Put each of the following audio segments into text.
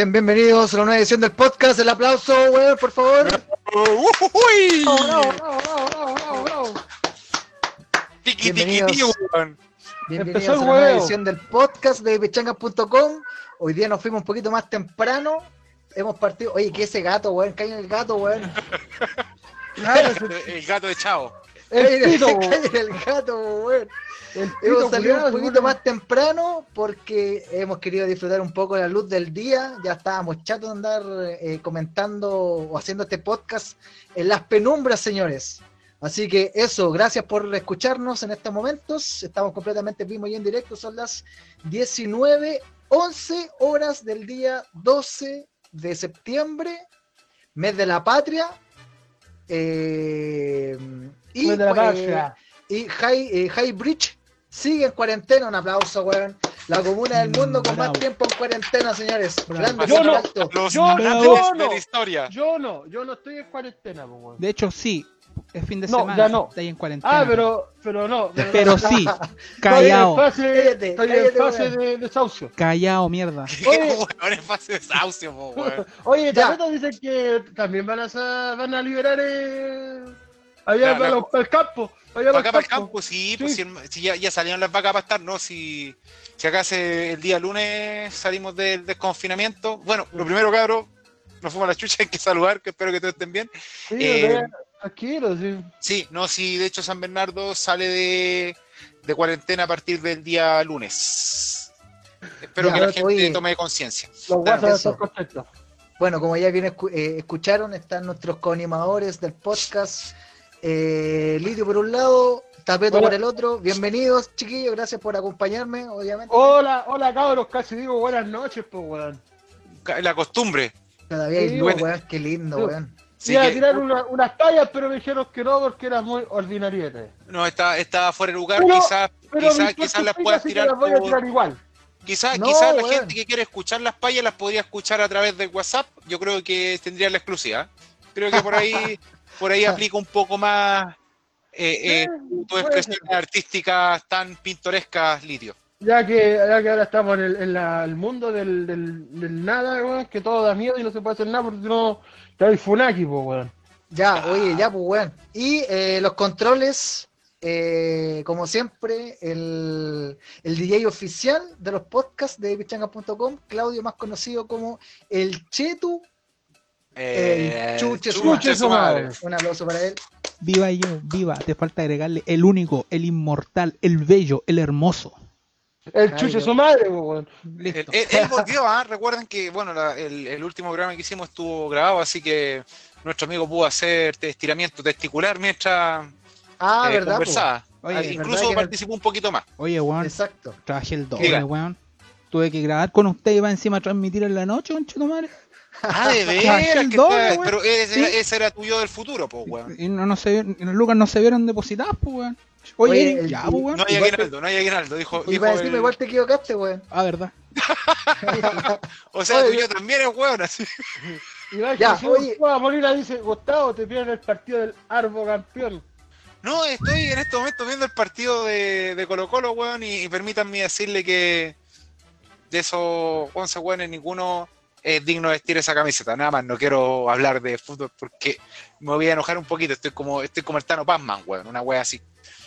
Sean bienvenidos a la nueva edición del podcast. El aplauso, weón, por favor. Uy. Bravo, bravo, bravo, bravo, bravo, bravo. Tiki, weón. Bienvenidos Empezó a la nueva edición del podcast de pechangas.com. Hoy día nos fuimos un poquito más temprano. Hemos partido. Oye, ¿qué ese gato, weón? Cae en el gato, weón. Claro, El gato de Chavo. El pito, gato, weón. Hemos salido un poquito más temprano porque hemos querido disfrutar un poco de la luz del día. Ya estábamos chatos de andar eh, comentando o haciendo este podcast en las penumbras, señores. Así que eso, gracias por escucharnos en estos momentos. Estamos completamente vivo y en directo. Son las 19, 11 horas del día 12 de septiembre, mes de la patria. Eh, y, de pues, y High, eh, High Bridge sigue en cuarentena. Un aplauso, weón. La comuna del mundo con más tiempo en cuarentena, señores. Grande Yo no-. Los Yo- grandes yo de no. la historia. Yo no, yo no estoy en cuarentena, weón. De hecho, sí. Es fin de No, semana. ya no. Está ahí en cuarentena. Ah, pero, pero no. Pero sí. Estoy Callao. en fase, Cállate, estoy en fase de desahucio. Callao, mierda. Oye. weón en fase de desahucio, weón. Oye, Ya. también dicen que también van a, van a liberar eh, allá La- para, la- los- para el campo. Allá Para acá, para el campo. sí, pues Sí. si, si ya, ya salieron las vacas para estar, ¿no? Si, si acá se, el día lunes salimos del desconfinamiento. Bueno, lo primero, cabros, nos fuimos a la chucha, hay que saludar, que espero que todos estén bien. Sí, Eh, tranquilo, sí. Sí, no, sí, de hecho San Bernardo sale de, de cuarentena a partir del día lunes. Espero Ya, que la gente oye. tome conciencia. Los están contentos. Bueno, como ya bien eh, escucharon, están nuestros coanimadores del podcast. Eh, Lidio por un lado, Tapeto Hola. por el otro. Bienvenidos, chiquillos. Gracias por acompañarme, obviamente. Hola, hola cabros, casi digo buenas noches, pues weón. La costumbre. Todavía hay Sí, luz, weón. Qué lindo, Sí. weón. Sí Iba a que- tirar una- unas tallas, pero me dijeron que no porque eras muy ordinariete. no, está, está fuera de lugar, Pero- quizás Pero quizás mis quizás las puedas tirar las voy a por- tirar igual. Quizás No, quizás la gente que quiere escuchar las payas las podría escuchar a través de WhatsApp. Yo creo que tendría la exclusiva. Creo que por ahí por ahí aplica un poco más eh, eh, tus puede expresiones artísticas tan pintorescas, Lidio. Ya que, ya que ahora estamos en el, en la- el mundo del, del, del nada, weón, que todo da miedo y no se puede hacer nada porque no te hay funaki, pues, weón. Ya, oye, ya, pues, weón. Y eh, los controles, eh, como siempre, el, el DJ oficial de los podcasts de pichanga.com, Claudio, más conocido como el Chetu. Eh, chuche su Chuche su madre. Un aplauso para él. Viva yo, viva. Te falta agregarle el único, el inmortal, el bello, el hermoso. El Ay, chuche Dios. su madre, weón. Él, volvió, ¿ah? recuerden que bueno la- el, el último programa que hicimos estuvo grabado, así que nuestro amigo pudo hacer estiramiento testicular mientras Ah, eh, ¿verdad? po? Oye, conversaba. Ah, ¿verdad que Incluso en el- participó un poquito más. Oye, weón. Exacto. Trabajé el doble, weón. Tuve que grabar con usted y va encima a transmitir en la noche, conchito madre. Ah, de veras, el que doble, está- weón. pero ese, Sí. ese era tuyo del futuro, pues, weón. Y no, no se los lucas no se vieron depositadas, pues, weón. Oye, Oye, Eric, el- ya, weón. No hay Igual aguinaldo, no hay aguinaldo, dijo. Y para decirme, el- igual te equivocaste, weón. Ah, verdad. O sea, Oye, tuyo también es weón, así. Y va Ya, que oye. Molina dice, Gustavo, te pierden el partido del Arbo campeón. No, estoy en este momento viendo el partido de, de Colo Colo, weón, y, y permítanme decirle que de esos 11 weones ninguno es digno de vestir esa camiseta. Nada más, no quiero hablar de fútbol porque me voy a enojar un poquito. Estoy como, estoy como el Tano Pazman, weón, una wea así.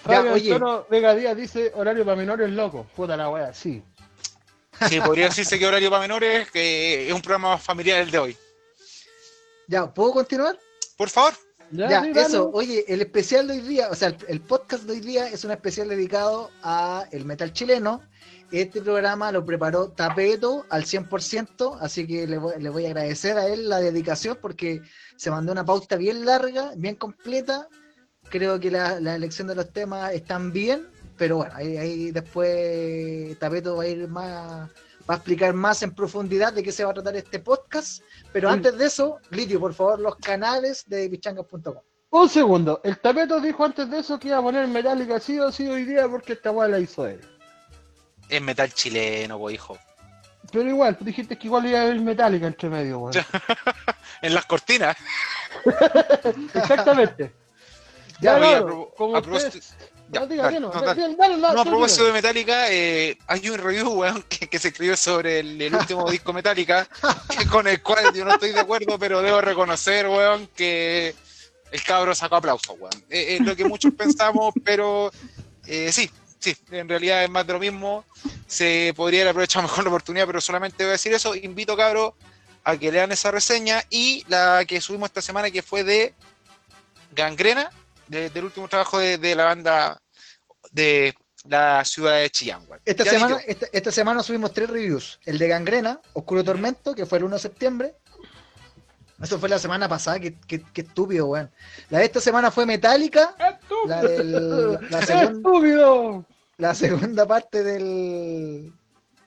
Ya, Fabio oye. Antonio Vega Díaz dice, horario para menores loco. Puta la wea, sí. Sí, podría decirse que horario para menores, que es un programa familiar el de hoy. Ya, ¿puedo continuar? Por favor. Ya, sí, dale. eso. Oye, el especial de hoy día, o sea, el, el podcast de hoy día es un especial dedicado a el metal chileno Este programa lo preparó Tapeto al 100%, así que le voy, le voy a agradecer a él la dedicación porque se mandó una pauta bien larga, bien completa. Creo que la, la elección de los temas están bien, pero bueno, ahí, ahí después Tapeto va a ir más, va a explicar más en profundidad de qué se va a tratar este podcast. Pero Sí. antes de eso, Lidio, por favor, los canales de pichangas.com. Un segundo, el tapeto dijo antes de eso que iba a poner Metallica sí o sí hoy día porque esta weá la hizo él. Es metal chileno, po, hijo. Pero igual, tú dijiste que igual iba a haber Metallica entre medio, weón. En las cortinas. Exactamente. Ya, claro, como ustedes... Ya, No, diga, dale, dilo, no, dale, dale. dale, dale, No, a propósito de Metallica, eh, hay un review, weón, que, que se escribió sobre el, el último disco Metallica, que- con el cual yo no estoy de acuerdo, pero debo reconocer, weón, que el cabro sacó aplausos, weón. Eh, Es lo que muchos pensamos, pero eh, sí, sí, en realidad es más de lo mismo. Se podría haber aprovechado mejor la oportunidad, pero solamente voy a decir eso. Invito, cabro, a que lean esa reseña y la que subimos esta semana, que fue de Gangrena, de- del último trabajo de, de la banda de la ciudad de Chillán, weón. Esta semana, esta, esta semana subimos tres reviews. El de Gangrena, Oscuro Tormento, que fue el 1 de septiembre. Eso fue la semana pasada, qué, qué- qué estúpido, weón. La de esta semana fue Metallica, la, del- la, ¡Estúpido! La segunda parte del...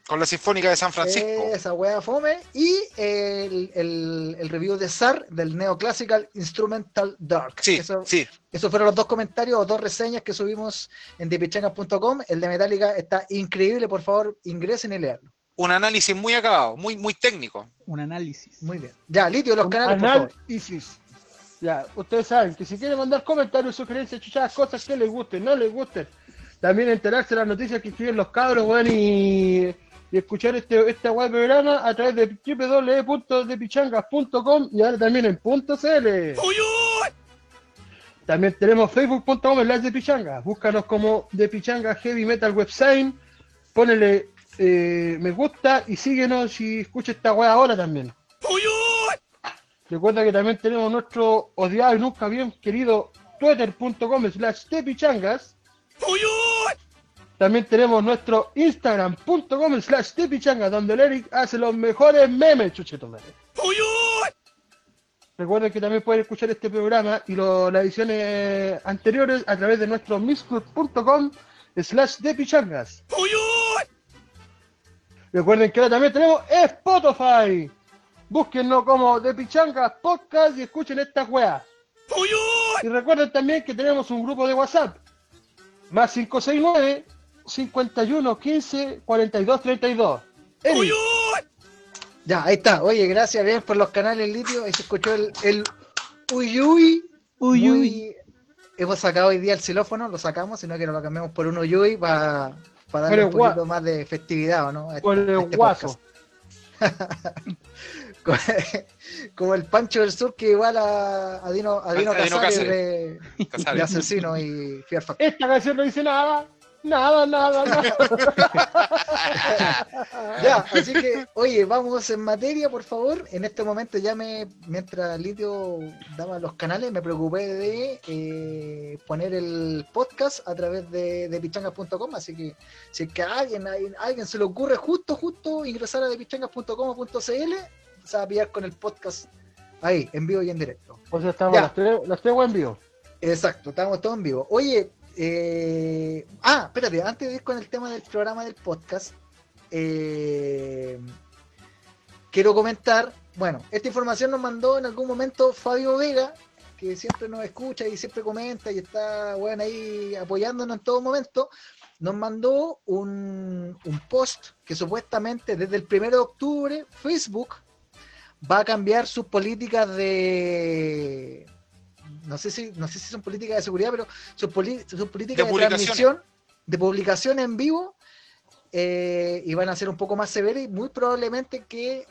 con la Sinfónica de San Francisco. Esa wea fome. Y el, el- el review de SAR del Neoclassical Instrumental Dark. sí, Eso- sí. Esos fueron los dos comentarios o dos reseñas que subimos en depichangas.com. El de Metallica está increíble, por favor, ingresen y leanlo. Un análisis muy acabado, muy, muy técnico. Un análisis. Muy bien. Ya, Litio, los canales, por favor. Análisis. Ya, ustedes saben que si quieren mandar comentarios, sugerencias, chuchadas, cosas que les gusten, no les gusten, también enterarse de las noticias que escriben los cabros, weón, y, y escuchar este, este web programa a través de www.depichangas.com y ahora también en .cl. También tenemos facebook.com slash de Pichanga. Búscanos como de Pichanga Heavy Metal Website. Ponele eh, me gusta y síguenos y escucha esta weá ahora también. Recuerda que también tenemos nuestro odiado y nunca bien querido twitter.com slash tepichangas. También tenemos nuestro instagram.com slash tepichangas donde el Eric hace los mejores memes, chuchetomare. Recuerden que también pueden escuchar este programa y lo- las ediciones anteriores a través de nuestro mixclub.com slash tepichangas. Recuerden que ahora también tenemos Spotify. Búsquenlo como de Pichangas Podcast y escuchen estas weas. Y recuerden también que tenemos un grupo de WhatsApp. Más 569 51 15 42 32. Eric, Ya, ahí está. Oye, gracias bien por los canales, Litio. Ahí se escuchó el, el Uyuy. Uy, Muy- uy. Hemos sacado hoy día el xilófono, lo sacamos, sino que lo cambiamos por un Uyuy para darle Pero un poquito más de festividad, ¿o ¿no? Por este- a el este guaso. Como- el Pancho del Sur que igual a, a Dino, a Dino Casares de, asesino y Fear Factor. Esta canción no dice nada. Nada, nada, nada. Ya, así que, oye, vamos en materia, por favor. En este momento ya me, mientras Litio daba los canales, me preocupé de eh, poner el podcast a través de, de pichangas.com, así que si es que a alguien, a alguien se le ocurre justo, justo ingresar a depichangas.com.cl, se va a pillar con el podcast ahí, en vivo y en directo. O sea, estamos las tres, las tres en vivo. Exacto, estamos todos en vivo. Oye, eh, ah, espérate, antes de ir con el tema del programa del podcast, eh, quiero comentar, bueno, esta información nos mandó en algún momento Fabio Vega, que siempre nos escucha y siempre comenta y está, bueno, ahí apoyándonos en todo momento, nos mandó un, un post que supuestamente desde el 1 de octubre Facebook va a cambiar sus políticas de no sé si no sé si son políticas de seguridad, pero sus, poli- sus políticas De transmisión, de publicación en vivo, eh, y van a ser un poco más severas y muy probablemente que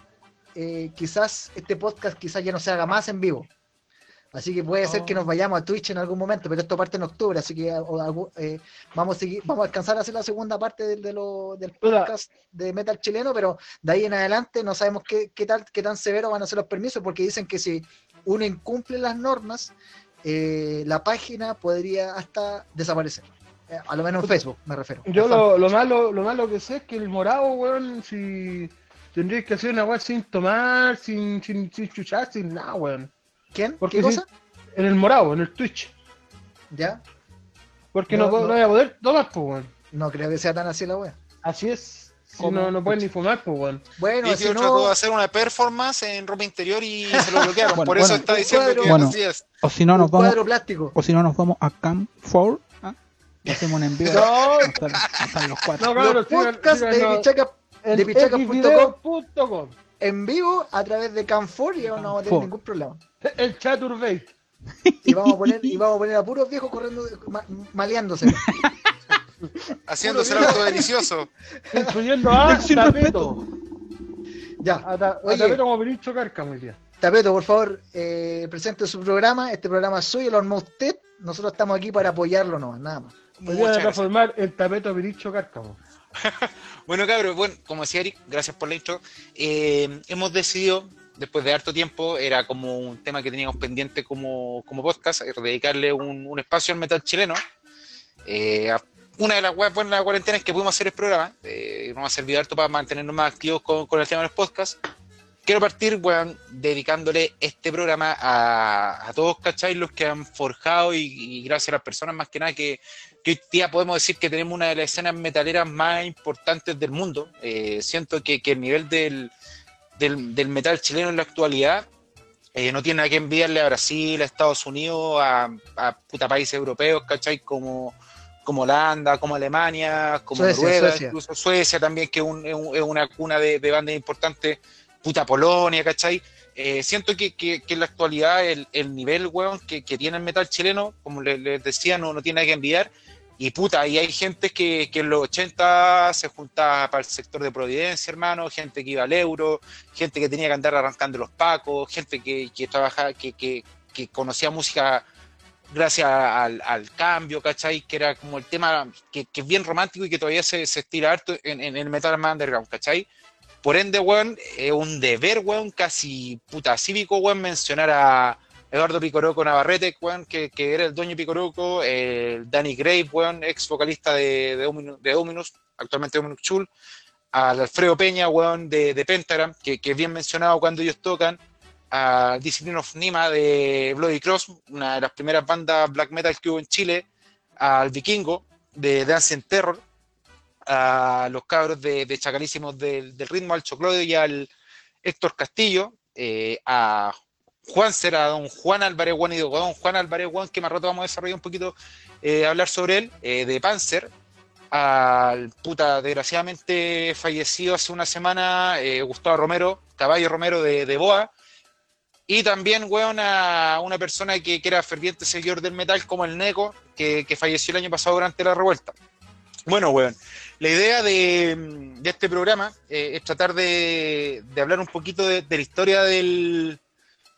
eh, quizás este podcast quizás ya no se haga más en vivo. Así que puede ser que nos vayamos a Twitch en algún momento, pero esto parte en octubre, así que o algún- eh, vamos a seguir, vamos a alcanzar a hacer la segunda parte del, de lo- del podcast de metal chileno, pero de ahí en adelante no sabemos qué, qué tal, qué tan severos van a ser los permisos, porque dicen que si uno incumple las normas, eh, la página podría hasta desaparecer. Eh, a lo menos en Facebook, me refiero. Yo lo, lo malo lo malo que sé es que el morado, weón, si tendríais que hacer una weá sin tomar, sin, sin, sin chuchar, sin nada, weón. ¿Quién? Porque ¿Qué cosa? En el morado, en el Twitch. ¿Ya? Porque No, no, no. no voy a poder tomar, pues, weón. No creo que sea tan así la wea. Así es. Si ¿Cómo? no, no pueden ni fumar, pues, weón. Bueno, Y si tío trató de no, hacer una performance en ropa interior y se lo bloquearon. Bueno, Por eso bueno. está diciendo Cuadro. que Bueno. así es. O si no nos vamos, cuadro plástico. o si no nos vamos a Camp 4, ¿ah? Y hacemos un envío. No, Están, están los cuatro. no, cabrón, Los sigan- podcasts de síganos Pichaca de pichacas.com. en vivo a través de Canfor y no vamos a tener ningún problema. El Chaturbate. Y vamos a poner, y vamos a poner a puros viejos corriendo, ma- maleándose. Haciéndose el auto delicioso. Incluyendo a Tapeto. Ya. A, ta, a Oye. Tapeto como Pinicho Cárcamo hoy día. Tapeto, por favor, eh, presente su programa. Este programa es suyo, lo armó usted. Nosotros estamos aquí para apoyarlo nomás, nada más. Va a transformar el Tapeto Pinicho Cárcamo. Bueno, cabros, bueno, como decía Eric, gracias por la intro. Eh, hemos decidido, después de harto tiempo, era como un tema que teníamos pendiente como, como podcast, dedicarle un, un espacio al metal chileno. Eh, una de las buenas de la cuarentena es que pudimos hacer el programa. Eh, nos ha servido harto para mantenernos más activos con, con el tema de los podcasts. Quiero partir, weón, dedicándole este programa a, a todos, ¿cachai? Los que han forjado y, y gracias a las personas más que nada que, que hoy día podemos decir que tenemos una de las escenas metaleras más importantes del mundo. Eh, siento que, que el nivel del, del, del metal chileno en la actualidad eh, no tiene nada que enviarle a Brasil, a Estados Unidos, a, a puta países europeos, ¿cachai? Como, como Holanda, como Alemania, como Suecia, Noruega, Suecia. incluso Suecia también, que es, un- es un- es una cuna de, de bandas importantes, puta Polonia, ¿cachai? Eh, siento que, que- que en la actualidad el, el nivel, weón, que, que tiene el metal chileno, como les, les decía, no, no tiene nada que envidiar. Y puta, y hay gente que, que en los 80 se juntaba para el sector de Providencia, hermano, gente que iba al euro, gente que tenía que andar arrancando los pacos, gente que, que trabajaba, que, que, que conocía música gracias al, al cambio, ¿cachai? Que era como el tema que, es bien romántico y que todavía se, se estira harto en, el metal más underground, ¿cachai? Por ende, weón, es un deber, weón, casi puta cívico, weón, mencionar a Eduardo Picoroco Navarrete, weón, que, era el dueño Picoroco, el Danny Grave, weón, ex vocalista de, de, actualmente Dominus Chul, al Alfredo Peña, weón, de, Pentagram, que, es bien mencionado cuando ellos tocan, a Discipline of Nima de Bloody Cross, una de las primeras bandas black metal que hubo en Chile, al Vikingo de Dancing Terror, a los cabros de, de Chacalísimos del, del Ritmo, al Choclodio y al Héctor Castillo, eh, a Juan a don Juan Álvarez Juan y don Juan Álvarez Juan, que más rato vamos a desarrollar un poquito, eh, hablar sobre él, eh, de Panzer, al puta, desgraciadamente fallecido hace una semana, eh, Gustavo Romero, Caballo Romero de, Boa, y también, weón, a una persona que, que era ferviente seguidor del metal como el Neco, que, que falleció el año pasado durante la revuelta. Bueno, weón, la idea de, de este programa es tratar de, de hablar un poquito de la historia del,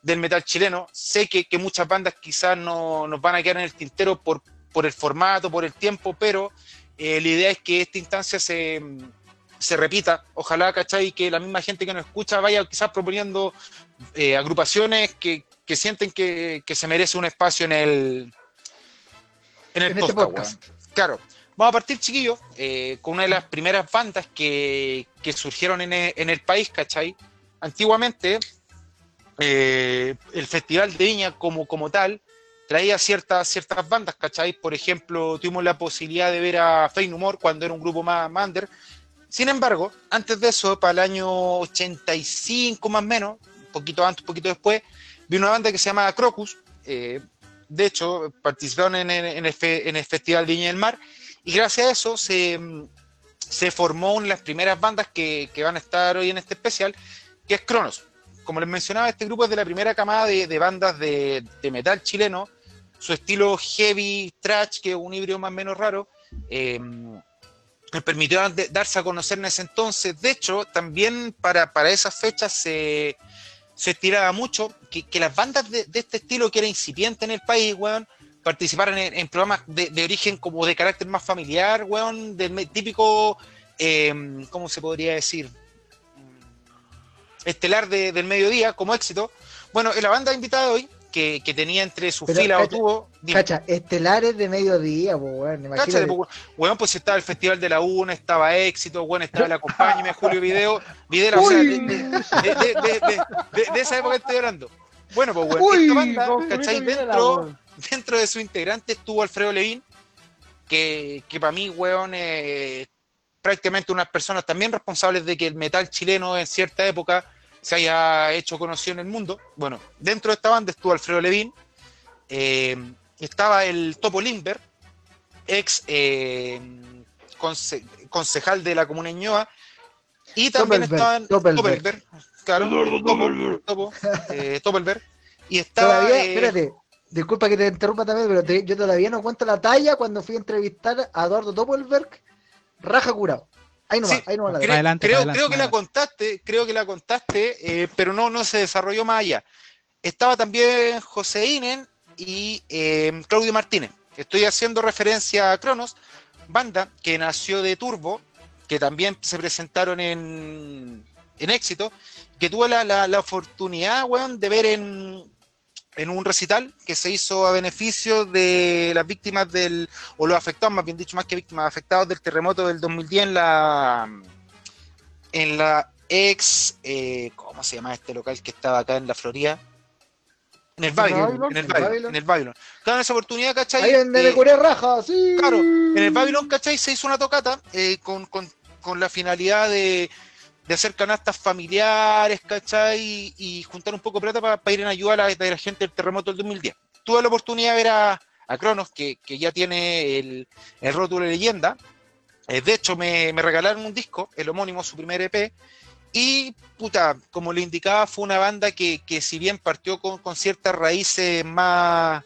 del metal chileno. Sé que, que muchas bandas quizás no, nos van a quedar en el tintero por, por el formato, por el tiempo, pero eh, la idea es que esta instancia se, se repita. Ojalá, ¿cachai? Que la misma gente que nos escucha vaya quizás proponiendo eh, agrupaciones que, que sienten que, que se merece un espacio en el, en el En este podcast. Claro. Vamos a partir, chiquillos, eh, con una de las primeras bandas que, que surgieron en el, en el país, ¿cachai? Antiguamente, eh, el Festival de Viña como, como tal traía ciertas, ciertas bandas, ¿cachai? Por ejemplo, tuvimos la posibilidad de ver a Fein Humor cuando era un grupo más, más under. Sin embargo, antes de eso, para el año 85 más o menos, un poquito antes, un poquito después, vi una banda que se llama Crocus. eh, de hecho, participaron en, en el, fe- en el Festival Viña del Mar y gracias a eso se, se formó una de las primeras bandas que, que van a estar hoy en este especial, que es Cronos. Como les mencionaba, este grupo es de la primera camada de, bandas de, metal chileno. Su estilo heavy, trash, que es un híbrido más o menos raro, eh, me permitió darse a conocer en ese entonces. De hecho, también para, esas fechas se, se estiraba mucho que, las bandas de, este estilo, que era incipiente en el país, weón, participaran en, programas de, origen como de carácter más familiar, weón, del típico, eh, ¿cómo se podría decir? Estelar de- del mediodía como éxito. Bueno, en la banda invitada hoy, que, que tenía entre sus filas o tuvo. Cacha, estelares de mediodía, pues, weón. Cáchate, Imagínate. po, weón, pues estaba el Festival de la UNA, estaba Éxito, weón, estaba el Acompáñame, Julio Video, Videla, o sea, de, de- de- esa época estoy hablando. Bueno, pues, weón, uy, esta banda, ¿cachai? Videla, Dentro, weón. dentro de su integrante estuvo Alfredo Levín, que, que para mí, weón, eh, prácticamente unas personas también responsables de que el metal chileno en cierta época se haya hecho conocido en el mundo. Bueno, dentro de esta banda estuvo Alfredo Levín, eh, estaba el Topo Lindbergh, ex eh, conce- concejal de la comuna de Ñoa, y también estaban claro, Topo, Topo, eh, y estaba Todavía, eh, espérate, disculpa que te interrumpa también, pero te- yo todavía no cuento la talla cuando fui a entrevistar a Eduardo Doppelberg, raja curado. Ahí nomás, Sí, ahí nomás la Cre- dejo. Adelante, creo, adelante, creo que la contaste, creo que la contaste, eh, pero no, no se desarrolló más allá. Estaba también José Inen y eh, Claudio Martínez. Estoy haciendo referencia a Cronos, banda que nació de Turbo, que también se presentaron en, en éxito, que tuve la, la- la oportunidad, weón, de ver en, en un recital que se hizo a beneficio de las víctimas del, o los afectados, más bien dicho, más que víctimas, afectados del terremoto del 2010 en la, en la ex, eh, ¿cómo se llama este local que estaba acá en la Florida? En el Babylon, en el ¿En Babylon, en el Babylon. Claro, en esa oportunidad, ¿cachai? Ahí donde me Eh, raja, sí. Claro, en el Babylon, ¿cachai? Se hizo una tocata eh, con, con- con la finalidad de, de hacer canastas familiares, ¿cachai? Y, juntar un poco de plata para ir en ayuda a la, de la gente del terremoto del 2010. Tuve la oportunidad de ver a, a Cronos, que, que ya tiene el, el rótulo de leyenda. Eh, de hecho, me, me regalaron un disco, el homónimo, su primer EP. Y, puta, como le indicaba, fue una banda que, que si bien partió con, con ciertas raíces más,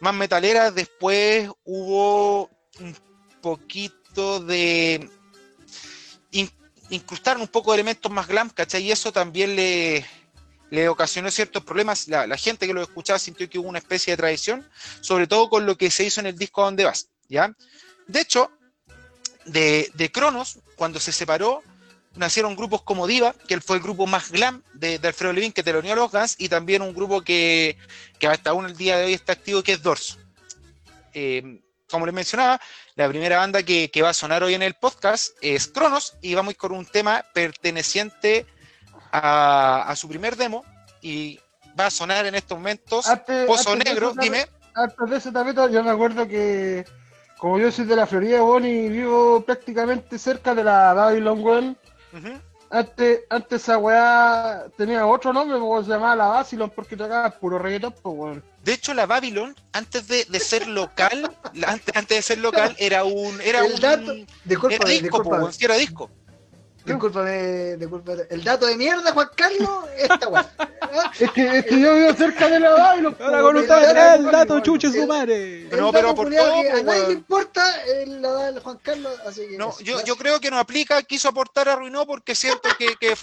más metaleras, después hubo un poquito de in- incrustar un poco de elementos más glam, ¿cachai? Y eso también le, le ocasionó ciertos problemas. La, gente que lo escuchaba sintió que hubo una especie de tradición, sobre todo con lo que se hizo en el disco Donde Vas, ¿ya? De hecho, de, Cronos, cuando se separó, nacieron grupos como Diva, que fue el grupo más glam de, Alfredo Levin, que teloneó a los Guns, y también un grupo que, que hasta aún el día de hoy está activo, que es Dorso. Eh, como les mencionaba, la primera banda que, que va a sonar hoy en el podcast es Cronos, y vamos con un tema perteneciente a, a su primer demo, y va a sonar en estos momentos Antes- Pozo antes Negro, eso, dime. Antes de ese tapete, yo me acuerdo que, como yo soy de la Florida, weón, y vivo prácticamente cerca de la Babylon, weón, Ujú. Antes, antes esa weá tenía otro nombre, porque se llamaba la Babylon, porque tocaba puro reggaetón, pues, weón. De hecho, la Babylon, antes de, de ser local, la- antes, antes de ser local, era un. Era El un dato- era Discúlpame, disco, po, discúlpame, weón, discúlpame, discúlpame. El dato de mierda, Juan Carlos, esta weá. Es que, es que yo vivo cerca de la Babylon, Ahora con weón. ustedes, dato- el dato weón. chuche su El- madre. El No, pero por todo, que a nadie le weón. importa, la da el Juan Carlos, así que. No, yo, yo creo que no aplica, quiso aportar, arruinó, porque siento que, que,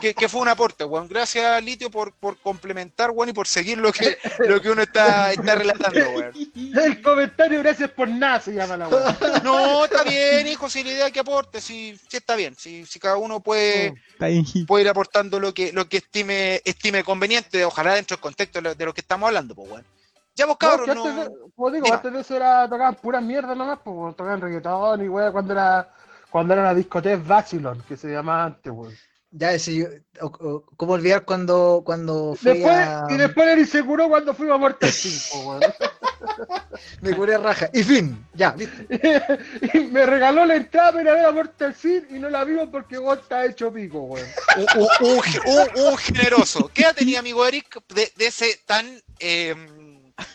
que- que fue un aporte, weón. Gracias, Litio, por, por complementar, weón, y por seguir lo que, lo que uno está, está relatando, weón. El comentario, gracias por nada, se llama la weá. No, está bien, hijo, si la idea que aporte, si, si está bien, si, si cada uno puede, ahí. puede ir aportando lo que, lo que estime, estime conveniente, ojalá dentro del contexto de lo, de lo que estamos hablando, pues, weón. Ya vos, cabros, que no. antes de, como digo, Dime. antes de eso era, tocaban puras mierdas nomás, pues, weón, tocaban reggaetón y weá, cuando era, cuando era la discoteca Babylon, que se llamaba antes, weón. Ya, ese o- o- ¿cómo olvidar cuando, cuando fui Después, a... y después Eri se curó cuando fuimos a Mortal 5, weón. Me curé raja. Y fin, ya, listo. y me regaló la entrada para ver a Mortal Sin y no la vimos porque vos está hecho pico, weón. un, un- un ge- un- un generoso. ¿Qué edad tenía, amigo Eric, de, de ese tan eh,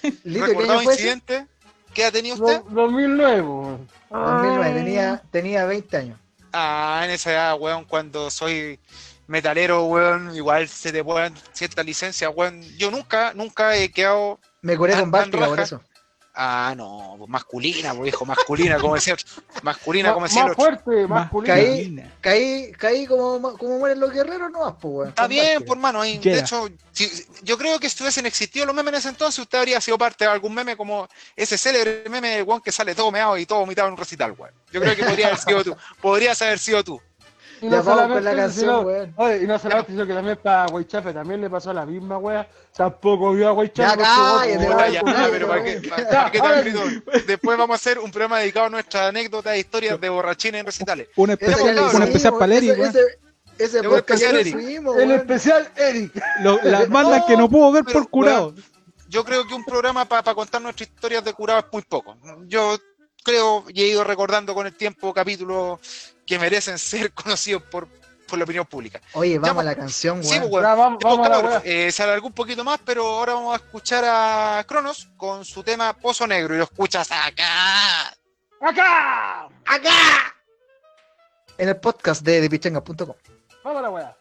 Listo, ¿qué recordado ese? incidente? ¿Qué edad tenía usted? Do- 2009, weón. 2009, tenía, tenía 20 años. Ah, en esa edad, weón, cuando soy metalero, weón, igual se te pueden ciertas licencias, weón. Yo nunca, nunca he quedado. Me curé con Báltica por eso. Ah, no, pues masculina, pues, viejo, masculina, como decía otro. Masculina, Ma- como decía el más otro. fuerte, más culina. Caí. Caí, caí como, como mueren los guerreros, no pues, weón. Está bien, por mano. De hecho, si- yo creo que si hubiesen existido los memes en ese entonces, usted habría sido parte de algún meme como ese célebre meme del weón que sale todo meado y todo vomitado en un recital, weón. Yo creo que podría haber sido tú. Podrías haber sido tú. Y Ya no vamos solamente con la canción, sino- weón. oye, y no solamente eso, que también para Guaychafe también le pasó la misma wea. Tampoco vio a Ya Guaychafe. cállate, porque, Puta, weón, ya, culiao, pero ¿para qué, weón. para- Ya, para qué tan ahora gritón? Después vamos a hacer un programa dedicado a nuestras anécdotas e historias de borrachines en recitales. Un especial, un especial para Eric, ese- weón. ese- ya especial Eric. El especial Eric. Lo- las bandas que no pudo ver Pero, por curado. Yo creo que un programa para contar nuestras historias de curado es muy poco. Yo creo y he ido recordando con el tiempo capítulos que merecen ser conocidos por, por la opinión pública. Oye, vamos Ya, a la canción, Sí, weón. pues, Ya, vamos, vamos a eh, se alargó un poquito más, pero ahora vamos a escuchar a Cronos con su tema Pozo Negro y lo escuchas acá. ¡Acá! ¡Acá! En el podcast de depichenga.com. Vamos a la wea.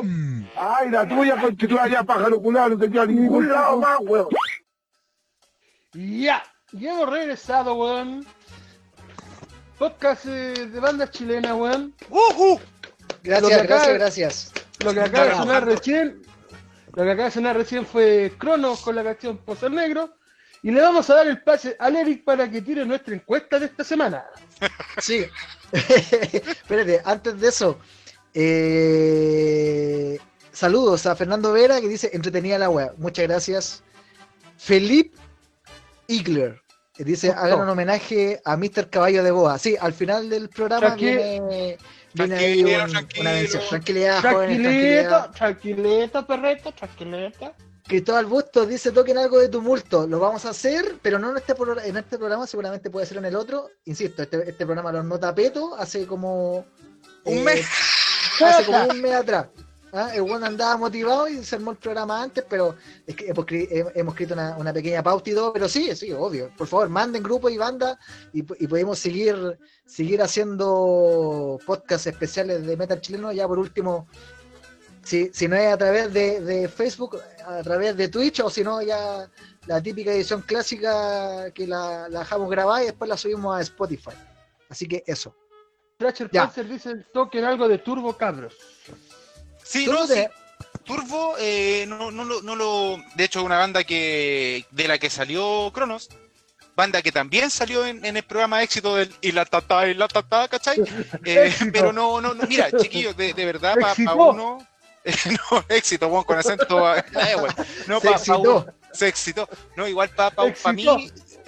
pichangas.com. Ay, la tuya con que tú allá pájaro culado, no te queda ningún lado más, weón. Ya, ya hemos regresado, weón. Podcast eh, de bandas chilenas, weón. ¡Ujú! Gracias, acaba- gracias, gracias. Lo que acaba de sonar recién, lo que acaba de sonar recién fue Cronos con la canción Pozo Negro. Y le vamos a dar el pase al Eric para que tire nuestra encuesta de esta semana. Sí. Espérate, antes de eso, eh, saludos a Fernando Vera que dice entretenida la web. Muchas gracias. Felipe Igler que dice Justo. hagan un homenaje a Mr. Caballo de Boa. Sí, al final del programa viene, viene ahí un- tranquilo. una mención. Tranquilidad, tranquilidad. tranquilito, perrito, tranquilito. Cristóbal Bustos dice toquen algo de tumulto. Lo vamos a hacer, pero no en este, pro- en este programa, seguramente puede ser en el otro. Insisto, este, este programa lo nota Peto hace como Un eh, mes. Hace como un mes atrás. ¿ah? El bueno andaba motivado y se armó el programa antes, pero es que hemos, cri- he- hemos escrito una, una pequeña pauta y todo, pero sí, sí, obvio. Por favor, manden grupos y bandas y, y podemos seguir, seguir haciendo podcasts especiales de metal chileno. Ya por último, si, si no es a través de, de Facebook, a través de Twitch, o si no, ya la típica edición clásica que la, la dejamos grabada y después la subimos a Spotify. Así que eso. Thrasher Ya. Panzer dice toquen algo de Turbo Cabros. Sí, no, no te- sí. Turbo, eh, no, no, lo- no lo. De hecho, una banda que de la que salió Cronos, banda que también salió en, en el programa éxito del y la tata y la tata, ¿cachai? Eh, pero no, no, no, mira, chiquillos, de, de verdad, para Éxito. uno. no, éxito, bueno, con acento. eh, bueno, no, Se pa- pa excitó. uno- se excitó. No, igual para pa, pa mí.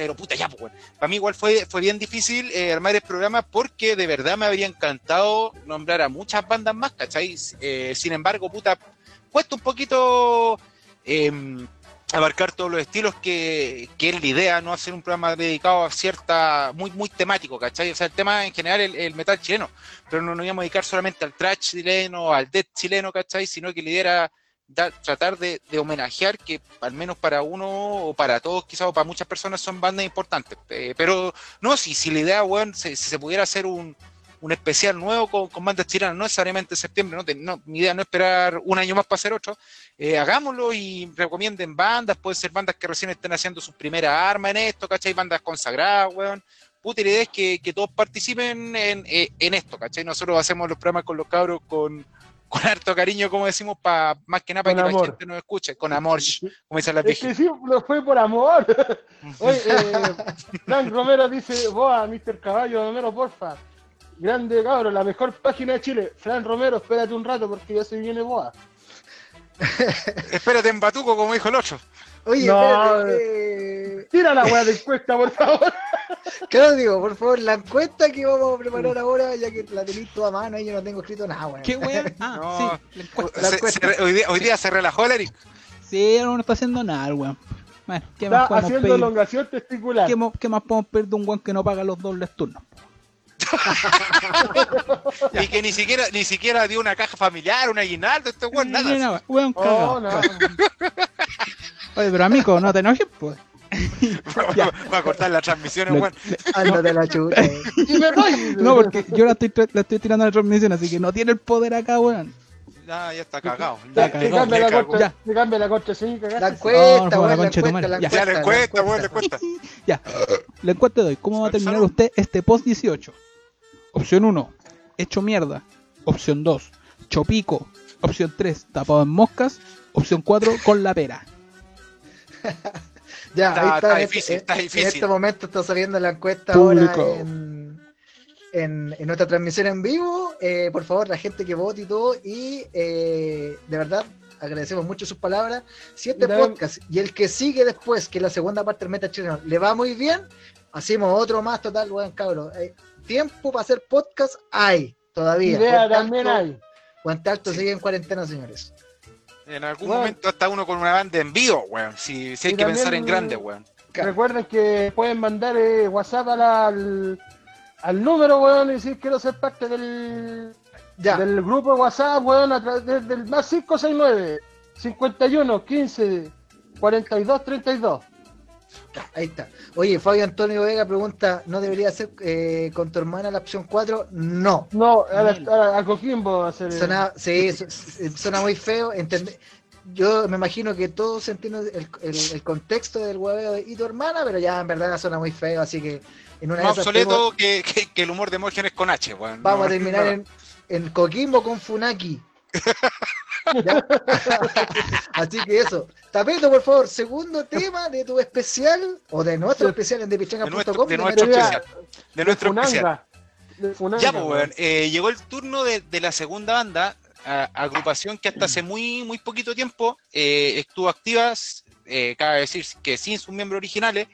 Pero puta ya, pues, Para mí igual fue, fue bien difícil eh, armar el programa porque de verdad me habría encantado nombrar a muchas bandas más, ¿cachai? Eh, sin embargo, puta, cuesta un poquito eh, abarcar todos los estilos que, que es la idea, no hacer un programa dedicado a cierta, muy, muy temático, ¿cachai? O sea, el tema en general el, el metal chileno, pero no nos íbamos a dedicar solamente al trash chileno, al death chileno, ¿cachai? Sino que la idea era tratar de, homenajear que al menos para uno o para todos quizás o para muchas personas son bandas importantes. Eh, pero no, si, si la idea, se- si se pudiera hacer un, un especial nuevo con, bandas chilenas, no necesariamente en septiembre, no, mi idea no es esperar un año más para hacer otro, eh, hagámoslo y recomienden bandas, pueden ser bandas que recién estén haciendo sus primeras armas en esto, ¿cachai? Bandas consagradas, weón. Puta, la idea es que, que todos participen en, eh, en esto, ¿cachai? Nosotros hacemos los programas con los cabros con, con harto cariño, como decimos, para más que nada para que la gente nos escuche, con amor, como dicen las Es que viejas. sí, lo fue por amor. Oye, eh, Frank Romero dice, Boa, Mr. Caballo, Romero, porfa. Grande cabrón, la mejor página de Chile. Fran Romero, espérate un rato porque ya se viene Boa. Espérate en Batuco, como dijo el otro. Oye, No, espérate, eh, Tira la weá de encuesta, por favor. Claudio, por favor, la encuesta que vamos a preparar ahora, ya que la tenéis toda a mano y yo no tengo escrito nada, weón. ¿Qué wea? Ah, No. sí, la encuesta. La Se- encuesta. se- hoy, día, hoy día se relajó el Eric. Sí, no está haciendo nada, weón. Bueno, ¿qué Está más podemos haciendo pedir? elongación testicular. ¿Qué, más podemos pedir de un weón que no paga los dobles turnos? Y que ni siquiera, ni siquiera dio una caja familiar, un aguinaldo, este weón, Ni nada. weón, Oh, cagado. no. Oye, pero amigo, no te enojes, pues. Ya. Va a cortar las transmisiones, Le- weón. Ándate la. Y me voy. No, porque yo la estoy, tra- la estoy tirando a la transmisión, así que no tiene el poder acá, weón. Ya, ya está cagado. Está Ya, Se cagado. cambia le la Ya. se cambia la corte, sí, La cagaste. encuesta, No, no, weón, la la concha encuesta, la Ya. Ya encuesta. le cuesta, la weón, le cuesta. Ya, la encuesta de hoy. ¿Cómo va a terminar usted este post 18? Opción 1, hecho mierda. Opción 2, chopico. Opción 3, tapado en moscas. Opción 4, con la pera. Ya, Está- ahí está. está en difícil, este, está en difícil. este momento está saliendo la encuesta Público. ahora en, en, en nuestra transmisión en vivo. Eh, por favor, la gente que vote y todo. Y eh, de verdad, agradecemos mucho sus palabras. Si este también- podcast y el que sigue después, que es la segunda parte del Meta Chileno, le va muy bien, hacemos otro más total, weón, cabrón. Eh, tiempo para hacer podcast hay todavía. Idea también Alto- hay. Puente Alto sigue en cuarentena, señores. En algún momento hasta uno con una banda en vivo, weón. Si, si hay Y que pensar en grande, weón. Recuerden que pueden mandar eh, WhatsApp a la- al, al número, weón, y decir quiero ser parte del, Ya, del grupo de WhatsApp, weón, a través del, del más 569 51 15 42 32. Ahí está. Oye, Fabio Antonio Vega pregunta, ¿no debería ser eh, con tu hermana la opción 4? No. No, a, la- a, la- a Coquimbo va a ser. Suena, sí, su- su- suena muy feo. entende- Yo me imagino que todos entienden el, el- el contexto del hueveo de, y tu hermana, pero ya en verdad suena muy feo, así que en una de Más esas obsoleto que, que- que el humor de Morgen es con H, weón. vamos No, a terminar no. en, en Coquimbo con Funaki. ¿Ya? Así que eso. Tapeto, por favor, segundo tema de tu especial o de nuestro especial en De depichanga.com. de de nuestro especial. De nuestro especial. Funanga. De Funanga, Ya, pues, weón. eh, llegó el turno de, de la segunda banda, a- agrupación que hasta hace muy, muy poquito tiempo eh, estuvo activa, eh, cabe decir que sin sus miembros originales,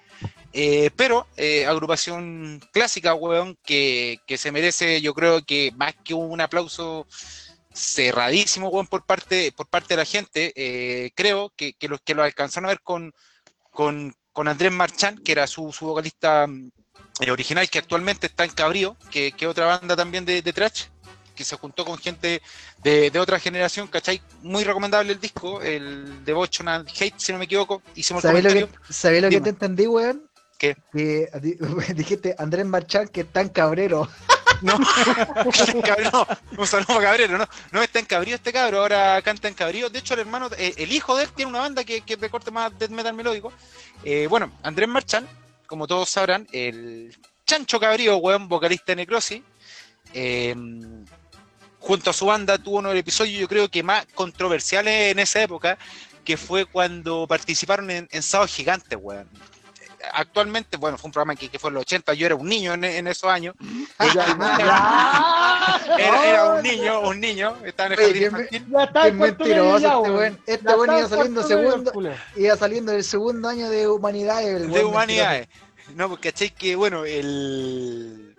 eh, pero eh, agrupación clásica, weón, que, que se merece, yo creo que más que un aplauso cerradísimo, weón, por parte, por parte de la gente, eh, creo que, que los que lo alcanzaron a ver con, con, con Andrés Marchán, que era su, su vocalista mm, eh, original, que actualmente está en Cabrío, que que otra banda también de, de trash, que se juntó con gente de, de otra generación, ¿cachai? Muy recomendable el disco, el Devotion and Hate, si no me equivoco, hicimos ¿Sabés lo, que, ¿sabés lo que Dime. te entendí, weón? ¿Qué? Que dijiste Andrés Marchán que es tan cabrero. No, un saludo para Cabrero, no, no está en Cabrío este cabro, ahora canta en Cabrío. De hecho, el hermano, eh, el hijo de él tiene una banda que, que de corte más death metal melódico. Eh, bueno, Andrés Marchán, como todos sabrán, el Chancho Cabrío, weón, vocalista de Necrosis, eh, junto a su banda tuvo uno de los episodios, yo creo que más controversiales en esa época, que fue cuando participaron en, en Sábado Gigante, weón. Actualmente, bueno, fue un programa que, que fue en los 80, yo era un niño en, en esos años. Era, era un niño, un niño, estaba en el Oye, jardín me- infantil. Qué mentiroso este weón. Este iba en saliendo segundo, iba saliendo del segundo año de humanidad. el de humanidades. No, porque cachai que, bueno, el.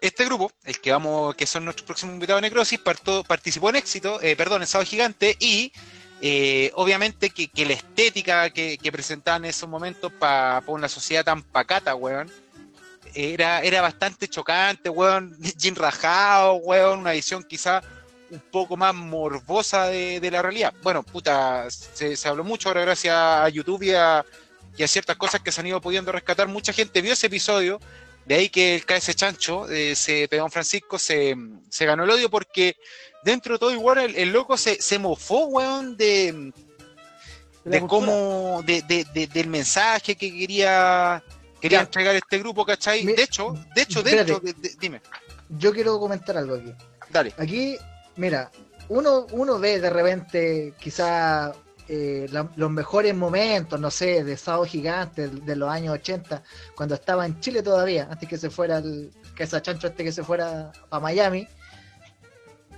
Este grupo, el que vamos, que son nuestros próximos invitados de Necrosis, parto- participó en éxito, eh, perdón, en Sábado Gigante, y eh, obviamente que, la estética que, que presentaban en esos momentos para una sociedad tan pacata, weón, era, era bastante chocante, weón, Jim rajado, weón, una visión quizá un poco más morbosa de, la realidad. Bueno, puta, se, se habló mucho ahora gracias a YouTube y a, y a ciertas cosas que se han ido pudiendo rescatar. Mucha gente vio ese episodio, de ahí que el KS Chancho, eh, se, Pedón Francisco, se, se ganó el odio porque dentro de todo igual el, el loco se, se mofó, weón, de, de cómo, de, de- de- del mensaje que quería, quería Ya. entregar este grupo, ¿cachai? Mi- De hecho, de hecho, Espérate. dentro, de- de- dime, Yo quiero comentar algo aquí. dale. Aquí, mira, uno, uno ve de repente quizá eh, la- los mejores momentos, no sé, de Sábado Gigante de, de los años 80, cuando estaba en Chile todavía, antes que se fuera el, que esa chancho este que se fuera a Miami.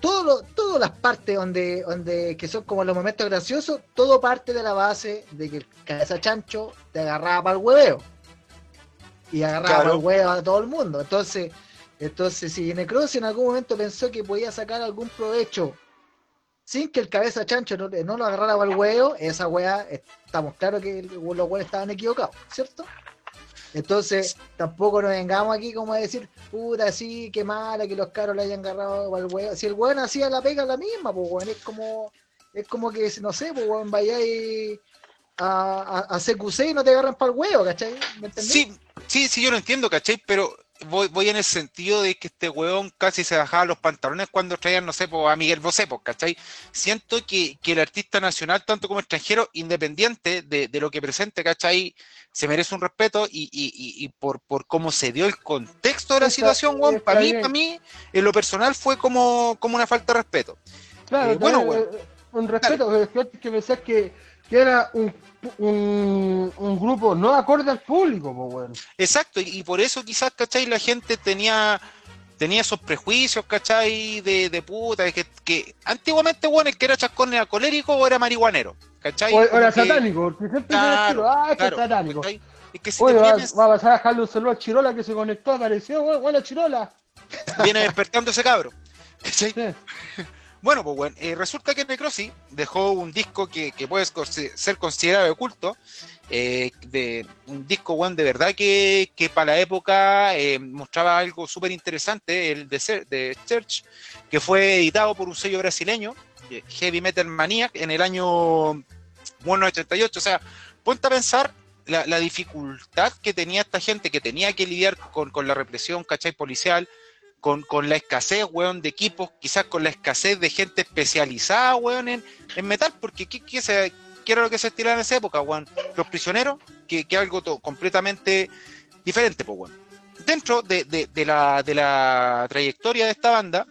Todo lo- todas las partes donde, donde que son como los momentos graciosos, todo parte de la base de que el cabeza chancho te agarraba para el hueveo. Y agarraba Claro. para el huevo a todo el mundo. Entonces, entonces, si Necrosis en algún momento pensó que podía sacar algún provecho sin que el cabeza chancho no, lo agarrara el huevo, esa weá, estamos claros que los weones estaban equivocados, ¿cierto? Entonces, tampoco nos vengamos aquí como a decir, puta, sí, qué mala que los caros le hayan agarrado el huevo. Si el weón hacía la pega la misma, pues weón, es como, es como que, no sé, pues weón, vayáis a, a, a y no te agarran para el huevo, ¿cachai? ¿Me entendés? Sí, sí, sí, yo lo entiendo, ¿cachai? Pero voy, voy en el sentido de que este weón casi se bajaba los pantalones cuando traían, no sé, a Miguel Bosé, ¿cachai? Siento que, que el artista nacional, tanto como extranjero, independiente de, de lo que presente, ¿cachai? Se merece un respeto y, y- y- por, por cómo se dio el contexto de la Está- situación, weón, para mí, para mí, en lo personal fue como, como una falta de respeto. Claro, Eh, bueno, weón. eh, un respeto, es que hay que que, que era un, un, un grupo no acorde al público, pues, weón. Exacto, y, y por eso quizás, ¿cachai? La gente tenía tenía esos prejuicios, ¿cachai? De, de puta, que, que antiguamente, bueno, el que era chascón era colérico o era marihuanero, ¿cachai? O, era que- satánico, porque siempre se Claro, ah, este claro, es satánico. ¿cachai? Es que si Oye, va, vienes- va a pasar a dejarle un saludo a Chirola que se conectó, apareció, buena Chirola. viene despertando ese cabro. ¿cachai? Sí. Bueno, pues bueno, eh, resulta que Necrosis dejó un disco que, que puede ser considerado de culto, eh, de un disco bueno, de verdad que, que para la época eh, mostraba algo súper interesante, el de, Church, que fue editado por un sello brasileño, Heavy Metal Maniac, en el año 1988. O sea, ponte a pensar la, la dificultad que tenía esta gente que tenía que lidiar con, con la represión, ¿cachai? Policial, con, con la escasez, weón, de equipos, quizás con la escasez de gente especializada, weón, en, en metal, porque ¿qué, qué, se, qué era lo que se estilaba en esa época, weón? Los prisioneros, que, que algo completamente diferente, pues, weón. Dentro de, de, de la, de la trayectoria de esta banda,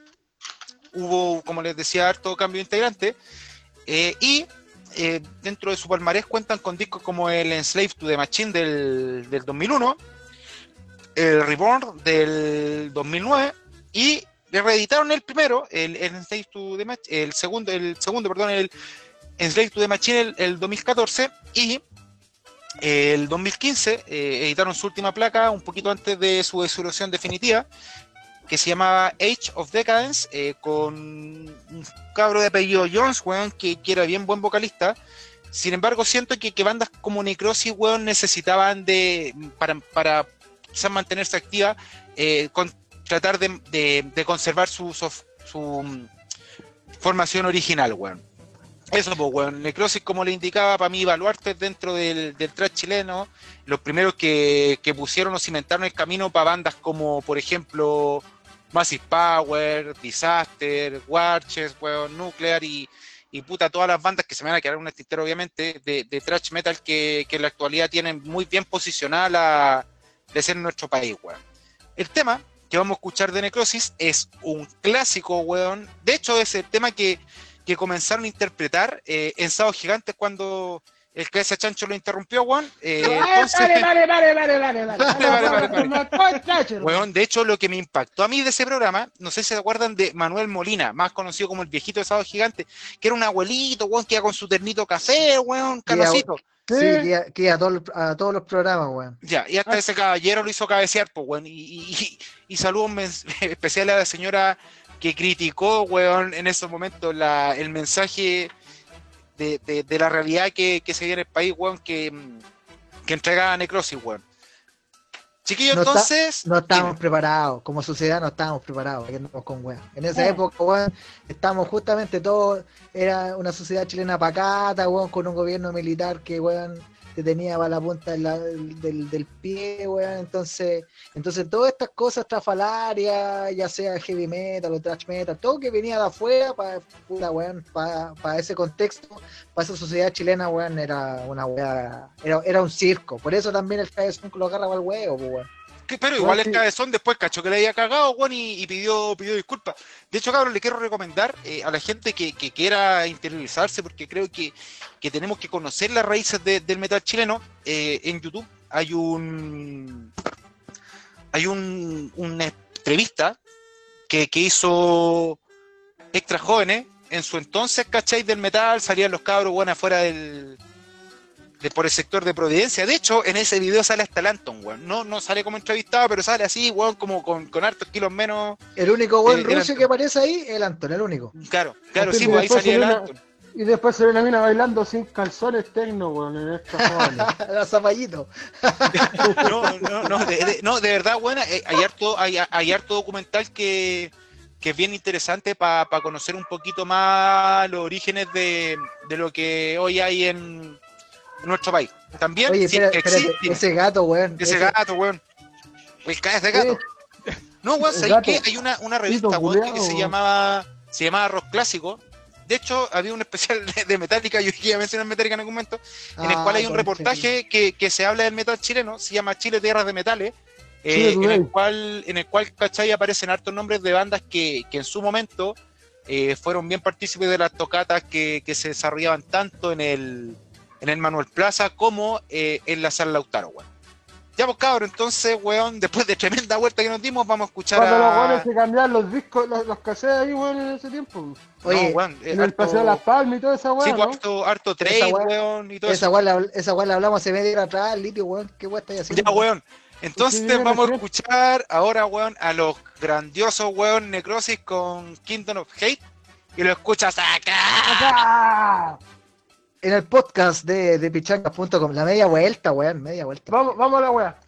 hubo, como les decía, harto cambio integrante, eh, y eh, dentro de su palmarés cuentan con discos como el Enslaved to the Machine del, del 2001, el Reborn del 2009 y reeditaron el primero, el, el to the Mach- el segundo, el segundo, perdón, el Enslaved to the Machine el, el 2014 y el 2015 eh, editaron su última placa un poquito antes de su disolución definitiva que se llamaba Age of Decadence, eh, con un cabro de apellido Jones, weón, que, era bien buen vocalista. Sin embargo, siento que, que bandas como Necrosis, weón, necesitaban de, para quizás mantenerse activa, eh, tratar de, conservar su, mm, formación original, weón. Eso, pues, weón. Necrosis, como le indicaba, para mí, baluarte dentro del, del trap chileno. Los primeros que, pusieron o cimentaron el camino para bandas como, por ejemplo, Massive Power, Disaster, Watches, weón, Nuclear y, puta, todas las bandas que se me van a quedar en un tintero, obviamente, de, de metal que, que en la actualidad tienen muy bien posicionada la de ser nuestro país, weón. El tema que vamos a escuchar de Necrosis es un clásico, weón. De hecho, es el tema que, que comenzaron a interpretar eh, en Sábados Gigantes cuando el cabeza chancho lo interrumpió, weón. Eh, entonces- Vale, vale, vale, vale, vale, vale. Vale, vale, vale, vale. Weón, de hecho, lo que me impactó a mí de ese programa, no sé si se acuerdan de Manuel Molina, más conocido como el viejito de Sábado Gigante, que era un abuelito, weón, que iba con su ternito café, weón, canocito. Sí, que, iba- que a, todos los- a todos los programas, weón. Ya, y hasta ese caballero lo hizo cabecear, pues, weón. Y, y, y- y saludos especiales a la señora que criticó, weón, en esos momentos la, el mensaje de, de- de la realidad que, que se vive en el país, weón, que, que entregaba Necrosis, weón. Chiquillos, No entonces. No estábamos dime. preparados, como sociedad no estábamos preparados, andamos con weón. En esa Eh. época, weón, estábamos justamente todos, era una sociedad chilena pacata, weón, con un gobierno militar que, weón, te tenía la punta del, del pie, weón. Entonces, entonces todas estas cosas trafalarias, ya sea heavy metal o thrash metal, todo que venía de afuera, para para ese contexto, para esa sociedad chilena, weón, era una weá, era, era un circo. Por eso también el cabezón lo agarra para el huevo. Pero igual el sí. cabezón después cachó que le había cagado, weón, y, y pidió, pidió disculpas. De hecho, cabrón, le quiero recomendar eh, a la gente que, que quiera interiorizarse, porque creo que, que tenemos que conocer las raíces de- del metal chileno. Eh, en YouTube hay un hay un, una entrevista que, que hizo extra jóvenes en su entonces, ¿cachai? Del metal, salían los cabros, weón, afuera del, de por el sector de Providencia. De hecho, en ese video sale hasta el Anton, weón. No, no sale como entrevistado, pero sale así, weón, como con, con hartos kilos menos. El único buen Eh, ruso que aparece ahí es el Anton, el único. Claro, claro, sí, pues ahí salía el Anton. Y después se ve una mina bailando sin calzones tecno, weón, en esta jóvenes. la zapallito. No, no, no, de, de- no, de verdad, bueno, eh, hay harto, hay, hay harto documental que, que es bien interesante para conocer un poquito más los orígenes de, de lo que hoy hay en nuestro país. También, Oye, si espera, es que espérate, existe, ese gato, weón. ese gato, weón. El ese gato. No, weón. Hay una, una revista, Tito weón, que se llamaba, se llamaba Rock Clásico. De hecho, había un especial de, de Metallica, yo iba a mencionar Metallica en algún momento, en el Ah, cual hay un reportaje que, que se habla del metal chileno, se llama Chile Tierras de Metales, eh, en, el cual, en el cual, ¿cachai? Aparecen hartos nombres de bandas que, que en su momento eh, fueron bien partícipes de las tocatas que, que se desarrollaban tanto en el, en el Manuel Plaza como eh, en la Sala Lautaro, weón. Ya pues cabrón, entonces, weón, después de tremenda vuelta que nos dimos, vamos a escuchar Cuando los a... weones se cambiaban los discos, los, los cassettes ahí, weón, en ese tiempo. Oye, No, weón, eh, En el Paseo de las Palmas y toda esa Sí, weá, pues, ¿no? harto, harto Esa trade, weá- weón, y todo esa eso. la, esa weá la hablamos hace media hora atrás, el litio, weón. ¿Qué weá estáis haciendo? Ya, weón. Entonces Sí, vamos a escuchar ahora, weón, a los grandiosos, weón, Necrosis con Kingdom of Hate. Y lo escuchas acá. ¡Ah! En el podcast de, de pichangas.com, la media vuelta, weón, media vuelta. Vamos, vamos a la weá.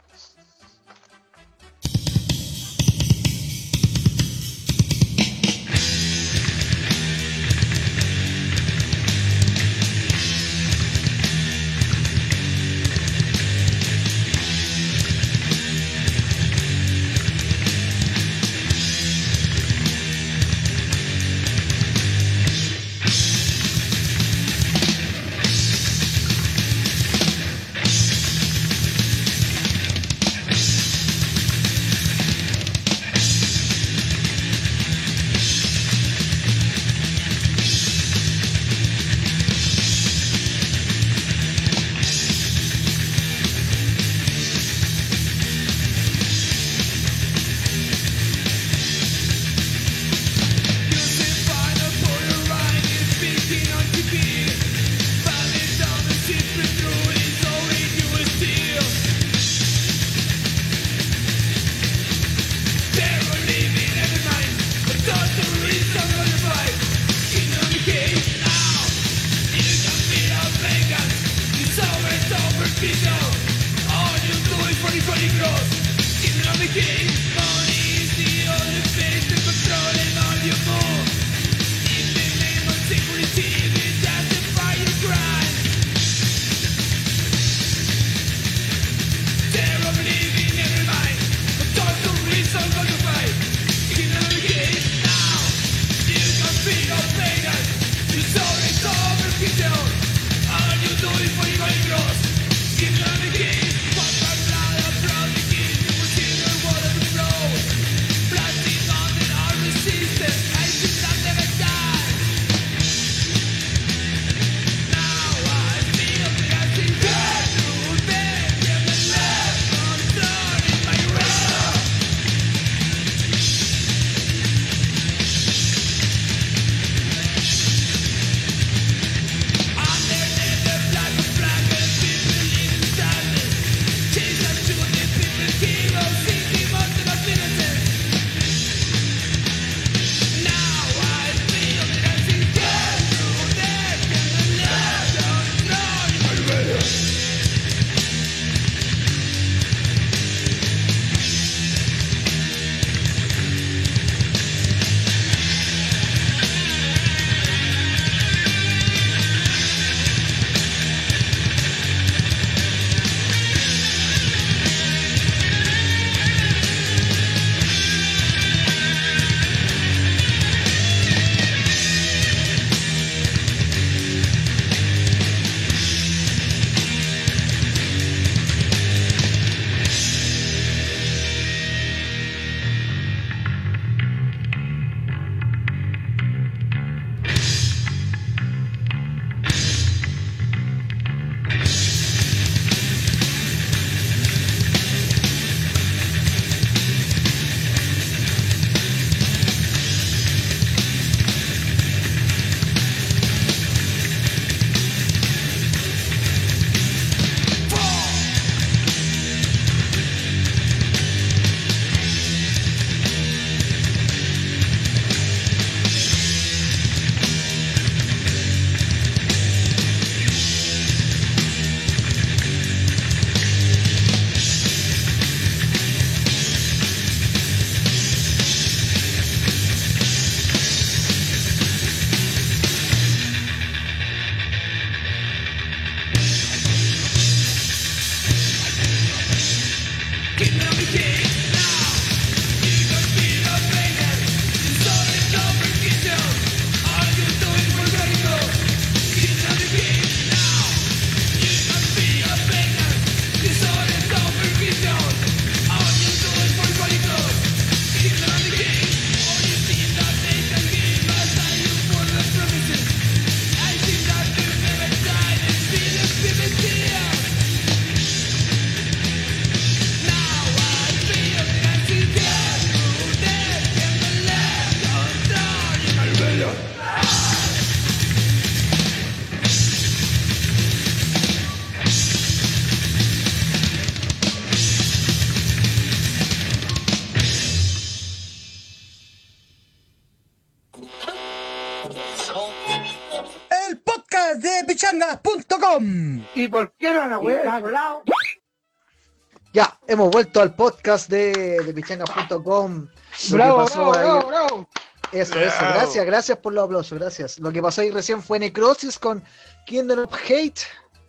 Hemos vuelto al podcast de, de pichangas.com. Lo Bravo, bravo, bravo, bravo. Eso, eso, gracias, gracias por los aplausos, gracias. Lo que pasó ahí recién fue Necrosis con Kingdom of Hate,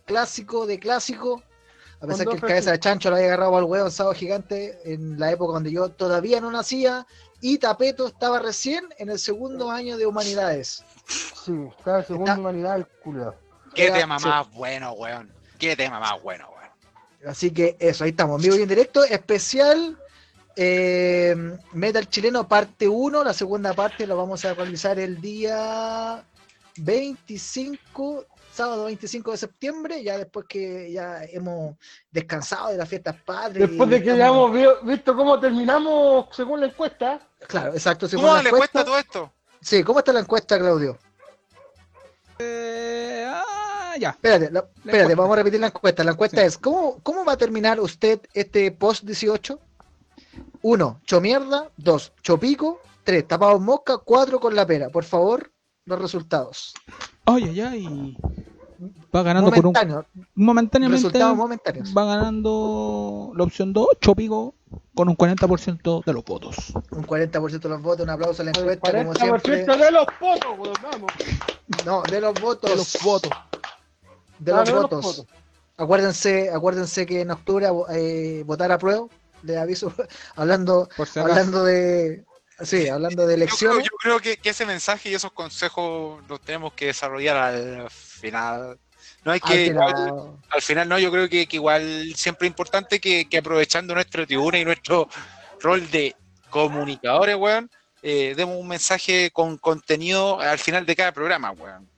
clásico de clásico. A pesar que el cabeza de chancho lo había agarrado al huevo en sábado gigante en la época donde yo todavía no nacía y Tapeto estaba recién en el segundo año de humanidades. Sí, cada segunda Está- humanidad el culo. Qué Era- tema sí. más bueno, weón. Qué tema más bueno. Así que eso, ahí estamos, en vivo y en directo, especial eh, Metal Chileno parte 1, la segunda parte lo vamos a realizar el día 25, sábado 25 de septiembre, ya después que ya hemos descansado de las fiestas padres. Después de que estamos- ya hemos vi- visto cómo terminamos según la encuesta, Claro, exacto. según ¿Cómo la le encuesta- cuesta todo esto? Sí, ¿cómo está la encuesta, Claudio? Eh, ah, ya. Espérate, la- espérate, encuesta. vamos a repetir la encuesta. La encuesta Sí. es, ¿cómo, ¿cómo va a terminar usted este post 18? 1. Chomierda. 2. Chopico. 3. Tapado en mosca. 4. Con la pera. Por favor, los resultados. Ay, ay, ay. Va ganando por un. Momentáneamente. Resultados momentáneos. Va ganando la opción 2, Chopico, con un 40% de los votos. Un 40% de los votos. Un aplauso a la encuesta, como 40% siempre. de los votos, vamos. No, de los votos. De los votos. De Ah, los votos. votos. Acuérdense, acuérdense que en octubre eh, votar a prueba. Le aviso. hablando, si hablando de. Sí, hablando de Yo creo, elecciones. yo creo que, que ese mensaje y esos consejos los tenemos que desarrollar al final. No hay que. al final no, yo creo que, que igual siempre es importante que, que aprovechando nuestra tribuna y nuestro rol de comunicadores, weón, eh, demos un mensaje con contenido al final de cada programa, weón.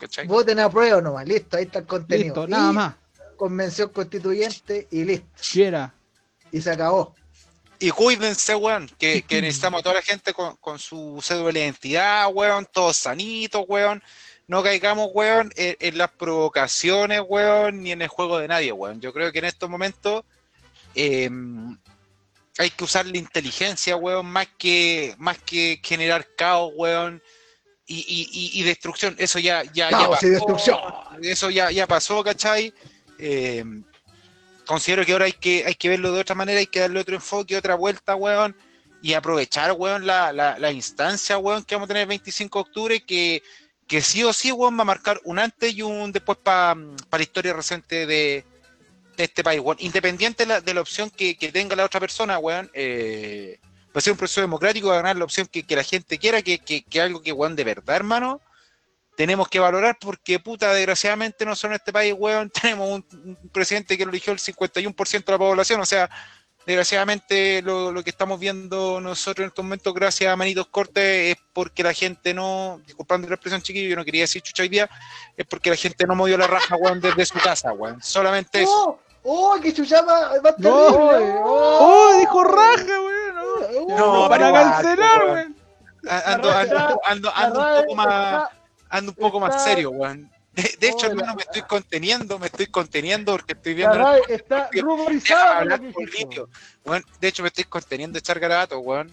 ¿Cachai? Voten a prueba nomás, listo, ahí está el contenido. Listo, Y nada más. Convención constituyente y listo. Quiera. Y se acabó. Y cuídense, weón, que, que necesitamos a toda la gente con, con su cédula de identidad, weón, todos sanitos, weón. No caigamos, weón, en, en las provocaciones, weón, ni en el juego de nadie, weón. Yo creo que en estos momentos eh, hay que usar la inteligencia, weón, más que, más que generar caos, weón, y, y- y- destrucción. Eso ya, ya, ya pasó. destrucción. Eso ya, ya pasó, ¿cachai? Eh, considero que ahora hay que, hay que verlo de otra manera, hay que darle otro enfoque, otra vuelta, weón, y aprovechar, weón, la, la, la instancia, weón, que vamos a tener el 25 de octubre, que, que sí o sí, weón, va a marcar un antes y un después para la historia reciente de, de este país, weón. Independiente de la, de la opción que, que tenga la otra persona, weón, eh, va a ser un proceso democrático, va a ganar la opción que, que la gente quiera, que, que, que algo que, weón, de verdad, hermano, tenemos que valorar porque, puta, desgraciadamente nosotros en este país, weón, tenemos un, un presidente que lo eligió el 51% de la población, o sea, desgraciadamente lo, lo que estamos viendo nosotros en estos momentos, gracias a Manitos Cortes, es porque la gente no, disculpando la expresión chiquillo, yo no quería decir chucha hoy día, es porque la gente no movió la raja, weón, desde su casa, weón, solamente eso. ¡Oh! ¡Oh! ¡Que chuchaba! ¡Va a estar No. terrible! ¡Oh, dijo raja, weón! No. No, para cancelar, weón. Ando, ando, ando, ando un poco más, ando un poco más serio, weón. De, de hecho, Hola. hermano, me estoy conteniendo, me estoy conteniendo porque estoy viendo la RAE está ruborizada. Weón, de hecho, me estoy conteniendo de echar garabato, weón.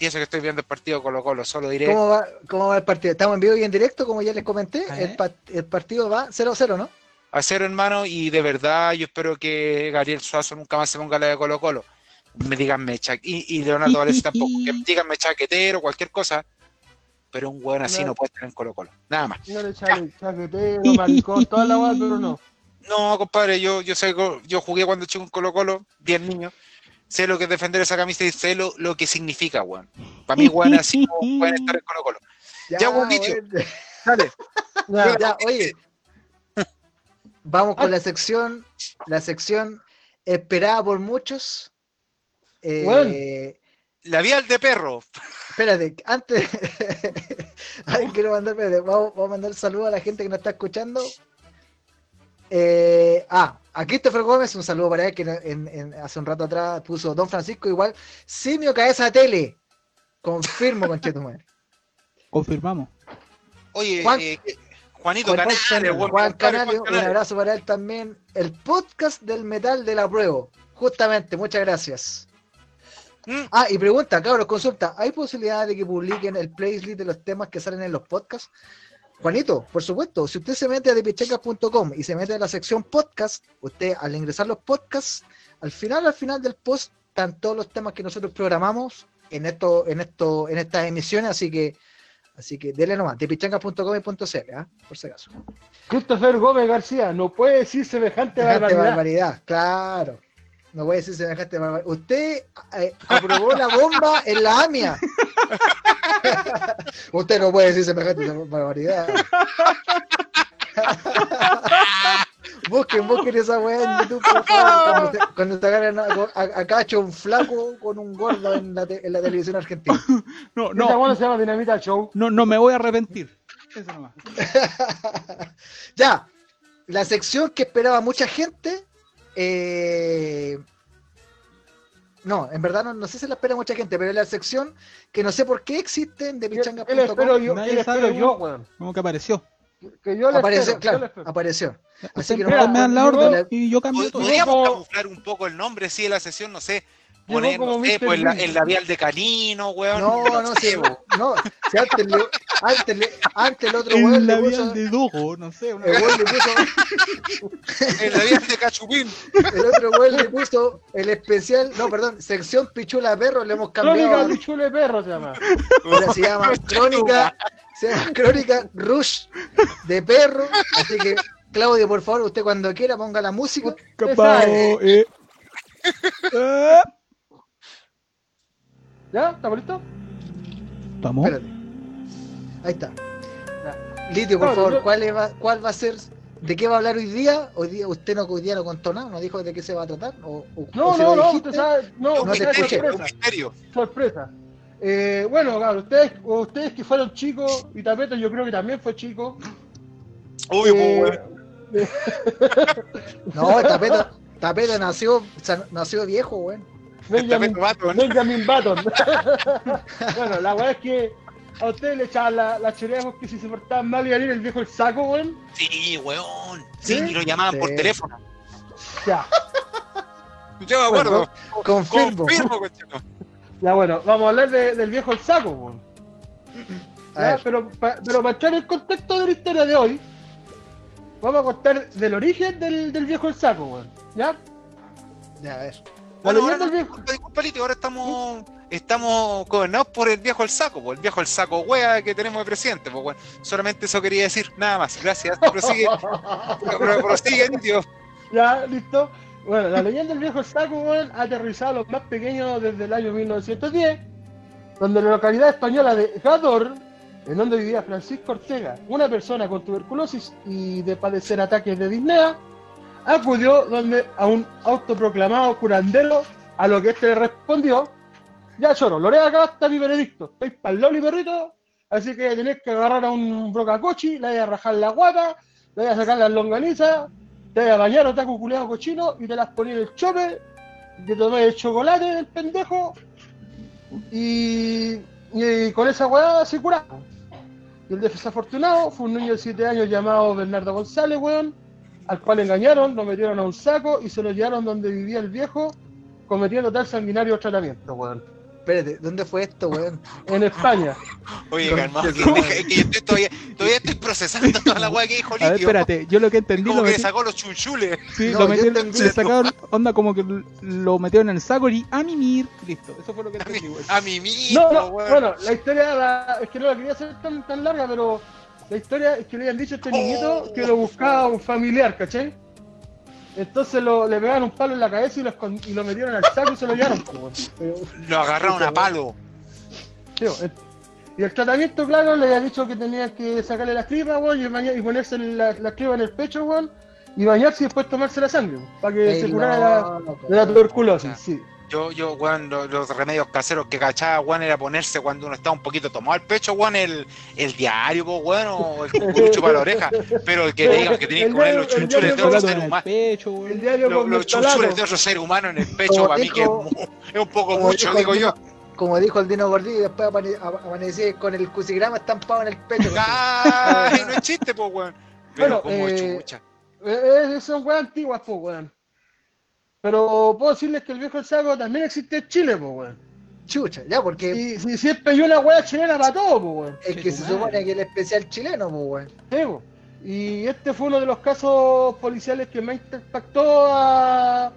Y eso que estoy viendo el partido Colo Colo, solo diré. ¿Cómo va, ¿Cómo va el partido? Estamos en vivo y en directo, como ya les comenté. Ah, El, ¿eh? pa- el partido va 0-0, ¿no? a cero, hermano, y de verdad yo espero que Gabriel Suazo nunca más se ponga la de Colo Colo. Me díganme y, y Leonardo Valencia tampoco, que díganme chaquetero, cualquier cosa, pero un weón así No. no puede estar en Colo Colo. Nada más. No le echale chaquetero, maricón, toda la weá, pero no. No, compadre, yo, yo sé, yo jugué cuando chico en Colo Colo, bien niño. Sé lo que es defender esa camisa y sé lo, lo que significa, weón. Para mí, weón, así no pueden estar en Colo Colo. Ya, buen litio. bueno. Dale. Ya, Ya, oye. Vamos con la sección, la sección esperada por muchos. Eh, Bueno. La vial de perro. Espérate, antes. Ay, quiero mandar, espérate, vamos, vamos a mandar saludo a la gente que nos está escuchando. Eh, ah, a Christopher Gómez, un saludo para él que en- en- hace un rato atrás puso Don Francisco igual. Simio Cabeza Tele. Confirmo, conchetumadre. Confirmamos. Oye, Juan- eh, Juanito Juan, Juan Canario, un abrazo para él también. El podcast del metal de la prueba. Justamente, muchas gracias. Mm, Ah, y pregunta, cabros, consulta, ¿hay posibilidad de que publiquen el playlist de los temas que salen en los podcasts? Juanito, por supuesto, si usted se mete a depichecas.com y se mete a la sección podcast, usted al ingresar los podcasts, al final, al final del post, están todos los temas que nosotros programamos en esto, en esto, en estas emisiones, así que, así que dele nomás, depichecas.com y punto CL, ¿ah? por si acaso. Christopher Gómez García, no puede decir semejante Semejante barbaridad. barbaridad, claro. No voy a decir semejante barbaridad. Usted eh, aprobó la bomba en la AMIA. Usted no puede decir semejante barbaridad. busquen, busquen esa weá en YouTube, por favor. Cuando, te- cuando te agarran a, a, a cacho un flaco con un gordo en la, te- en la televisión argentina. No, Esta no, buena se llama Dinamita Show. no, no me voy a arrepentir. Eso nomás. ya, la sección que esperaba mucha gente. Eh, no, en verdad no, no sé si la espera mucha gente, pero la sección que no sé por qué existen de ¿Qué le espero pichanga.com. yo? Nadie ¿Qué le sabe, espero yo, weón. Como que apareció. Que yo le Apareció, espero, yo le claro, espero. apareció. Así que me no, Mira, dan la orden y yo cambio todo. Podríamos camuflar un poco el nombre, sí, de la sesión, no sé. Poner, como no sé, Mr. pues la- el labial de canino, weón. no, no, sé, weón. no, si antes, le, antes, le- antes el otro El weón le labial puso, de dogo, no sé. una- el weón le puso, El labial de cachupín. el otro weón le puso el especial, no, perdón, sección pichula perro, le hemos Crónica cambiado. de Chule Perro se llama. Ahora se llama Crónica, se llama Crónica Rush de perro. Así que, Claudio, por favor, usted cuando quiera ponga la música. Eh. Eh. ¿Ya? ¿Estamos listos? ¿Estamos? Espérate. Ahí está. Litio, por favor, yo- ¿cuál, es- va, ¿cuál va a ser? ¿De qué va a hablar hoy día? Hoy día usted no, hoy día no contó nada, no dijo de qué se va a tratar. O, o- No, o no, no, usted sabe, no, No sorpresa, misterio. sorpresa. Eh, bueno, claro, ustedes, ustedes que fueron chicos, y Tapeto yo creo que también fue chico. Obvio, eh, pues. No, Tapeto, Tapeto nació, o sea, nació viejo, weón. Benjamin, Button. Benjamin Button. bueno, la weá es que a ustedes le echaban la, la chorea porque si se portaban mal iban a ir el viejo el saco, weón. Sí, weón. Sí, ¿Sí? y lo llamaban por teléfono. Ya, Yo me acuerdo. Confirmo. Confirmo, cochino. ya bueno, vamos a hablar de- del viejo el saco, weón. A Ya, ver, pero, pa- pero para echar el contexto de la historia de hoy, vamos a contar del origen del, del viejo el saco, weón. ¿Ya? ya, a ver. Bueno, ahora no, viejo. disculpa, disculpa, Lito, ahora estamos, estamos gobernados por el viejo el saco, por el viejo el saco wea que tenemos de presidente, pues bueno, solamente eso quería decir, nada más, gracias, prosigue, pro- prosigue, tío. Ya, listo. Bueno, la leyenda del viejo saco, weón, ha aterrizado a los más pequeños desde el año 1910, donde la localidad española de Gador, en donde vivía Francisco Ortega, una persona con tuberculosis y de padecer ataques de disnea, acudió donde a un autoproclamado curandero, a lo que este le respondió, ya choro, Lorea acá está mi veredicto, estoy pa'l loli perrito, así que tenés que agarrar a un brocacochi, le voy a rajar la guata, le voy a sacar las longanizas, te voy a bañar otaku culeado cochino y te las poní en el chope, te tomé el chocolate del pendejo y, y con esa weá se curaba. Y el desafortunado fue un niño de 7 años llamado Bernardo González, weón, al cual engañaron, lo metieron a un saco y se lo llevaron donde vivía el viejo, cometiendo tal sanguinario tratamiento, weón. Espérate, ¿dónde fue esto, weón? En España. Oye, calmado, que, deja- que yo estoy todavía, todavía estoy procesando toda la wea que dijo A ver, Litio. espérate, yo lo que entendí Como lo que le metí, sacó los chunchules. sí, No, lo metieron, entendí le sacaron onda como que lo metieron en el saco y a mimir. Listo, eso fue lo que entendí, güey. A mi mismo, No, no, weón. bueno, la historia la- es que no la quería hacer tan, tan larga, pero la historia es que le habían dicho a este niñito que lo buscaba un familiar, ¿cachai? Entonces lo, le pegaron un palo en la cabeza y lo, y lo metieron al saco y se lo llevaron. Lo agarraron a palo. tío, y el tratamiento, claro, le había dicho que tenía que sacarle las tripas, weón, y, ponerse la, la tripa en el pecho, weón, y bañarse y después tomarse la sangre, para que Ey, se curara la, loco. de la tuberculosis, sí. Yo, yo, weón, lo- los, remedios caseros que cachaba, weón, era ponerse cuando uno estaba un poquito tomado al pecho, weón, el, el diario, po, weón, o el cucurucho para la oreja. Pero el que te digan que tenéis que poner los chunchules de otro ser humano. pecho, El güey. diario Los, los chunchules de otro ser humano en el pecho, Como para mí que es, dijo- un poco Como mucho, dijo digo yo. Como dijo el Dino Gordillo, y después amanecí con el crucigrama estampado en el pecho. Ay, no es chiste, po, weón. Pero Bueno, como eh, chucha. Eh, eh, son weas antiguas, pues, weón. Pero puedo decirles que el viejo del saco también existe en Chile, pues, weón. Chucha, ya, porque Y si siempre hay una weá chilena para todo, pues, weón. es que se supone que el especial chileno, pues, weón. Sí, po. Y este fue uno de los casos policiales que más impactó a,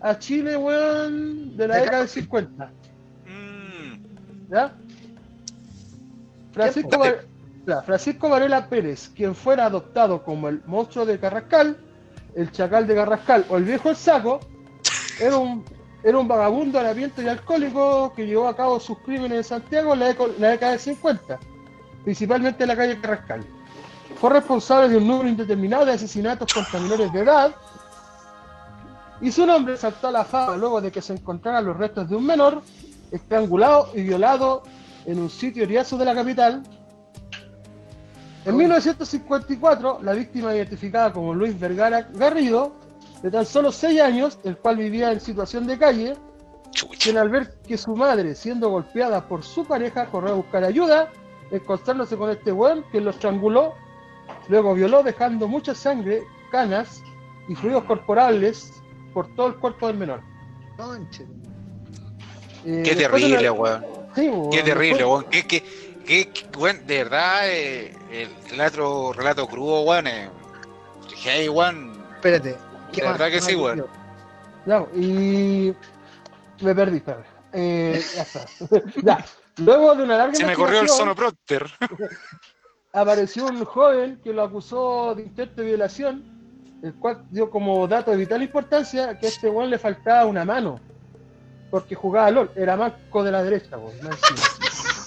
a Chile, weón, de la década del 50. Mm, ¿Ya? Francisco, ya, Francisco Varela Pérez, quien fuera adoptado como el monstruo de Carrascal, el chacal de Carrascal o el viejo el saco, era un, era un vagabundo harapiento y alcohólico que llevó a cabo sus crímenes en Santiago en la, la década del 50, principalmente en la calle Carrascal. Fue responsable de un número indeterminado de asesinatos contra menores de edad y su nombre saltó a la fama luego de que se encontraran los restos de un menor estrangulado y violado en un sitio eriazo de la capital. En 1954, la víctima identificada como Luis Vergara Garrido, de tan solo 6 años, el cual vivía en situación de calle, quien al ver que su madre, siendo golpeada por su pareja, corrió a buscar ayuda, encontrándose con este weón que lo estranguló, luego violó dejando mucha sangre, canas y fluidos corporales por todo el cuerpo del menor. Conche. Eh, Qué terrible, weón. Sí, weón, Qué terrible, weón. Qué, qué, qué, qué- weón, de verdad, eh, el relato, relato crudo, weón. Eh, hey, weón. Espérate. ¿Qué De más? verdad que ¿Qué sí, weón. dijo? Ya, y me perdí, espera. Eh, ya está. ya. Luego de una larga Se me corrió el sonoprompter. apareció un joven que lo acusó de intento de violación, el cual dio como dato de vital importancia que a este weón le faltaba una mano, porque jugaba LOL, era manco de la derecha, weón,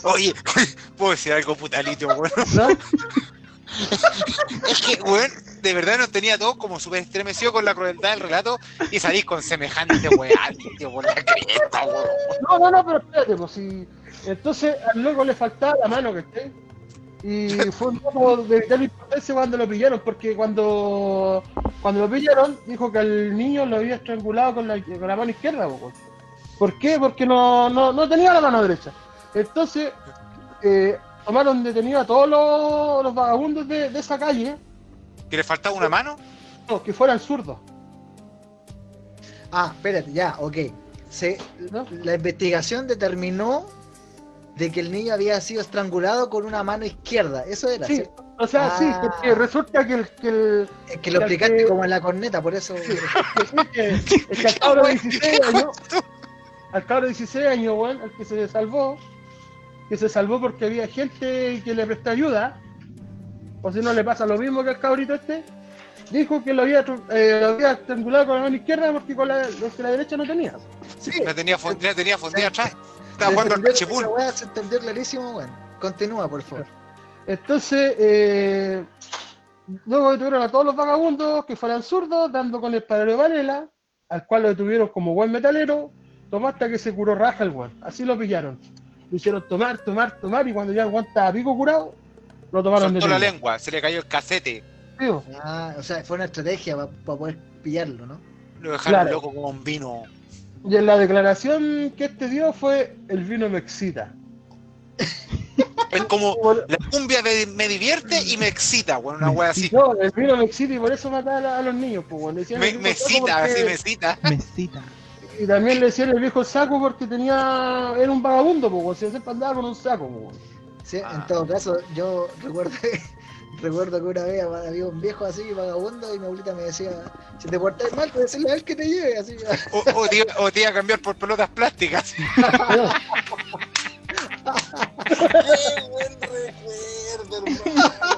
Oye, puedo decir algo putalito, weón. ¿no? Es que, weón, de verdad nos tenía todos como súper estremecidos con la crueldad del relato y salís con semejante weá, tío, por la cresta, weón. No, no, no, pero espérate, pues si. Entonces al loco le faltaba la mano, que esté. Y fue un poco de vital importancia cuando lo pillaron, porque cuando cuando lo pillaron, dijo que al niño lo había estrangulado con la, con la mano izquierda, po, weón. ¿Por qué? Porque no, no, no tenía la mano derecha. Entonces, eh, tomaron detenido a todos los, los vagabundos de, de esa calle, ¿Que le faltaba una mano? los que fueran zurdos. Ah, espérate, ya, ok. Se, ¿no? la investigación determinó de que el niño había sido estrangulado con una mano izquierda. Eso era, Sí, ¿cierto? o sea, sí, Ah. porque resulta que el, que el, Es que lo explicaste que- como en la corneta, por eso. que, es que al cabro de 16 años, al cabro de 16 años, weón, al que se salvó, que se salvó porque había gente que le prestó ayuda, o si no le pasa lo mismo que al cabrito este, dijo que lo había, eh, lo había estrangulado con la mano izquierda porque con la, porque la derecha no tenía. Sí, La tenía fundida, tenía fundida atrás. Estaba jugando al cachipún. se entendió clarísimo, weón. Continúa, por favor. Entonces, eh, luego detuvieron a todos los vagabundos que fueran zurdos, dando con el padre de Varela, al cual lo detuvieron como buen metalero, tomó hasta que se curó raja el guan. Así lo pillaron. Lo hicieron tomar, tomar, tomar, y cuando ya el guan estaba pico curado, lo tomaron de Soltó la lengua, se le cayó el casete. Ah, o sea, fue una estrategia para poder pillarlo, ¿no? Lo dejaron Claro. loco como un vino. Y en la declaración que este dio fue, el vino me excita. Es como la cumbia de- me divierte y me excita, weón, una wea así. No, el vino me excita y por eso mataba a, los niños, pues, bueno. Decían Me, me viejo saco cita, porque- así me cita. Y también le decían el viejo saco porque tenía. Era un vagabundo, pues, si siempre andaba con un saco, pues. Sí, Ah. en todo caso, yo recuerdo, recuerdo que una vez había un viejo así, vagabundo, y mi abuelita me decía, si te portas mal, pues decirle a él que te lleve, así. O, o, te, iba- o te iba a cambiar por pelotas plásticas.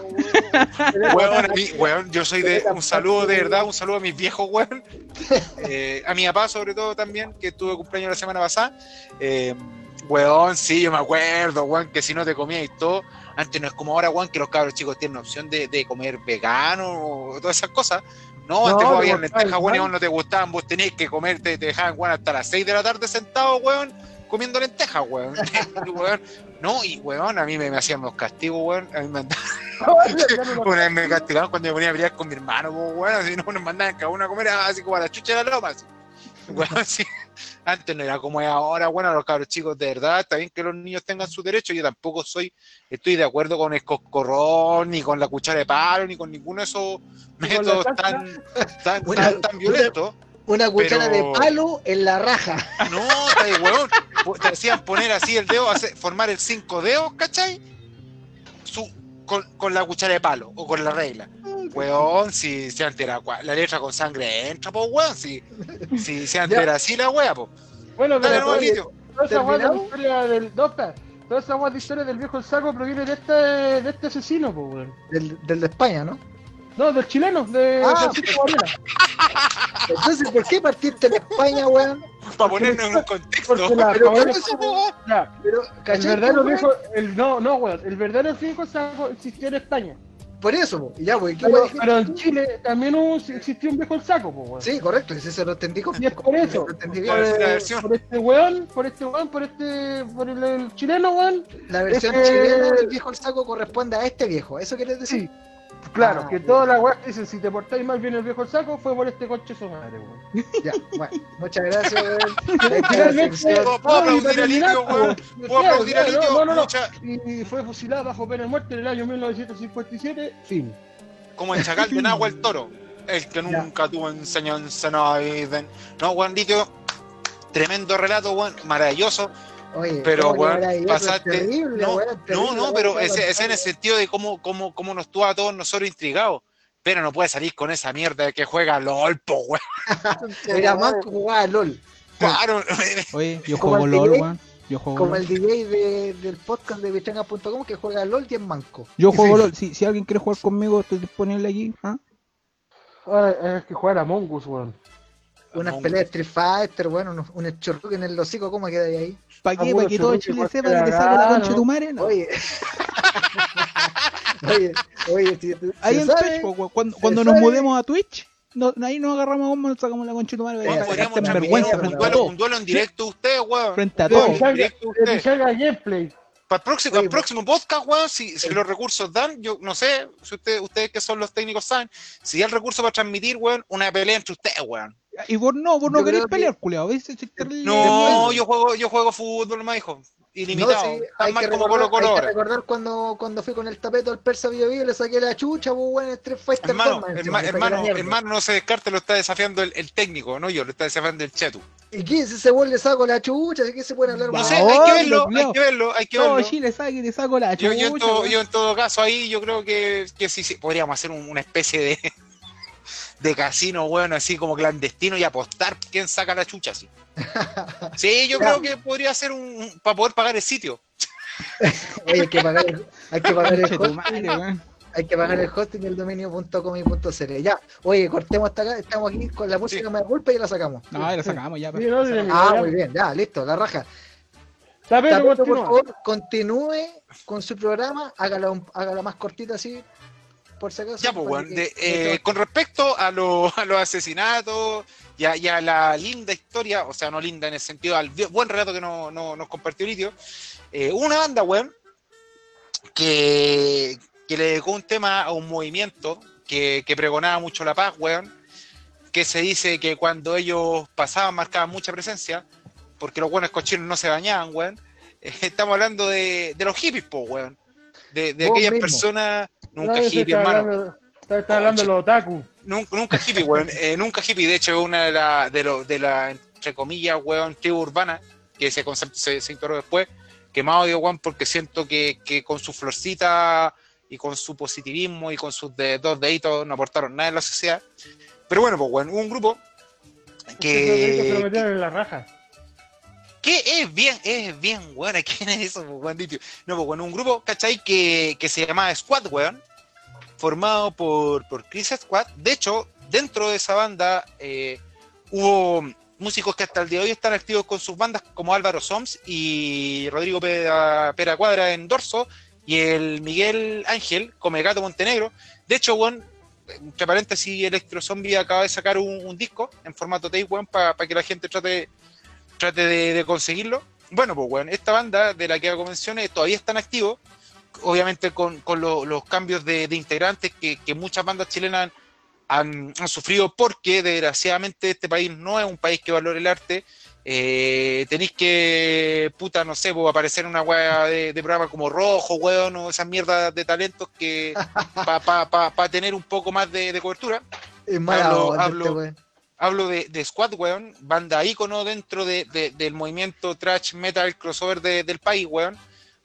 A mí, weón, yo soy de un saludo de verdad, un saludo a mis viejos, weón. Eh, a mi papá, sobre todo, también, que tuve cumpleaños la semana pasada. Eh, weón, sí, yo me acuerdo, weón, que si no te comías y todo. Antes no es como ahora, weón, que los cabros chicos tienen opción de, de comer vegano o todas esas cosas. No, antes No, no, lentejas, weón, y igual. vos no te gustaban, vos tenías que comer, te, te dejaban, weón, hasta las 6 de la tarde sentado, weón, comiendo lentejas, weón. No, y weón, a mí me, me hacían los castigos, weón. A mí me una vez me castigaban cuando me ponía a pelear con mi hermano, weón, así no nos mandaban cada uno a comer así como a la chucha de la loma, así. Weón, así. Antes no era como es ahora, bueno, los cabros chicos, de verdad, está bien que los niños tengan su derecho, yo tampoco soy, estoy de acuerdo con el coscorrón, ni con la cuchara de palo, ni con ninguno de esos métodos tan, tan, Una- tan, tan violentos. Una cuchara Pero- de palo en la raja. No, está de huevón. Te hacían poner así el dedo, hacer- formar el cinco dedos, ¿cachai? Su, con, con la cuchara de palo o con la regla. Weón, si, si antes era cua- la letra con sangre entra, pues weón, si, si, si antes Ya. era así la wea, pues. Bueno, pero toda esa de la ¿Terminamos? historia del. Toda esa de historia del viejo el saco proviene de este, de este asesino, pues, weón. Del, del de España, ¿no? No, del chileno, de Ah. Francisco Varela. Entonces, ¿por qué partiste en España, weón? Para ponernos en un contexto. Porque la Pero favela- por eso, po, Ya, Pero, el verdadero viejo, el, no, no, weón, el verdadero viejo saco existió en España. Por eso, po. Y ya, ¿qué Pero, pero en Chile también hubo, existió un viejo el saco, weón. Sí, correcto, ese se lo entendí con Y es por eso. Entendí Por, eh, por este weón, por este weón, por este, por el, el chileno, weón. La versión es que- chilena del viejo el saco corresponde a este viejo. ¿Eso quieres decir? Sí. Claro, Ah, que todas las weas dicen si te portáis mal viene el viejo saco fue por este coche su madre, weón. Ya, bueno, muchas gracias, weón. ¿Puedo, aplaudir para a Litio, terminar, weón? ¿Puedo aplaudir a claro, Litio? no, no, Y fue fusilado bajo pena de muerte en el año 1957, fin. como el chacal de Nahua el toro. El que nunca tuvo enseñanza. No, Juan Litio, tremendo relato, weón, maravilloso. Oye, Pero, ¿cómo que weón, pasaste- Terrible, no, weón, No, terrible, no, weón, pero ese, ese en el sentido de cómo, cómo, cómo nos tuvo a todos nosotros intrigados. Pero no puede salir con esa mierda de que juega LOL, po, weón. Era más que jugaba LOL. Claro, Oye, yo Como juego el LOL, DJ, weón. Yo juego Como LOL. el DJ de- del podcast de bichanga.com que juega LOL y es manco. Yo juego Sí. LOL. Si, si alguien quiere jugar conmigo, estoy disponible aquí. ¿ah? Ahora es que jugar a Mongus, weón. Unas Among peleas de Street Fighter, bueno, un, un chorruque en el hocico, ¿cómo queda ahí? ¿Para Ah, qué? bueno, ¿Para que todo Chile sepa que que te la saco la gana, concha de ¿no? tu madre? No. Oye. oye, oye, si, si Ahí en sabe, Twitch, po, weón. cuando, nos mudemos a Twitch, no, ahí nos agarramos a bomba, nos sacamos la concha de tu madre. Podríamos vergüenza un duelo, todos. un duelo en directo ustedes, weón. Frente a usted. Pichanga Gameplay. Para el próximo, Oye, el próximo podcast, weón, si, si los recursos dan, yo no sé, si ustedes, ustedes que son los técnicos saben, si hay el recurso para transmitir, weón, una pelea entre ustedes, weón. Y vos no, vos no Yo querés creo que- pelear, culiao. No, yo juego, yo juego fútbol, me dijo. Ilimitado. No, sí, hay, que como recordar, Colo Colo hay que recordar cuando, cuando fui con el tapeto al persa Bio Bio, le saqué la chucha, pues bueno, en Street Fighter Hermano, 2, man, herma- le hermano, hermano, no se descarte, lo está desafiando el, el técnico, no yo, lo está desafiando el Chetu. ¿Y qué? Si ese weón le saco la chucha, ¿de qué se puede hablar No más? sé, hay que verlo, hay que verlo, hay que verlo. Chile sabe que te saco la Yo, chucha. yo, en todo, yo en todo caso ahí yo creo que, que sí, sí, podríamos hacer un- una especie de, de casino, weón, así como clandestino y apostar quién saca la chucha así. Sí, yo Ya. creo que podría ser un, para poder pagar el sitio. Oye, hay que pagar el, hay que pagar el hosting, hay que pagar el hosting y el dominio.com y punto cl. Ya, oye, cortemos hasta acá, estamos aquí con la música Sí. me culpa y la sacamos. No, ahí la sacamos ya. Sí, no, Ah, ya. muy bien, ya, listo, la raja. Tapeto, Tapeto, por favor, continúe con su programa, hágala, un- hágala más cortita así, por si acaso. Ya, pues, que- que eh, con respecto a, lo- a los asesinatos y a, y a la linda historia, o sea, no linda en el sentido, al buen relato que no- no- nos compartió Litio, eh, una banda, weón, que, que le dedicó un tema a un movimiento que, que pregonaba mucho la paz, weón, que se dice que cuando ellos pasaban marcaban mucha presencia, porque los buenos cochinos no se bañaban, weón. Estamos hablando de, de los hippies, po, weón. De, aquellas mismo. personas, nunca hippie, está hermano. hablando- Está, está hablando de los otaku. Nunca, nunca hippie, weón. Eh, nunca hippie. De hecho, es una de la, de, lo, de la, entre comillas, weón, tribu urbana, que ese concepto se, se integró después, que más odio, weón, porque siento que, que con su florcita y con su positivismo y con sus de- dos deditos no aportaron nada en la sociedad. Pero bueno, pues, weón, hubo un grupo Ustedes se lo que, metieron en la raja. Que es bien, es bien, weón, ¿quién es eso, pues, weón? No, pues, bueno, un grupo, ¿cachai? Que, que se llamaba Squad, weón, formado por, por Chris Squad. De hecho, dentro de esa banda eh, hubo músicos que hasta el día de hoy están activos con sus bandas, como Álvaro Soms y Rodrigo Pera, Pera Cuadra en Dorso, y el Miguel Ángel, Come Gato Montenegro. De hecho, weón, entre paréntesis, Electro Zombie acaba de sacar un, un disco en formato tape, weón, para que la gente trate, trate de, de conseguirlo. Bueno, pues, weón, esta banda de la que hago menciones todavía están activos, obviamente con, con lo- los cambios de, de integrantes que, que muchas bandas chilenas han, han sufrido porque desgraciadamente este país no es un país que valore el arte. Eh, tenéis que, puta, no sé, pues, aparecer en una weá de, de programa como Rojo, weón, o esas mierdas de talentos que para pa, pa- pa tener un poco más de, de cobertura. Es mala hablo- este. Hablo de, de Squad, weón, banda ícono dentro de- de- del movimiento trash metal crossover de- del país, weón.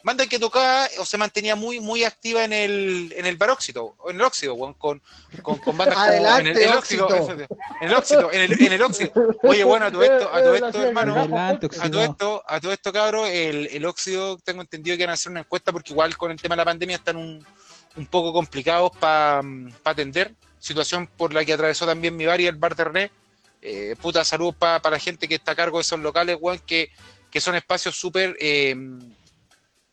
Banda que tocaba o se mantenía muy, muy activa en el, en el baróxido, o en el óxido, weón, con, con, con bandas como- Adelante, en el, el óxido, en el óxido, en el, en el óxido. Oye, bueno, a todo esto, a todo esto, hermano. Adelante, a todo esto, a todo esto, cabro, el, el óxido, tengo entendido que van a hacer una encuesta porque igual con el tema de la pandemia están un, un poco complicados para atender. Situación por la que atravesó también mi bar y el bar de René. Eh, puta salud para la gente que está a cargo de esos locales, weón, que, que son espacios súper eh,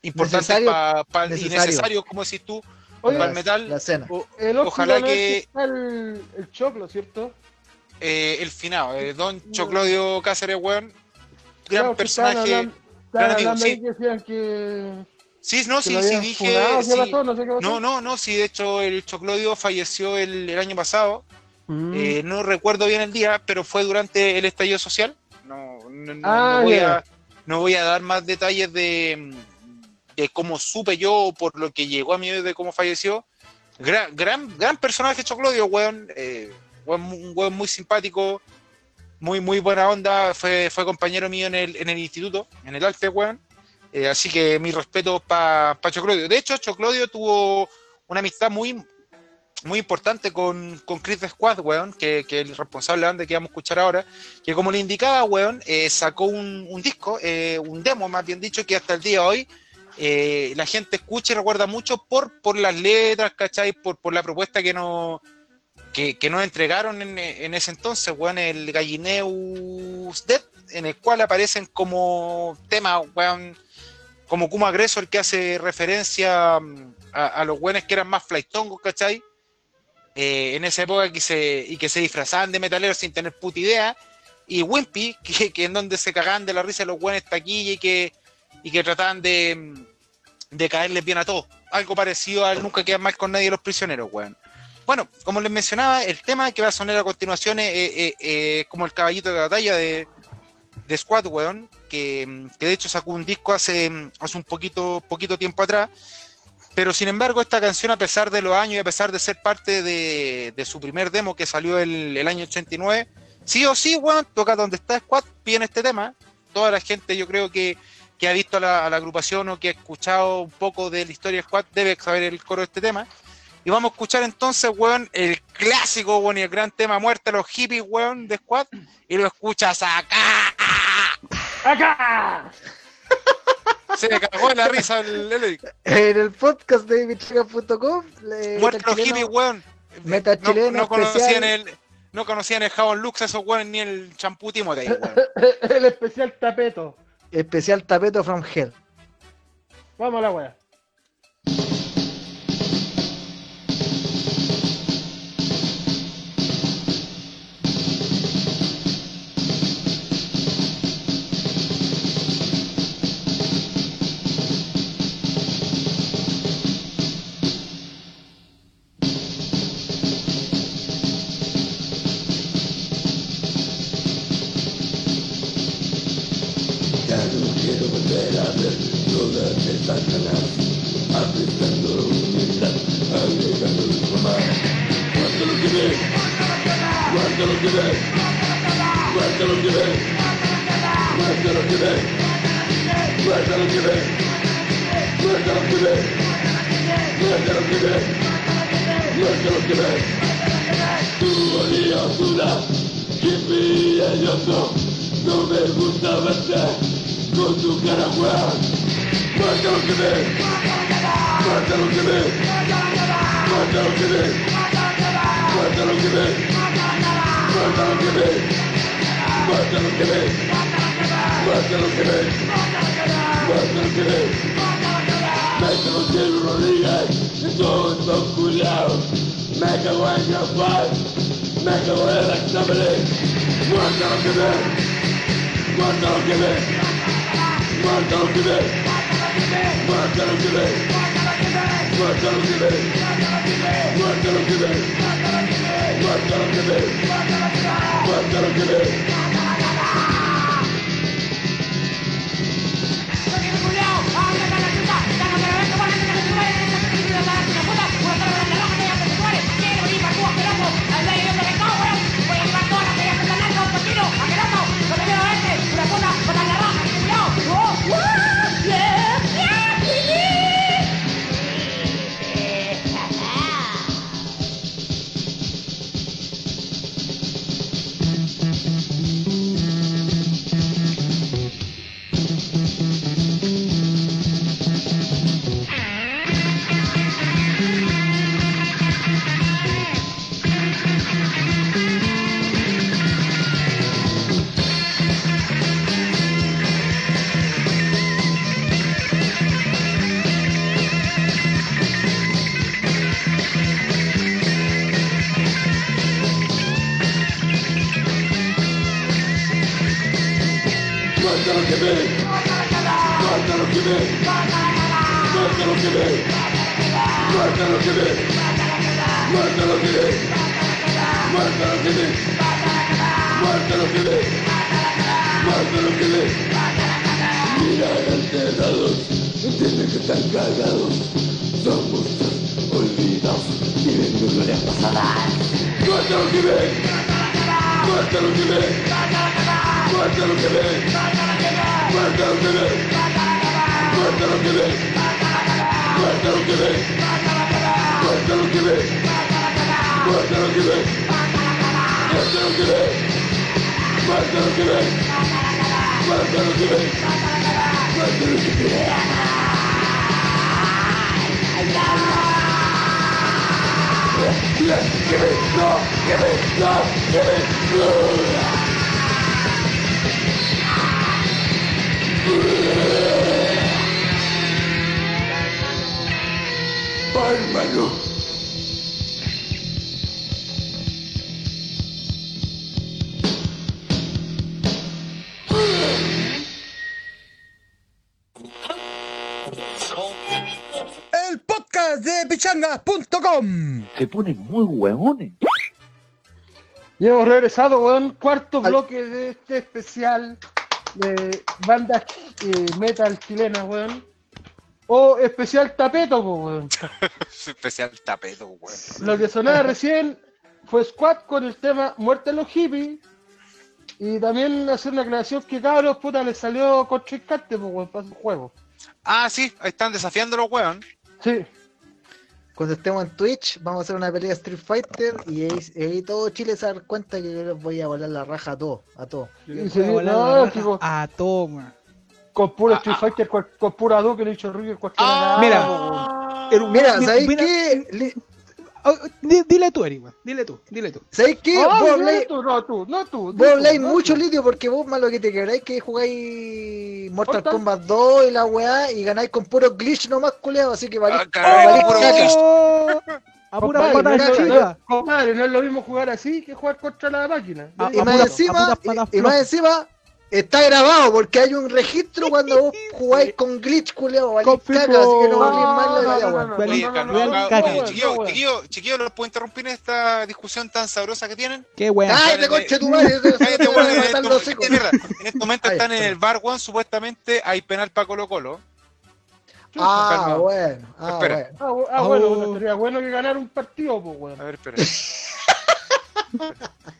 importantes Necesario- para y necesario. necesarios, como decís tú, Oye, para el metal. La cena. O- el óxido ojalá no que- está el, el choclo, ¿cierto? eh, el finado, eh, don Choclodio Cáceres, weón, gran Claro, personaje. hablando- gran amigo, sí. que Sí, no, sí, sí, dije. funado, ¿qué sí. sé. No, no, no, sí, de hecho el Choclodio falleció el, el año pasado. Mm. Eh, no recuerdo bien el día, pero fue durante el estallido social. No, Ah, no voy, a, no voy a dar más detalles de, de cómo supe yo por lo que llegó a mí de cómo falleció. Gran, gran, gran personaje Choclodio, weón. eh, weón, Un weón muy simpático, muy, muy buena onda. Fue, fue compañero mío en el, en el instituto, en el Alte, weón. Eh, así que mi respeto para Choclodio. De hecho, Choclodio tuvo una amistad muy, muy importante con, con Chris the Squad, weón, que, que el responsable de que vamos a escuchar ahora, que como le indicaba, weón, eh, sacó un, un disco, eh, un demo más bien dicho, que hasta el día de hoy eh, la gente escucha y recuerda mucho por, por las letras, ¿cachai? Por, por la propuesta que nos que, que entregaron en, en ese entonces, weón, el Gallineus Dead, en el cual aparecen como tema, weón, como Kuma Agresor que hace referencia mm, a, a los weones que eran más flightongos, ¿cachai? Eh, en esa época que se, y que se disfrazaban de metaleros sin tener puta idea, y Wimpy, que, que en donde se cagaban de la risa los weones taquilla y que, y que trataban de, de caerles bien a todos. Algo parecido al Nunca quedan mal con nadie los prisioneros, weón. Bueno, como les mencionaba, el tema que va a sonar a continuación es, como el caballito de batalla de, de Squad, weón, que, que de hecho sacó un disco hace, hace un poquito, poquito tiempo atrás. Pero sin embargo, esta canción, a pesar de los años y a pesar de ser parte de, su primer demo que salió el, el año 89, sí o sí, weón, toca donde está Squad, piden este tema. Toda la gente, yo creo que, que ha visto a la, agrupación o que ha escuchado un poco de la historia de Squad debe saber el coro de este tema. Y vamos a escuchar entonces, weón, el clásico, weón, y el gran tema Muerte los hippies, weón, de Squad. Y lo escuchas acá. ¡Acá! Se le cagó de la risa el, el- En el podcast de Muerte a los weón. Meta No, chileno no conocían especial. el. No conocían el jabón Lux, esos weones, ni el champú Timothy, weón. El especial tapeto. especial tapeto from hell. Vamos a la wea. Guarda lo que ves, guarda lo que ves, guarda lo que ves, guarda lo que ves, guarda lo que ves, guarda lo que ves, guarda lo que ves. Tu olía oscura, hippie elloso, no me gusta verte con tu cara weón. Guarda lo que ves, guarda lo que ves, guarda lo que ves, guarda lo que ves, guarda lo que ves, guarda lo que ves, guarda lo que ves, guarda lo que ves. Mételo en Rodríguez, todos culiados, me cago en Japón, me cago en la examen, guarda lo que ves, guarda lo que Marcaram que vem. Marcaram que vem. Marcaram que vem. Marcaram que vem. Marcaram que vem. Marcaram que vem. Ponen muy hueones. Y hemos regresado, weón, cuarto Al- bloque de este especial de bandas eh, metal chilenas, weón. O especial tapeto, weón. Especial tapeto, weón. Lo que sonaba recién fue Squad con el tema Muerte a los hippies. Y también hacer una aclaración que cabros, puta, les salió contrincante, po, weón, para su juego. Ah, sí, ahí están desafiando los weón. Sí. Cuando estemos en Twitch, vamos a hacer una pelea de Street Fighter y ahí, ahí todo Chile se va a dar cuenta que yo les voy a volar la raja a todos, a todos. Voy a volar la no, raja A todo, weón. con puro Ah, Street ah. Fighter, con, con pura do que le he dicho Ruger, cualquiera. Ah, Mira. Pero, Mira, mira, ¿sabéis mira, qué? Le- oh, di- Dile tú, Eric. Dile tú, dile tú. ¿Sabéis qué? Ay, vos tú, no tú, no tú. vos habláis no mucho litio porque vos más lo que te queráis que jugáis Mortal Mortal. Kombat 2 y la weá y ganáis con puro glitch nomás culeado, así que valís. Ah, caray, valís. Oh, A pura Compadre, patada no, chica. no, compadre, no es lo mismo jugar así que jugar contra la máquina. Ah, Y a más pura- encima, a y, y más encima Está grabado porque hay un registro cuando vos jugáis con glitch, culiao, vale caca, así que no valís más la Chiquillo, chiquillo, ¿los puedo interrumpir en esta discusión tan sabrosa que tienen? Qué weón. Cállate, tu madre. Este en este momento están en el bar, Juan, supuestamente hay penal para Colo Colo. Ah, bueno. Ah, bueno. Sería bueno que ganar un partido, pues, weón. A ver, espera.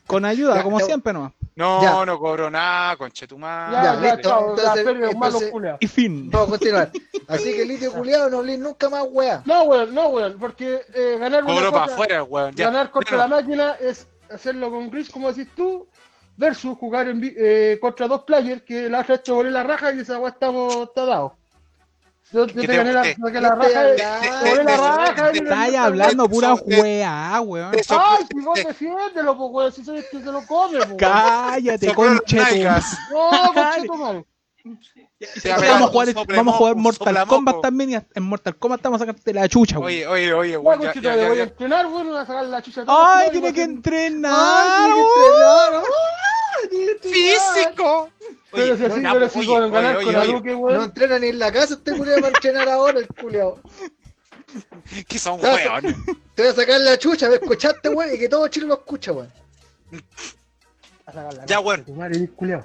Con ayuda, como siempre nomás. No, Ya. no cobro nada, conchetumar. Ya, Ya, ya, listo. Entonces, entonces-. Y fin. Vamos a continuar. Así que litio culiado no hablé nunca más weá. No, weón, no, weón, porque eh, ganar una Cobro para afuera, weón. Ya. ganar contra la máquina es hacerlo con Gris, como decís tú, versus jugar en eh, contra dos players que la otra ha hecho volé la raja y esa weá estamos está dado. Yo, yo ¿Qué te te- gané la, te- la te raja, hablando? eh, volé la raja y- Estáis hablando pura weá, weón. Ay, si vos defiéndelo, pues weón, si sabes que se lo come, pues. weón. Cállate, Sopló las conche tu- nalgas. No, conchito, madre. Te Vamos a jugar, vamos a jugar Mortal. Kombat también y en Mortal Kombat estamos a sacarte la chucha, weón. Oye, oye, oye, Ya, weón. Ya, ya, ya, voy a entrenar, weón, a sacar la chucha. Ay, tiene que entrenar. Ay, tiene que entrenar. Que. Físico. Pero si así, ya, pero pues, si oye, con oye, con. Aluque, No weón. entrena ni en la casa este culiado para entrenar ahora el culiado. Que son weones. Te voy a sacar la chucha, ¿me escuchaste, weón? Y que todo Chile lo escucha, weón. Ya, weón. culiao.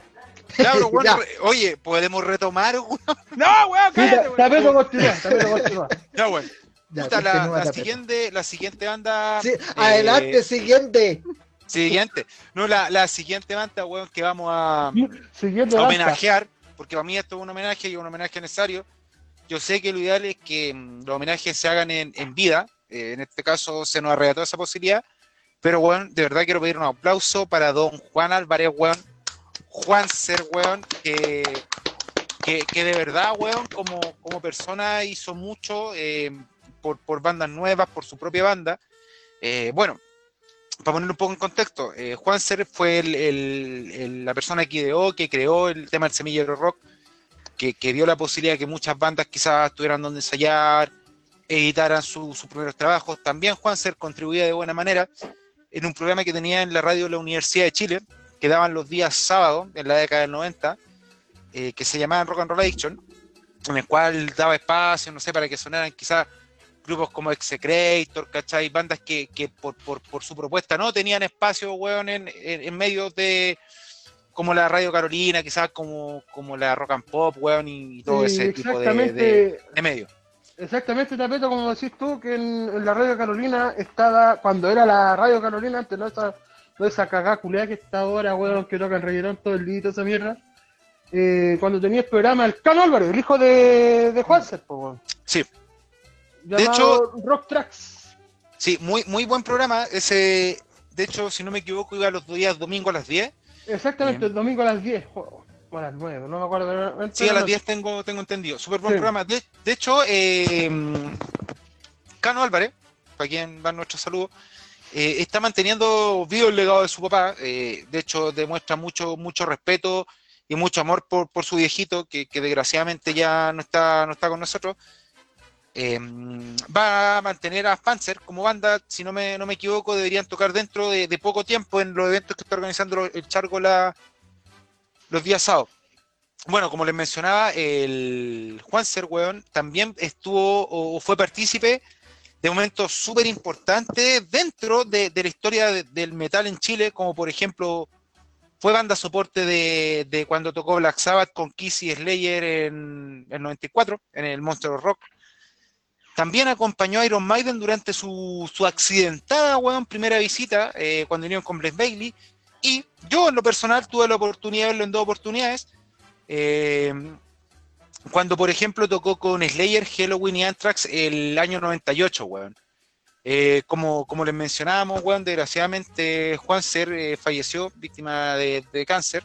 Pero, weón, Ya. Oye, podemos retomar, weón. No, weón, cállate, weón. Tapeto continúa, tapeto continúa. Ya, weón. Ya, Puta, la, la siguiente, la siguiente banda. Sí, eh, adelante, siguiente. Siguiente. No, la, la siguiente banda, weón, que vamos a, homenajear, porque para mí esto es un homenaje y un homenaje necesario. Yo sé que lo ideal es que mm, los homenajes se hagan en, en vida. eh, en este caso se nos arrebató esa posibilidad. Pero, weón, de verdad quiero pedir un aplauso para don Juan Álvarez, weón. Juan Ser, weón, que, que, que de verdad, weón, como, como persona hizo mucho eh, por, por bandas nuevas, por su propia banda. Eh, bueno, para ponerlo un poco en contexto, eh, Juan Ser fue la persona que ideó, que creó el tema del semillero rock, que, dio la posibilidad de que muchas bandas quizás tuvieran donde ensayar, editaran su- sus primeros trabajos. También Juan Ser contribuía de buena manera en un programa que tenía en la radio de la Universidad de Chile, que daban los días sábados, en la década del 90, eh, que se llamaban Rock and Roll Addiction, en el cual daba espacio, no sé, para que sonaran quizás grupos como Execrator, ¿cachai? Bandas que, que por, por, por, su propuesta no tenían espacio, weón, en, en, en medio de como la Radio Carolina, quizás como, como la Rock and Pop, weón, y, todo Sí, ese tipo de, de, de medios. Exactamente, Tapeto, como decís tú, que en, en la Radio Carolina estaba, cuando era la Radio Carolina, antes no esa, no esa culiada que está ahora, weón, que tocan reggaetón todo el día y toda esa mierda. Eh, cuando tenía el programa el Cano Álvarez, el hijo de, de Juanser, po, weón. Sí, Llamado hecho- Rock Tracks. sí, muy, muy buen programa. Ese, de hecho, si no me equivoco, iba los días domingo a las 10. Exactamente, Bien. el domingo a las 10, o a las 9, no me acuerdo. pero- Sí, a las 10 tengo, tengo entendido. Súper buen Sí. programa. De, de hecho, eh, Cano Álvarez, para quien va nuestro saludo, eh, está manteniendo vivo el legado de su papá. eh, de hecho, demuestra mucho, mucho respeto y mucho amor por, por su viejito, que, que desgraciadamente ya no está, no está con nosotros. Eh, va a mantener a Panzer como banda, si no me, no me equivoco, deberían tocar dentro de, poco tiempo en los eventos que está organizando el Chargo la, los días sábados. Bueno, como les mencionaba, el Juan Ser, weón, también estuvo o fue partícipe de momentos súper importantes dentro de, la historia de- del metal en Chile, como por ejemplo fue banda soporte de, de cuando tocó Black Sabbath con Kiss y Slayer en el 94, en el Monster Rock. También acompañó a Iron Maiden durante su, su accidentada, weón, primera visita, eh, cuando vinieron con Blaze Bailey. Y yo, en lo personal, tuve la oportunidad de verlo en dos oportunidades. Eh, cuando, por ejemplo, tocó con Slayer, Halloween y Anthrax el año 98, weón. Eh, como, como les mencionábamos, weón, desgraciadamente Juan Ser eh, falleció víctima de, de cáncer.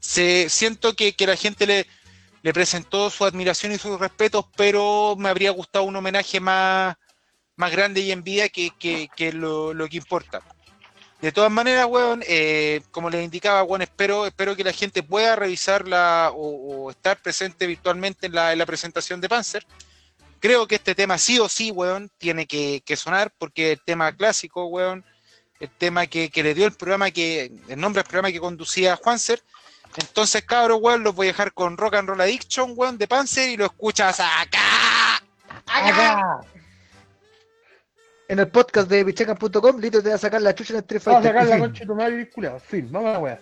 Se, siento que, que la gente le, le presentó su admiración y sus respetos, pero me habría gustado un homenaje más, más grande y en vida que, que, que lo, lo que importa. De todas maneras, weón, eh, como les indicaba, weón, espero, espero que la gente pueda revisarla o, o estar presente virtualmente en la, en la presentación de Panzer. Creo que este tema sí o sí, weón, tiene que, que sonar porque el tema clásico, weón, el tema que, que le dio el programa, que el nombre del programa que conducía Juanser. Entonces, cabros, weón, los voy a dejar con Rock and Roll Addiction, weón, de Panzer y lo escuchas acá. Acá. En el podcast de pichaca.com, Lito te va a sacar la chucha en el Street Vamos a Fighter. sacar la concha de tu madre y culiao. Fin, vamos a la weá.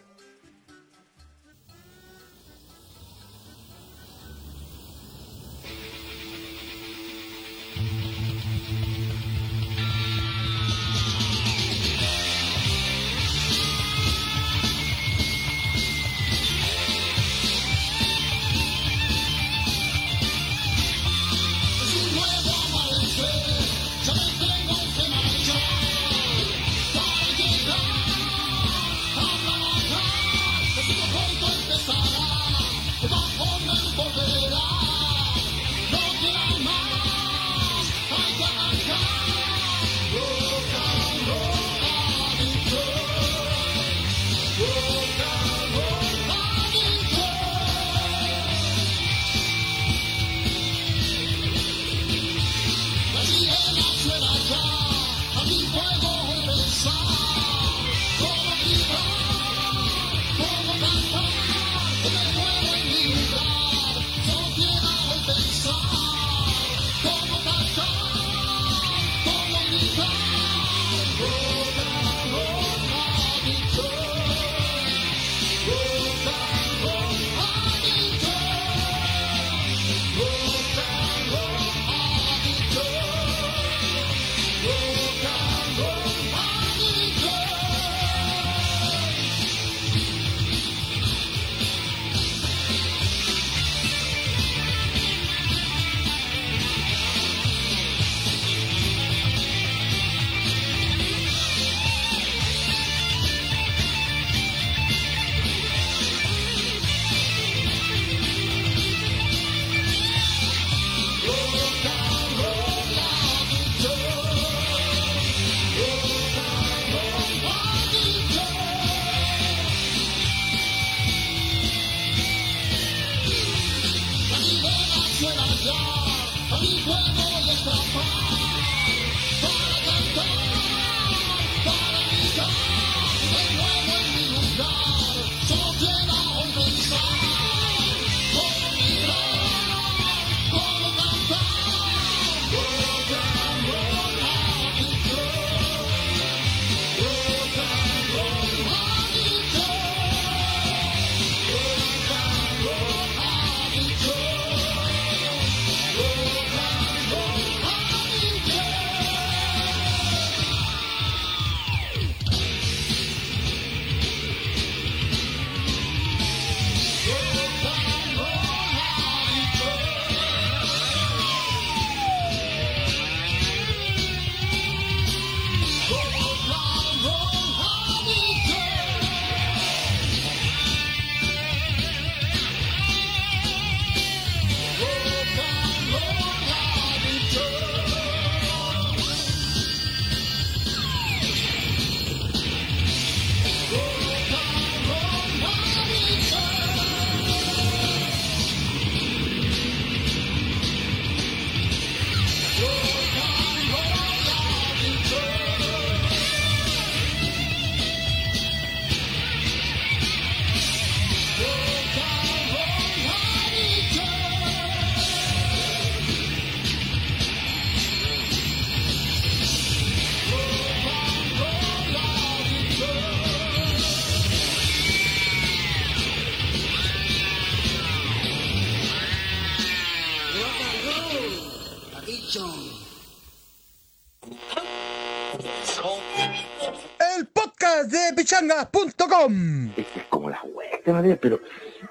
Pero,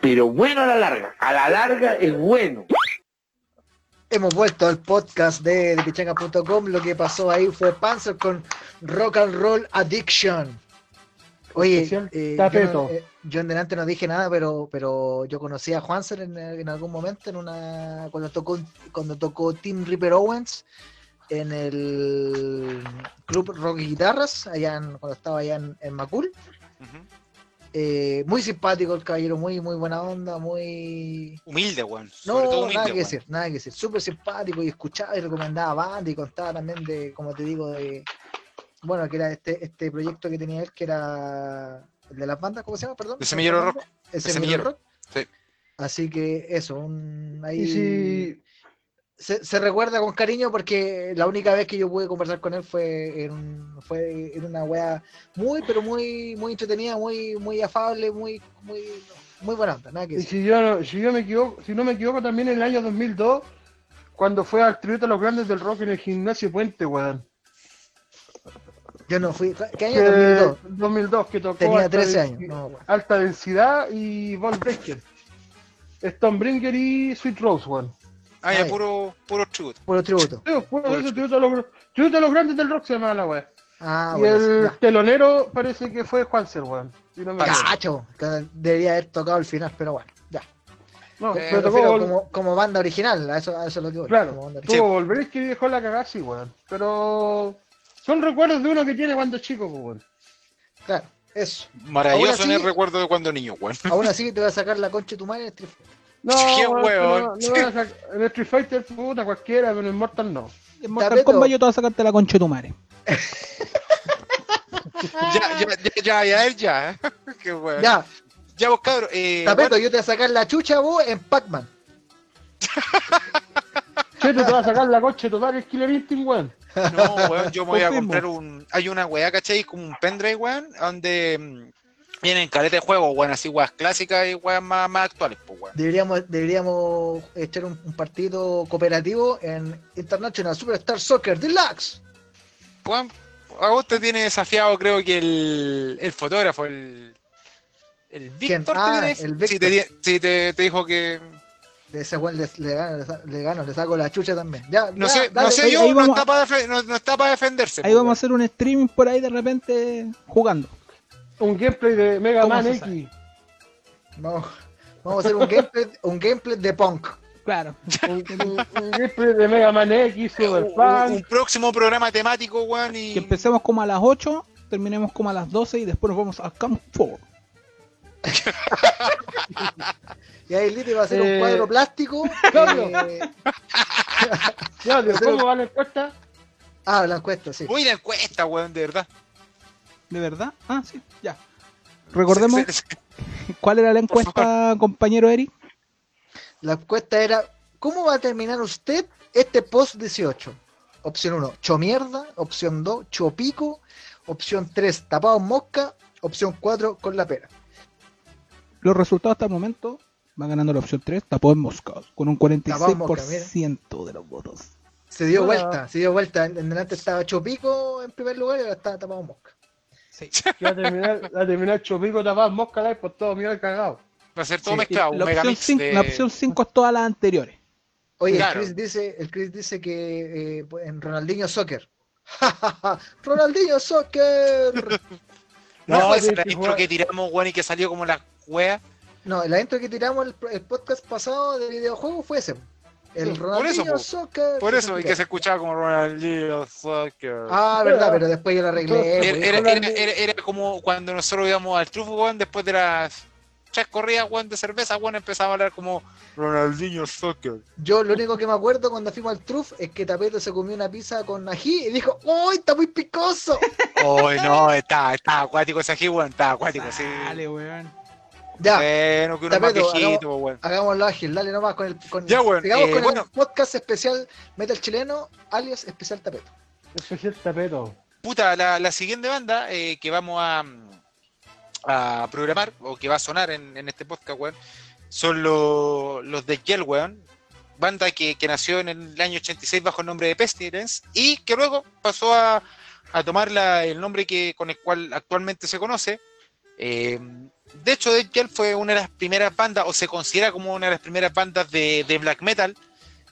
pero bueno a la larga. A la larga es bueno. Hemos vuelto al podcast de, de pichanga.com. Lo que pasó ahí fue Panzer con Rock and Roll Addiction. Oye, eh, yo, eh, yo en delante no dije nada, pero, pero yo conocí a Juanser en, en algún momento en una cuando tocó cuando tocó Tim Ripper Owens en el club Rock y Guitarras, allá en- cuando estaba allá en, en Macul. Eh, muy simpático el caballero, muy muy buena onda, muy Humilde, weón. no, todo humilde, nada que decir, nada que decir. Súper simpático y escuchaba y recomendaba banda y contaba también de, como te digo, de. Bueno, que era este, este proyecto que tenía él, que era el de las bandas, ¿cómo se llama? Perdón. De Semillero ¿El Rock. El De Semillero Semillero. Rock. Sí. Así que eso, un, ahí Y si se, se recuerda con cariño porque la única vez que yo pude conversar con él fue en, un- fue en una wea muy, pero muy, muy entretenida, muy, muy afable, muy, muy, muy buena onda, nada que Y si yo, no- si yo me equivoco, si no me equivoco también en el año 2002, cuando fue al tributo a los grandes del rock en el gimnasio Puente, weón. Yo no fui, ¿qué año? Que- 2002. 2002, que tocó Tenía alta 13 densi- años. No, bueno. alta densidad y Von Breaker. Stonebringer y Sweet Rose, weón. Ah, ya, puro, puro tributo. Puro tributo. Sí, fue ese tributo a los, tributo a los grandes del rock se llama la weá. Ah, y bueno. el ya. telonero parece que fue Juanser, weón. Si no. Cacho, que debería haber tocado el final, pero bueno, ya. No, Eh, tocó Vol- como, como banda original, a eso, a eso es lo que voy. Claro, como banda tuvo volver que dejó la cagada, sí, weón. Pero son recuerdos de uno que tiene cuando chico, pues, weón. Claro, eso. Maravilloso Ahora en el recuerdo de cuando niño, weón. Aún así te voy a sacar la concha de tu madre en Street Fighter. No, Qué weón, huevón. no, no voy a sac- en Street Fighter, puta, cualquiera, pero en Mortal no. En Mortal. Kombat yo te voy a sacarte la concha de tu madre. Ya, ya, ya, ya, ya, él ya. ¿eh? Qué weón. Ya, Ya, vos, cabrón. Eh, Tapeto, yo te voy a sacar la chucha vos en Pac-Man. Che, te vas a sacar la coche total, el Killer Instinct, weón. No, weón, yo me voy a comprar un. Hay una weá, ¿cachai? Como un pendrive, weón, donde mm, vienen caleta de juegos, weón, así weas clásicas y weas más, más actuales, pues, weón. Deberíamos, deberíamos echar un, un partido cooperativo en International Superstar Soccer Deluxe. Weón, a vos te tiene desafiado, creo que el, el fotógrafo, el. El. Víctor, te Ah, el Víctor. te, dijo que. De ese weón le, le gano, le, gano, saco la chucha también. Ya, No ya, sé, dale. no sé ahí- yo, ahí no, vamos está para no, no está para defenderse. Ahí pues, vamos a hacer un streaming por ahí de repente jugando. Un gameplay de Mega ¿Cómo Man X. Vamos, vamos a hacer un gameplay, un gameplay de punk. Claro. Un, un- un gameplay de Mega Man X, Super un, un próximo programa temático, weón, y. Que empecemos como a las 8, terminemos como a las 12 y después nos vamos al Camp 4. Y ahí Liti va a hacer Eh, un cuadro plástico. Claudio. eh, Claudio, ¿cómo va la encuesta? ah, la encuesta, sí. Uy, la encuesta, weón, de verdad. ¿De verdad? Ah, sí, ya. Recordemos cuál era la encuesta, compañero Eric. La encuesta era, ¿cómo va a terminar usted este post 18? Opción 1, chomierda. Opción 2, chopico. Opción 3, tapado en mosca. Opción 4, con la pera. Los resultados hasta el momento va ganando la opción 3, tapó en Mosca, con un Tapó en Mosca, 46% de los votos. Se dio Hola. vuelta, se dio vuelta. En en delante estaba chopico en primer lugar y ahora está tapado en mosca. Sí. Que va a terminar, va a terminar Chopico tapado Mosca Live por todo mío cagado. Va a ser todo Sí, mezclado, un La opción, megamix cinco, de... la opción 5 es todas las anteriores. Oye, Claro. el, Chris dice, el Chris dice que eh, en Ronaldinho Soccer. Ronaldinho Soccer. No, No, esa tienes la que intro que tiramos, weón, y que salió como la wea. No, la intro que tiramos el, el podcast pasado de videojuego fue ese. El Sí, por Ronaldinho eso. Soccer. Por eso, y que se escuchaba como Ronaldinho Soccer. Ah, verdad, pero después yo lo arreglé. era, pues, era, era, era- era como cuando nosotros íbamos al trufo, weón, después de las tres corridas, weón, de cerveza, weón, empezaba a hablar como Ronaldinho Soccer. Yo lo único que me acuerdo cuando fuimos al Truf es que Tapeto se comió una pizza con ají y dijo, ¡Uy, está muy picoso! Uy, no, está, está acuático ese aquí, weón, está acuático, sí. Dale, weón. Ya, Bueno, que uno es más Tapeto, viejito, weón. hagámoslo ágil, dale nomás con el. Con, Ya, weón, sigamos eh, con bueno. el podcast especial Metal Chileno, alias Especial Tapeto. Especial tapeto. Puta, la, la siguiente banda eh, que vamos a, a programar, o que va a sonar en, en este podcast, weón, son los, los de Yell, weón. Banda que, que nació en el año 86 bajo el nombre de Pestilence y que luego pasó a, a tomar la- el nombre que, con el cual actualmente se conoce. Eh, de hecho, Death Yell fue una de las primeras bandas, o se considera como una de las primeras bandas de, black metal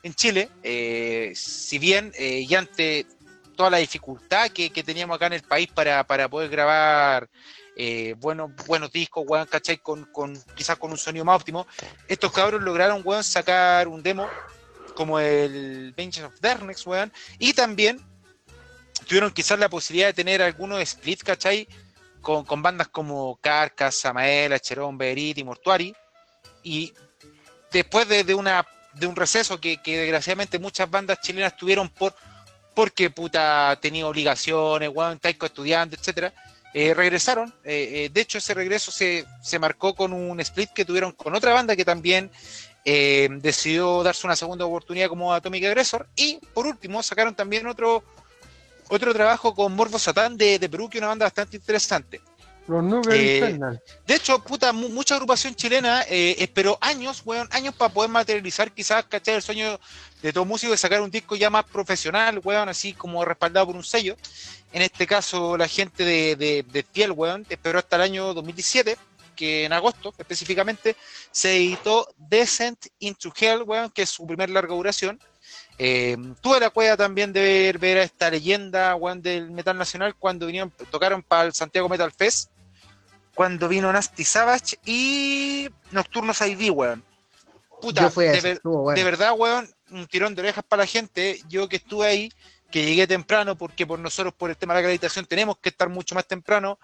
en Chile. Eh, si bien, eh, y ante toda la dificultad que, teníamos acá en el país para, poder grabar buenos, discos, weón, ¿cachai? Con, con, quizás con un sonido más óptimo, estos cabros lograron, sacar un demo como el Vengeance of Darkness, weón, y también tuvieron quizás la posibilidad de tener algunos splits, ¿cachai? Con, bandas como Carcas, Samael, Cherón, Berit Mortuari. Y después de, de una, de un receso que, que desgraciadamente muchas bandas chilenas tuvieron por porque puta tenía obligaciones, weón, taico estudiante, etcétera, eh, regresaron. Eh, eh, de hecho, ese regreso se, se marcó con un split que tuvieron con otra banda que también decidió darse una segunda oportunidad como Atomic Aggressor. Y por último, sacaron también otro, otro trabajo con Morbo Satán de, de Perú, que es una banda bastante interesante. Los Eh. De hecho, puta, mu- mucha agrupación chilena eh, esperó años, weón, años para poder materializar quizás, ¿cachai? El sueño de todo músico de sacar un disco ya más profesional, weón, así como respaldado por un sello. En este caso, la gente de, de, de Fiel, weón, esperó hasta el año 2017, que en agosto específicamente se editó Descent into Hell, weón, que es su primer larga duración. Eh, tuve la cueva también de ver, ver a esta leyenda, weón, del metal nacional cuando vinieron, tocaron para el Santiago Metal Fest cuando vino Nasty Savage y Nocturnos ID, weón. Puta, de, ese, ver- estuvo bueno. de verdad, weón, un tirón de orejas para la gente. Yo que estuve ahí, que llegué temprano, porque por nosotros, por el tema de la acreditación, tenemos que estar mucho más temprano.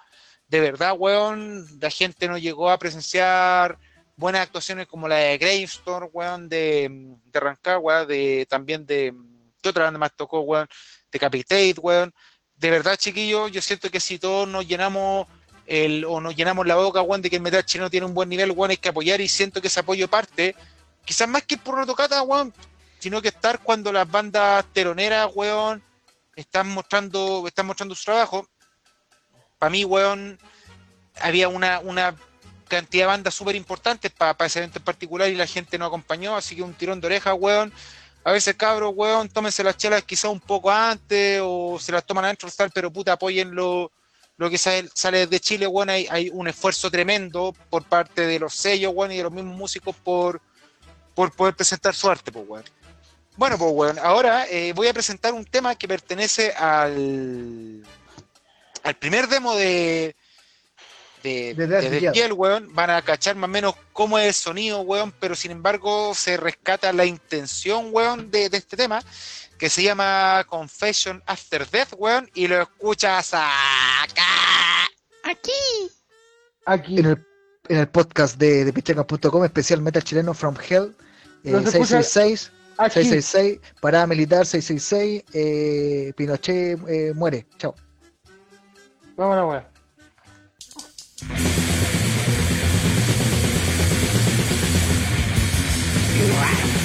De verdad, weón, la gente no llegó a presenciar buenas actuaciones como la de Gravestone, weón, de, de Rancagua, de también de. ¿Qué otra banda más tocó, weón? Decapitate, weón. De verdad, chiquillos, yo siento que si todos nos llenamos el, o nos llenamos la boca, weón, de que el metal chileno tiene un buen nivel, weón, hay que apoyar y siento que ese apoyo parte, quizás más que por una tocata, weón, sino que estar cuando las bandas teloneras, weón, están mostrando, están mostrando su trabajo. Para mí, weón, había una, una cantidad de bandas súper importantes para ese evento en particular y la gente no acompañó, así que un tirón de oreja, weón. A veces, cabros, weón, tómense las chelas quizás un poco antes o se las toman adentro, tal, pero puta, apóyenlo lo que sale, sale de Chile, weón, hay, hay un esfuerzo tremendo por parte de los sellos, weón, y de los mismos músicos por, por poder presentar su arte, pues, weón. Bueno, pues, weón, ahora eh, voy a presentar un tema que pertenece al, al primer demo de, de, De de Death Yell. Weón. Van a cachar más o menos cómo es el sonido, weón, pero sin embargo se rescata la intención, weón, de, de este tema, que se llama Confession After Death, weón, y lo escuchas acá. Aquí. en el, en el podcast de, de pichangas.com, especial Metal Chileno From Hell, eh, Nos escucha 666, Aquí. 666, Parada Militar 666, eh, Pinochet eh, muere. Chao. Vamos a You are.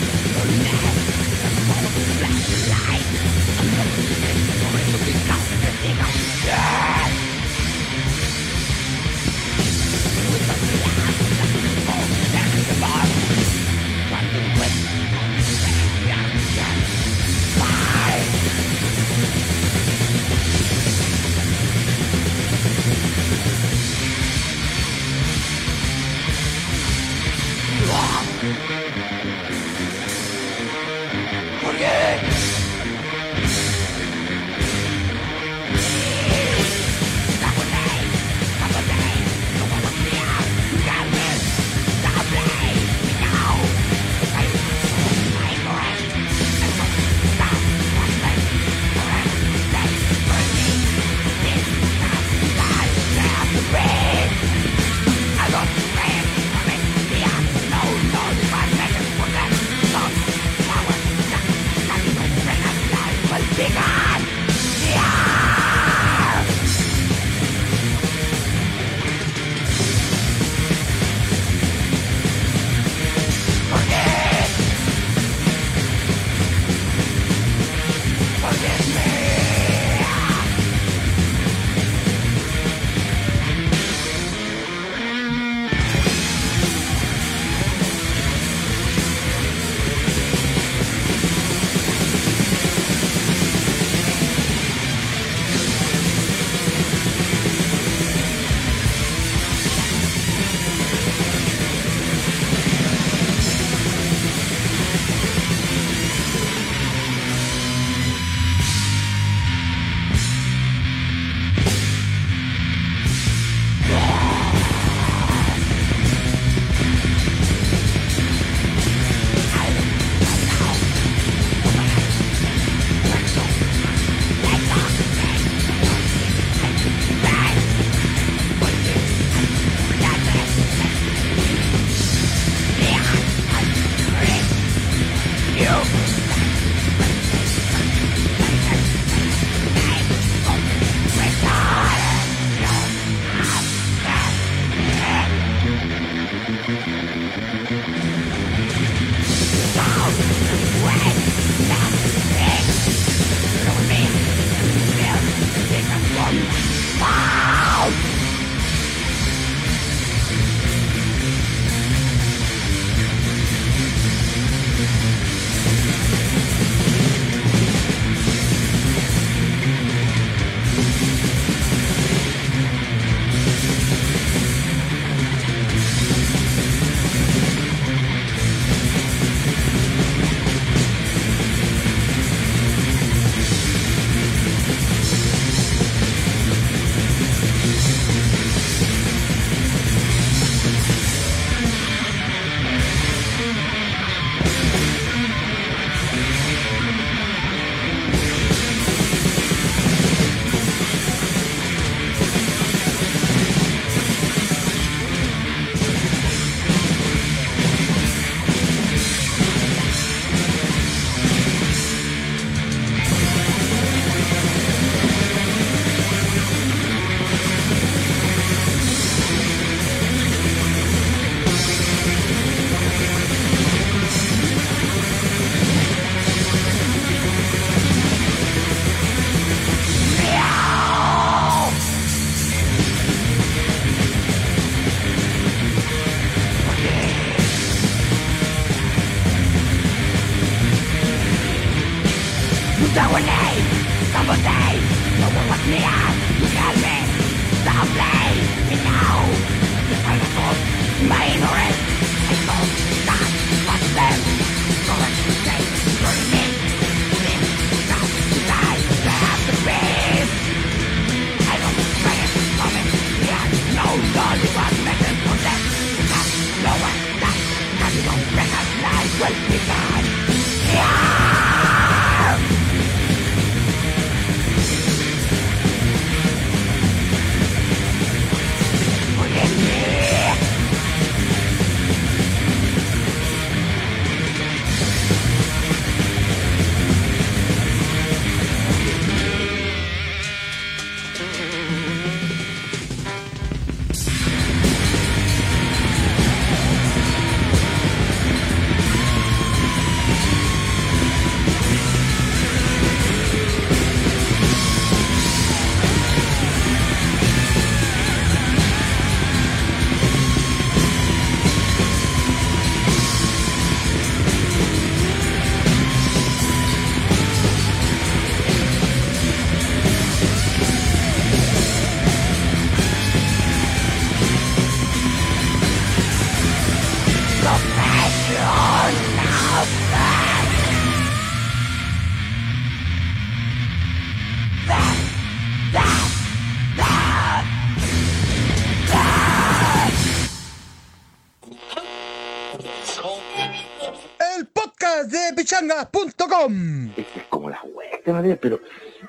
pichangas.com. Es que es como la hueá, de manera, pero,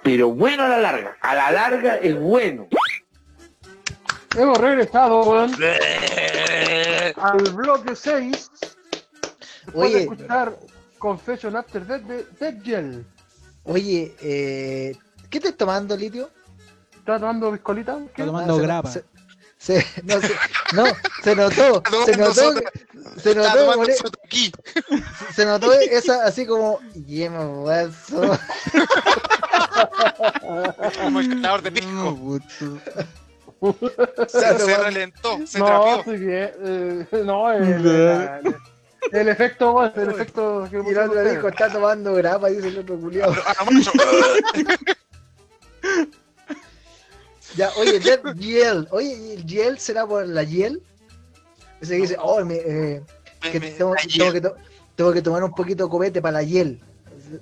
pero bueno a la larga. A la larga es bueno. Hemos regresado, weón, al bloque 6. Después Oye. escuchar Confession After Death de Dead Gel. Oye, eh, ¿qué estás tomando, Litio? ¿Estás tomando biscolita? ¿Qué? Está tomando Ah, grapa. se- se- no, se, no, se notó, se notó, que- se notó, e- aquí. se notó esa así como yema hueso. Como el cantador de puto. Se, se relentó, se no, trapeó. bien. eh, no, el, el, el efecto, el efecto que Y el otro dijo, está tomando grapa, dice el otro culiao. Ah, macho. Ya, oye, Dead Yell. Oye, ¿y ¿el Yell será por la Yell? Ese que dice, oh, me, eh, que Me- tengo, ayer- tengo que to- tengo que tomar un poquito de copete para la Yell.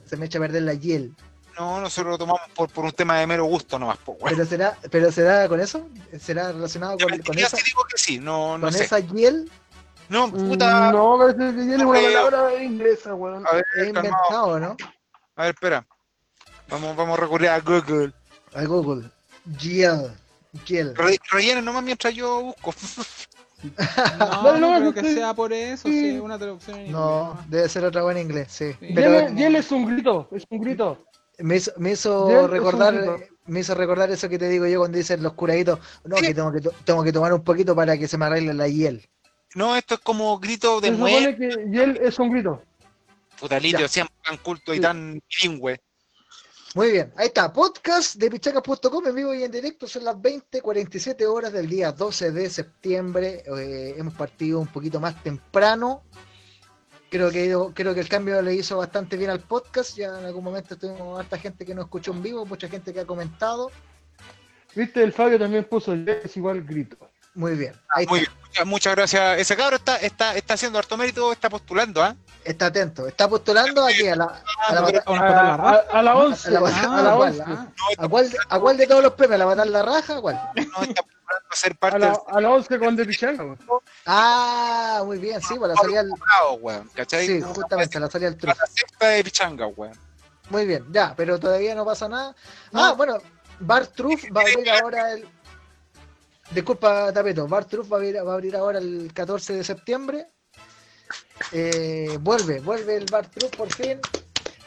Se- me echa a perder la Yell. No, nosotros lo tomamos por, por un tema de mero gusto nomás, weón. ¿Pero será, pero será con eso? ¿Será relacionado con, con esa, sí digo que sí, no, no con sé. esa Yell? No, Mm, puta. No, que tiene una palabra inglesa, weón. A ver, He calmado. inventado, ¿no? A ver, espera. Vamos, vamos a recurrir a Google. A Google. Yell. Yell. Re- Rellenen nomás mientras yo busco. No, Dale, no no, creo no que sea por eso, Sí. sí, una traducción en No, inglés, ¿no? debe ser otra buena en inglés, sí. Sí. Pero Yel, Yel es un grito, es un grito. me hizo, me hizo recordar, me hizo recordar eso que te digo yo cuando dicen los curaditos, no, que tengo que, tengo que tomar un poquito para que se me arregle la Yell. No, esto es como grito de muerte. que Yel es un grito. Puta litio, siempre tan culto y Sí. tan bilingüe. Muy bien, ahí está, podcast de pichacas.com en vivo y en directo, son las 20:47 horas del día 12 de septiembre, eh, hemos partido un poquito más temprano, creo que, creo que el cambio le hizo bastante bien al podcast, ya en algún momento tuvimos harta gente que nos escuchó en vivo, mucha gente que ha comentado, Viste, el Fabio también puso Yel es igual grito. muy bien, ahí Muy está, bien. Muchas, muchas gracias. Ese cabro está, está, está haciendo harto mérito, está postulando, ¿ah? está atento, está postulando aquí a la, a la, bata- ¿A una patada en la A, raja? a, a la 11. a la, a a la la- 11. No, ¿a cuál, ¿A de todos los premios? ¿A la matar la raja? ¿A cuál? no está postulando a ser A parte la, del a la 11 con De Pichanga, weón. Ah, muy bien, sí, para la salida al. ¿Cachai? sí, justamente, la salida al A truco. la sexta de pichanga, weón. Muy bien, ya, pero todavía no pasa nada. Ah, bueno, Bar Truff va a abrir ahora el. Disculpa, Tapeto, Bar Truff va a abrir, va a abrir ahora el 14 de septiembre. Eh, vuelve, vuelve el Bar Truff por fin.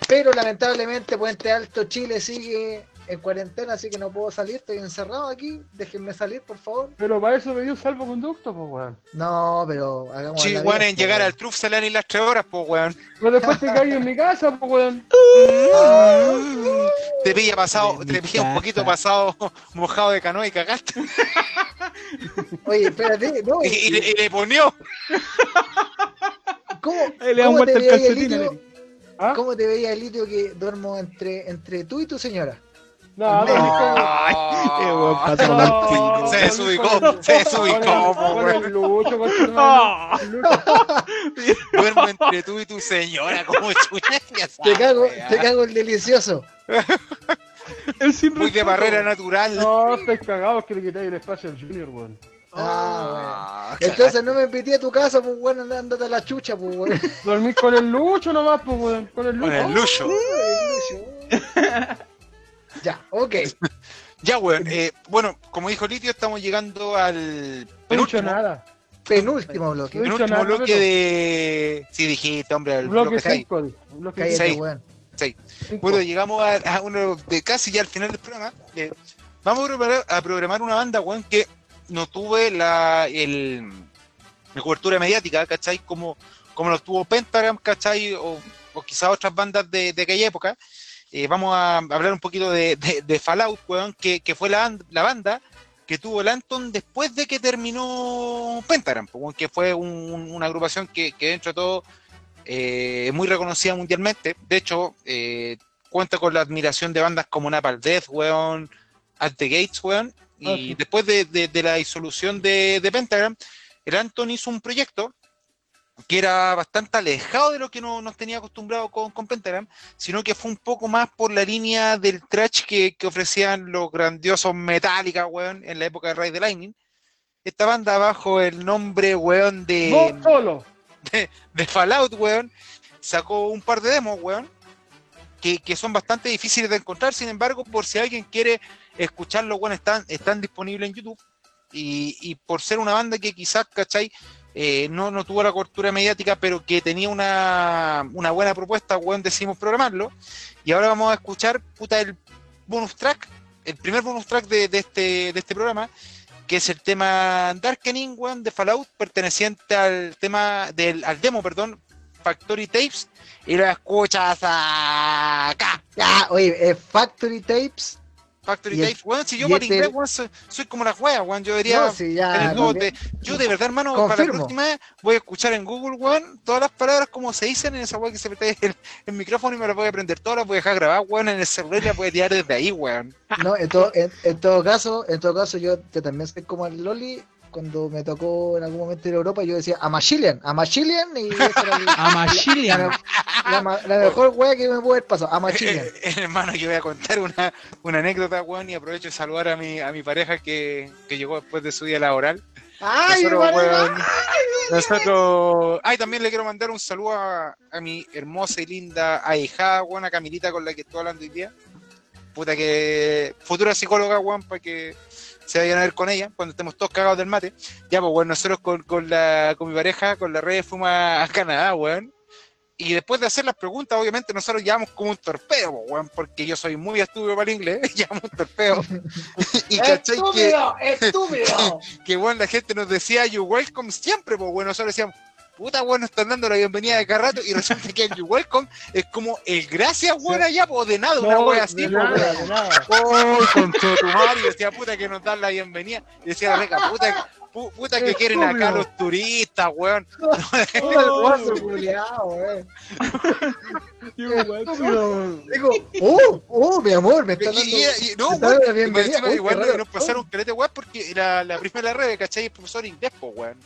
Pero lamentablemente Puente Alto, Chile sigue en cuarentena, así que no puedo salir, estoy encerrado aquí. Déjenme salir, por favor. Pero para eso me dio un salvoconducto, pues, weón. No, pero hagamos. Sí, weón, en llegar al truf se le dan y las tres horas, pues, weón. Pero después te caí en mi casa, pues, weón. Te pilla pasado, te pilla un poquito pasado mojado de canoa y cagaste. Oye, espérate, no, Y, y le, y le ponió. ¿cómo, le te veía el litio? ¿Ah? ¿Cómo te veía el litio que duermo entre, entre tú y tu señora? No, no, Ay, qué no, no, Se con- desubicó, con- se desubicó, con el- Con lucho, con el Ah. lucho. Duermo entre tú y tu señora, como chucha. Te cago, te cago el delicioso. El sin Muy de barrera natural. No, estáis cagados que le quitáis el espacio al Junior, weón. Ah, bueno. Entonces no me invité a tu casa, pues bueno, andándote a la chucha, pues bueno. Dormir con el lucho nomás, pues, weón. Con el Con lucho. el lucho. Ya, ok. Ya, weón. eh, bueno, como dijo Litio, estamos llegando al No penúltimo, nada. Penúltimo bloque. Penúltimo nada, bloque de. Sí, dijiste, hombre, el Bloque bloque 6. 5, dijo. Bloque Cállate, Seis. weón. cinco. Bueno, llegamos a, a uno de casi ya al final del programa. Eh, vamos a programar, a programar una banda, weón, que no tuve la, el, la cobertura mediática, ¿cachai? Como, como lo tuvo Pentagram, ¿cachai? O, o quizás otras bandas de, de aquella época. Eh, vamos a hablar un poquito de, de- de Fallout, weón, que, que fue la, ban- la banda que tuvo el Anton después de que terminó Pentagram, weón, que fue un- una agrupación que, que dentro de todo eh, es muy reconocida mundialmente. De hecho, eh, cuenta con la admiración de bandas como Napalm Death, weón, At the Gates, weón. Y Ah, después de, de- de la disolución de, de Pentagram, el Anton hizo un proyecto que era bastante alejado de lo que no, nos tenía acostumbrado con, con Pentagram, sino que fue un poco más por la línea del trash que, que ofrecían los grandiosos Metallica, weón, en la época de Rise the Lightning. Esta banda bajo el nombre, weón, de No solo. de Fallout, weón, sacó un par de demos, weón, que, que son bastante difíciles de encontrar. Sin embargo, por si alguien quiere escucharlo, weón, están, están disponibles en YouTube. Y, y por ser una banda que quizás, ¿cachai? Eh, no, no tuvo la cobertura mediática, pero que tenía una, una buena propuesta, weón, decidimos programarlo. Y ahora vamos a escuchar, puta, el bonus track, el primer bonus track de, de este, de este programa, que es el tema Darkening, weón, de Fallout, perteneciente al tema, del, al demo, perdón, Factory Tapes, y lo escuchas acá. Ya, oye, eh, Factory Tapes. Factory Tapes, weón, si yo para este- inglés, weón, soy, soy como la wea, weón, yo debería No, ya, de- yo de verdad, hermano, para la próxima vez voy a escuchar en Google, weón, todas las palabras como se dicen en esa weá que se mete el, el micrófono y me las voy a aprender todas, las voy a dejar grabar, weón, en el celular y las voy a tirar desde ahí, weón. No, en todo, en, en todo caso, en todo caso, yo, yo también soy como el Loli. Cuando me tocó en algún momento ir a Europa, yo decía Amachilian, Amachilian, y esa era la, la ma- la mejor wea que me puede haber pasado, Amachilian. Eh, eh, hermano, yo voy a contar una, una anécdota, weón, y aprovecho de saludar a mi, a mi pareja que, que llegó después de su día laboral. ¡Ay, Nosotros, weón, nosotros... Ay, también le quiero mandar un saludo a, a mi hermosa y linda ahijada, weón, a Camilita con la que estoy hablando hoy día. Puta que... Futura psicóloga, weón, para que se vayan a ver con ella cuando estemos todos cagados del mate. Ya, pues, weón, nosotros con, con, la, con mi pareja, con la red, fuimos a, a Canadá, weón. Y después de hacer las preguntas, obviamente nosotros llevamos como un torpedo, po, weón, porque yo soy muy estúpido para el inglés, llevamos un torpedo. y cachai que, ¡Estúpido! ¡Estúpido! que bueno, la gente nos decía you welcome siempre, pues bueno, nosotros decíamos, puta bueno, están dando la bienvenida de cada rato, y resulta que el you welcome es como el gracias, weón, allá, pues de nada, una No, así, nada, weón. de nada. ¡Oh, conchetumare! Y decía, puta que nos dan la bienvenida. Decía la reca, puta, pu- puta que quieren acá los turistas, weón. ¡Puta el. Digo, ¡oh! ¡oh, mi amor! Me Y, está dando. y- y- no, me está weón, la y bienvenida. encima, Uy, igual nos pasaron caleta, weón, porque la, la prima de la red, ¿cachai? Es profesor inglés, weón.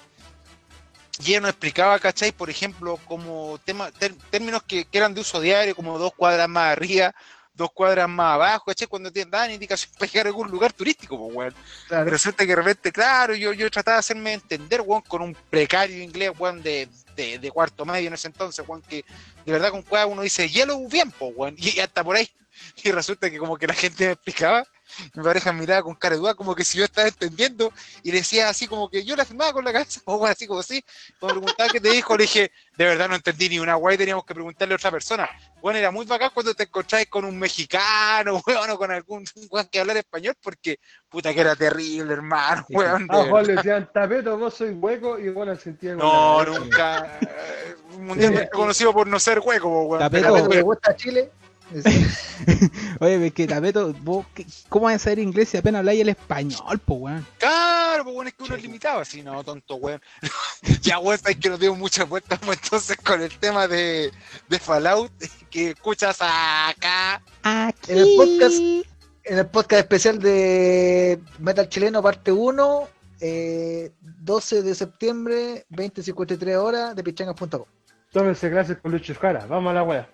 Y ella nos explicaba, ¿cachai? Por ejemplo, como tema, ter- términos que, que eran de uso diario, como dos cuadras más arriba, dos cuadras más abajo, ¿cachai? Cuando te daban indicación para llegar a algún lugar turístico, pues, weón. Claro. Resulta que de repente, claro, yo, yo trataba de hacerme entender, weón, con un precario inglés, weón, de, de, de cuarto medio en ese entonces, weón, que de verdad con cueva uno dice yellow bien, pues, weón, y hasta por ahí. Y resulta que como que la gente me explicaba, mi pareja miraba con cara de duda, como que si yo estaba entendiendo, y decía así como que yo la firmaba con la cabeza, o bueno, así como así, cuando me preguntaba qué te dijo, le dije, de verdad no entendí ni una guay, teníamos que preguntarle a otra persona. Bueno, era muy bacán cuando te encontráis con un mexicano, weón, o con algún weón que hablara español, porque puta que era terrible, hermano, weón. de A Juan verdad. le decían, tapeto, vos soy hueco, y bueno, sentía No, nunca. eh, Mundialmente conocido por no ser hueco, weón. Tapeto. Pero- ¿Tapeto que le gusta Chile? Oye, es que Tapeto, vos, ¿qué- ¿cómo vas a saber inglés si apenas habláis el español, po, weón? Claro, pues bueno, es que uno es limitado, así, no, tonto, weón. ya, weón, es que nos dio muchas vueltas pues, entonces con el tema de, de Fallout, que escuchas acá. Aquí. En el podcast, en el podcast especial de Metal Chileno, parte 1, eh, 12 de septiembre, 20.53 horas, de pichangas.com. Tómense clases con Lucho Jara, vamos a la wea.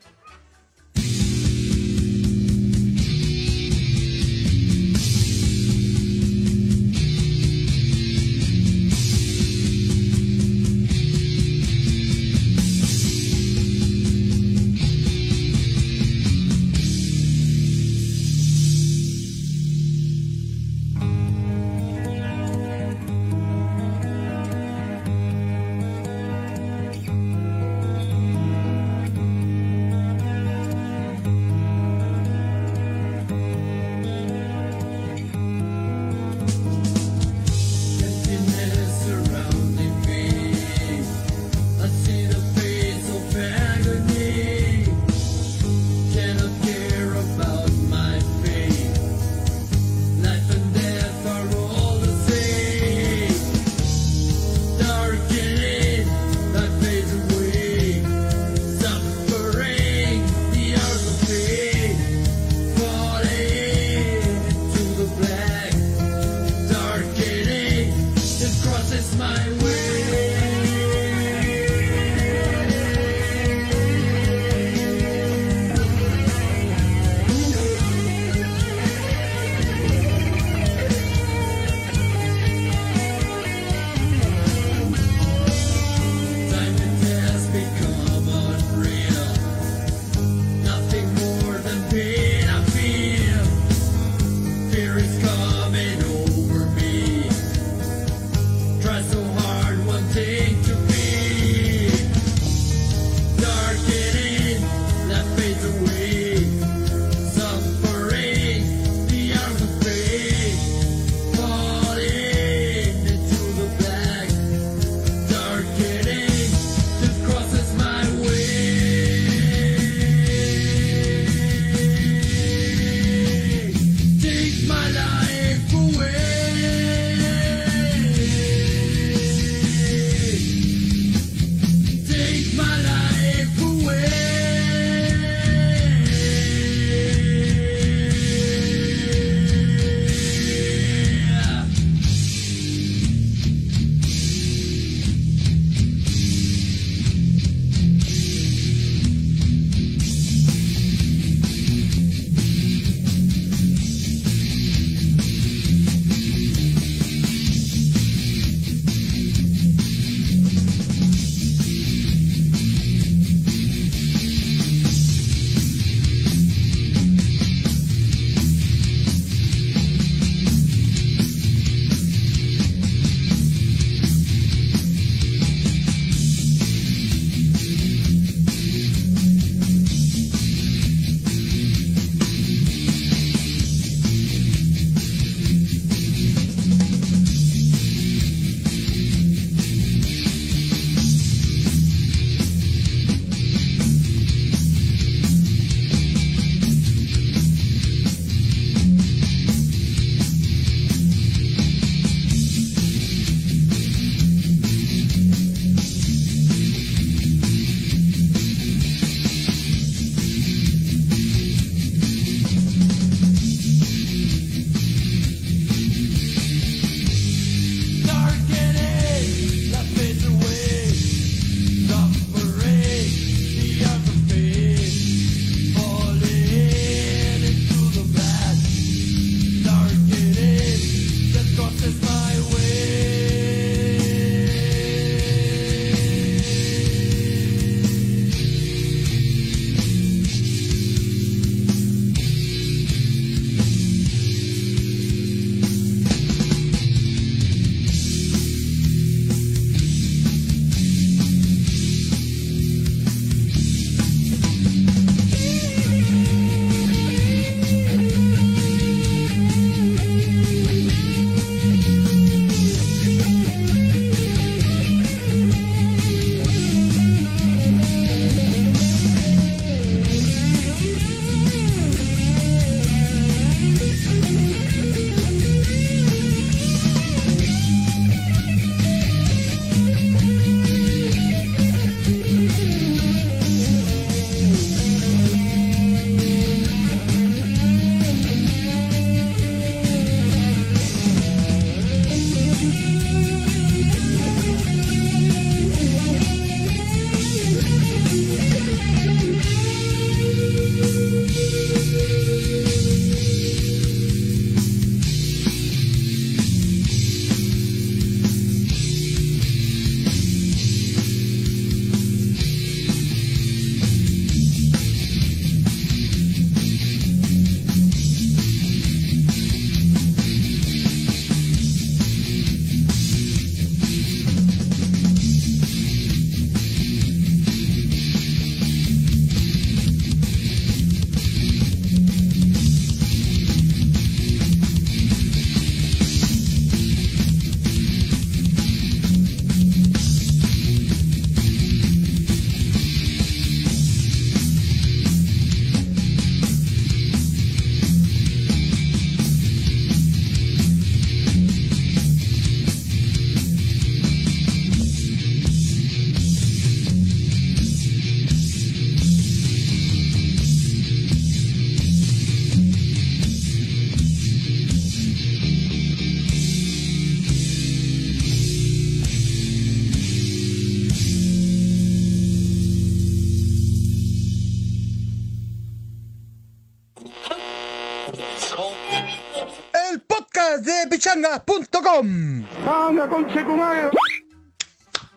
pichangas.com.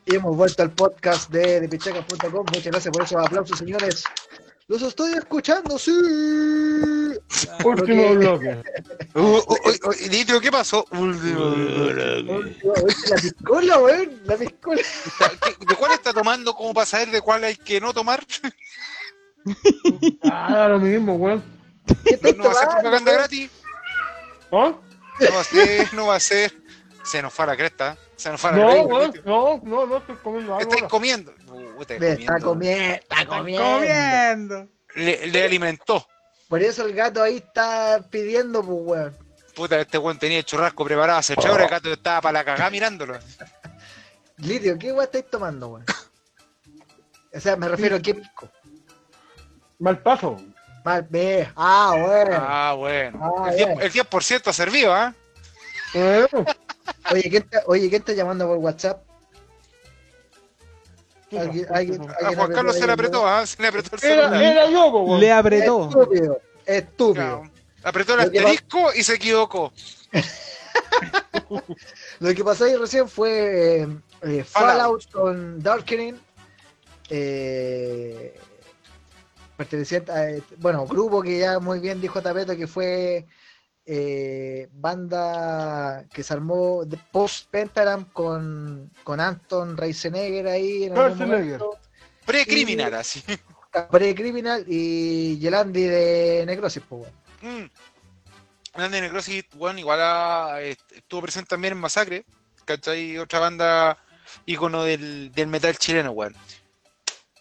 Y hemos vuelto al podcast de, de pichacas.com. Muchas gracias por esos aplausos, señores. Los estoy escuchando, sí. Último bloque. ¿qué pasó? La piscola, weón. La piscola. ¿Qué- ¿De cuál está tomando como para saber de cuál hay que no tomar? Ah, lo mismo, weón. ¿Qué No, va a ser propaganda gratis. ¿Ah? No va a ser, no va a ser. Se nos fue a la cresta. Se nos fue a la No, cresta. no, no, no estoy comiendo ¿Qué algo. estáis ahora. comiendo? Uh, estáis Me está comiendo. comiendo, está comiendo. Comiendo. Le, le alimentó. Por eso el gato ahí está pidiendo, pues, weón. Puta, este weón tenía el churrasco preparado hace tres horas. El gato estaba para la cagada mirándolo. Lidio, ¿qué weón estáis tomando, weón? O sea, me refiero a qué pisco. Mal paso. Mal, ve. Ah, bueno. Ah, bueno. Ah, el, 10, bueno. el 10% ha servido, ¿ah? Eh, Oye, ¿quién está, oye, ¿quién está llamando por WhatsApp? Alguien, alguien, A alguien Juan Carlos se le apretó, ¿ah? Se le apretó el celular. era yo, po, weón. Le apretó. Estúpido, estúpido. Claro. Apretó el asterisco y se equivocó. Lo que pasó ahí recién fue eh, eh, Fallout. Fallout con Darkening. Eh, perteneciente a, eh, bueno, grupo que ya muy bien dijo Tapeto que fue eh, banda que se armó de post Pentagram con, con Anton Reisenegger ahí en algún Pre-criminal, así. Pre-Criminal y Yelandi de Necrosis, pues, weón. Mm. Andy Necrosis, bueno, igual a- est- estuvo presente también en Masacre, ¿cachai? Otra banda ícono del, del metal chileno, weón.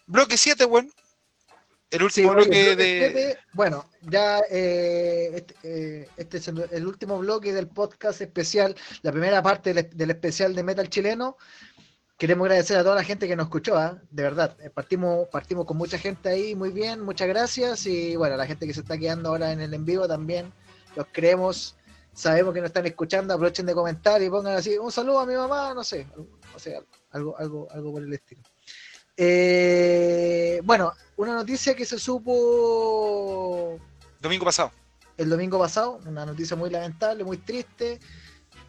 Bloque 7, weón. El Sí, último oye, bloque de. bueno, ya eh, este, eh, este es el, el último bloque del podcast especial, la primera parte del, del especial de metal chileno. Queremos agradecer a toda la gente que nos escuchó, ¿ah? de verdad. Eh, partimos, partimos con mucha gente ahí, muy bien, muchas gracias. Y bueno, la gente que se está quedando ahora en el en vivo también, los creemos, sabemos que nos están escuchando, aprovechen de comentar y pongan así, un saludo a mi mamá, no sé, o sea, algo, algo, algo por el estilo. Eh, bueno, una noticia que se supo Domingo pasado. el domingo pasado, una noticia muy lamentable, muy triste.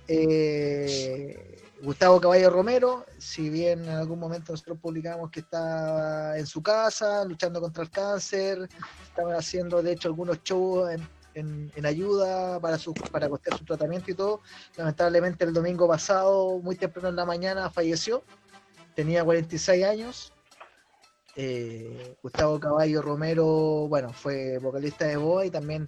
Eh, Gustavo Caballo Romero, si bien en algún momento nosotros publicamos que estaba en su casa luchando contra el cáncer, estaban haciendo de hecho algunos shows en, en- en ayuda para su, para costear su tratamiento y todo. Lamentablemente el domingo pasado, muy temprano en la mañana, falleció. Tenía 46 años. Eh, Gustavo Caballo Romero, bueno, fue vocalista de Boa y también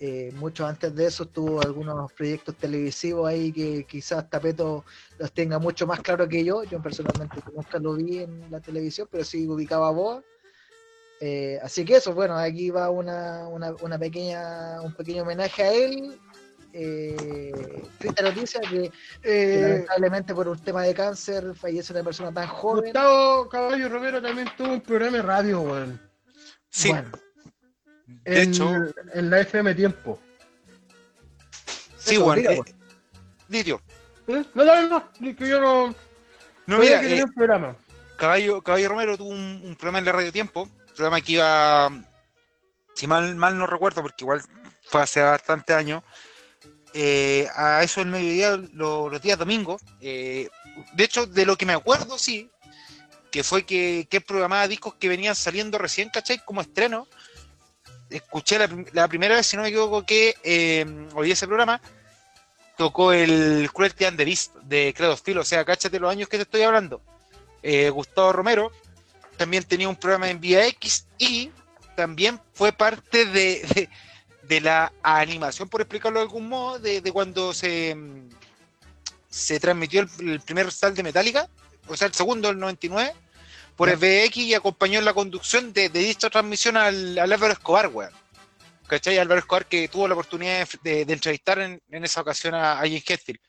eh, mucho antes de eso tuvo algunos proyectos televisivos ahí que quizás Tapeto los tenga mucho más claro que yo. Yo personalmente nunca lo vi en la televisión, pero sí ubicaba Boa. Eh, así que eso, bueno, aquí va una, una pequeña, un pequeño homenaje a él. Eh, triste noticia que, que Eh, lamentablemente por un tema de cáncer fallece una persona tan joven. Gustavo Caballo Romero también tuvo un programa de radio, weón. Sí, Bueno, de en, hecho, en la FM Tiempo. sí, eso, weón. diga, eh. ¿Eh? No, no, no, no, que yo no. No, mira, que eh, tenía un programa. Caballo, Caballo Romero tuvo un, un programa en la Radio Tiempo, un programa que iba, si mal, mal no recuerdo, porque igual fue hace bastante años, eh, a eso del mediodía lo- los días domingos. eh, de hecho, de lo que me acuerdo, sí, que fue que, que programaba discos que venían saliendo recién, ¿cachai? Como estreno. Escuché la, la primera vez, si no me equivoco, que eh, oí ese programa, tocó el Cruelty and the Beast de Credo Steel, o sea, cáchate los años que te estoy hablando eh, Gustavo Romero, también tenía un programa en Vía X y también fue parte de- de la animación, por explicarlo de algún modo, de, de cuando se, se transmitió el, el primer recital de Metallica, o sea, el segundo, el 99, por el VX y acompañó en la conducción de, de dicha transmisión al, al Álvaro Escobar, weón. ¿Cachai? Álvaro Escobar que tuvo la oportunidad de, entrevistar en, en esa ocasión a, a James Hetfield.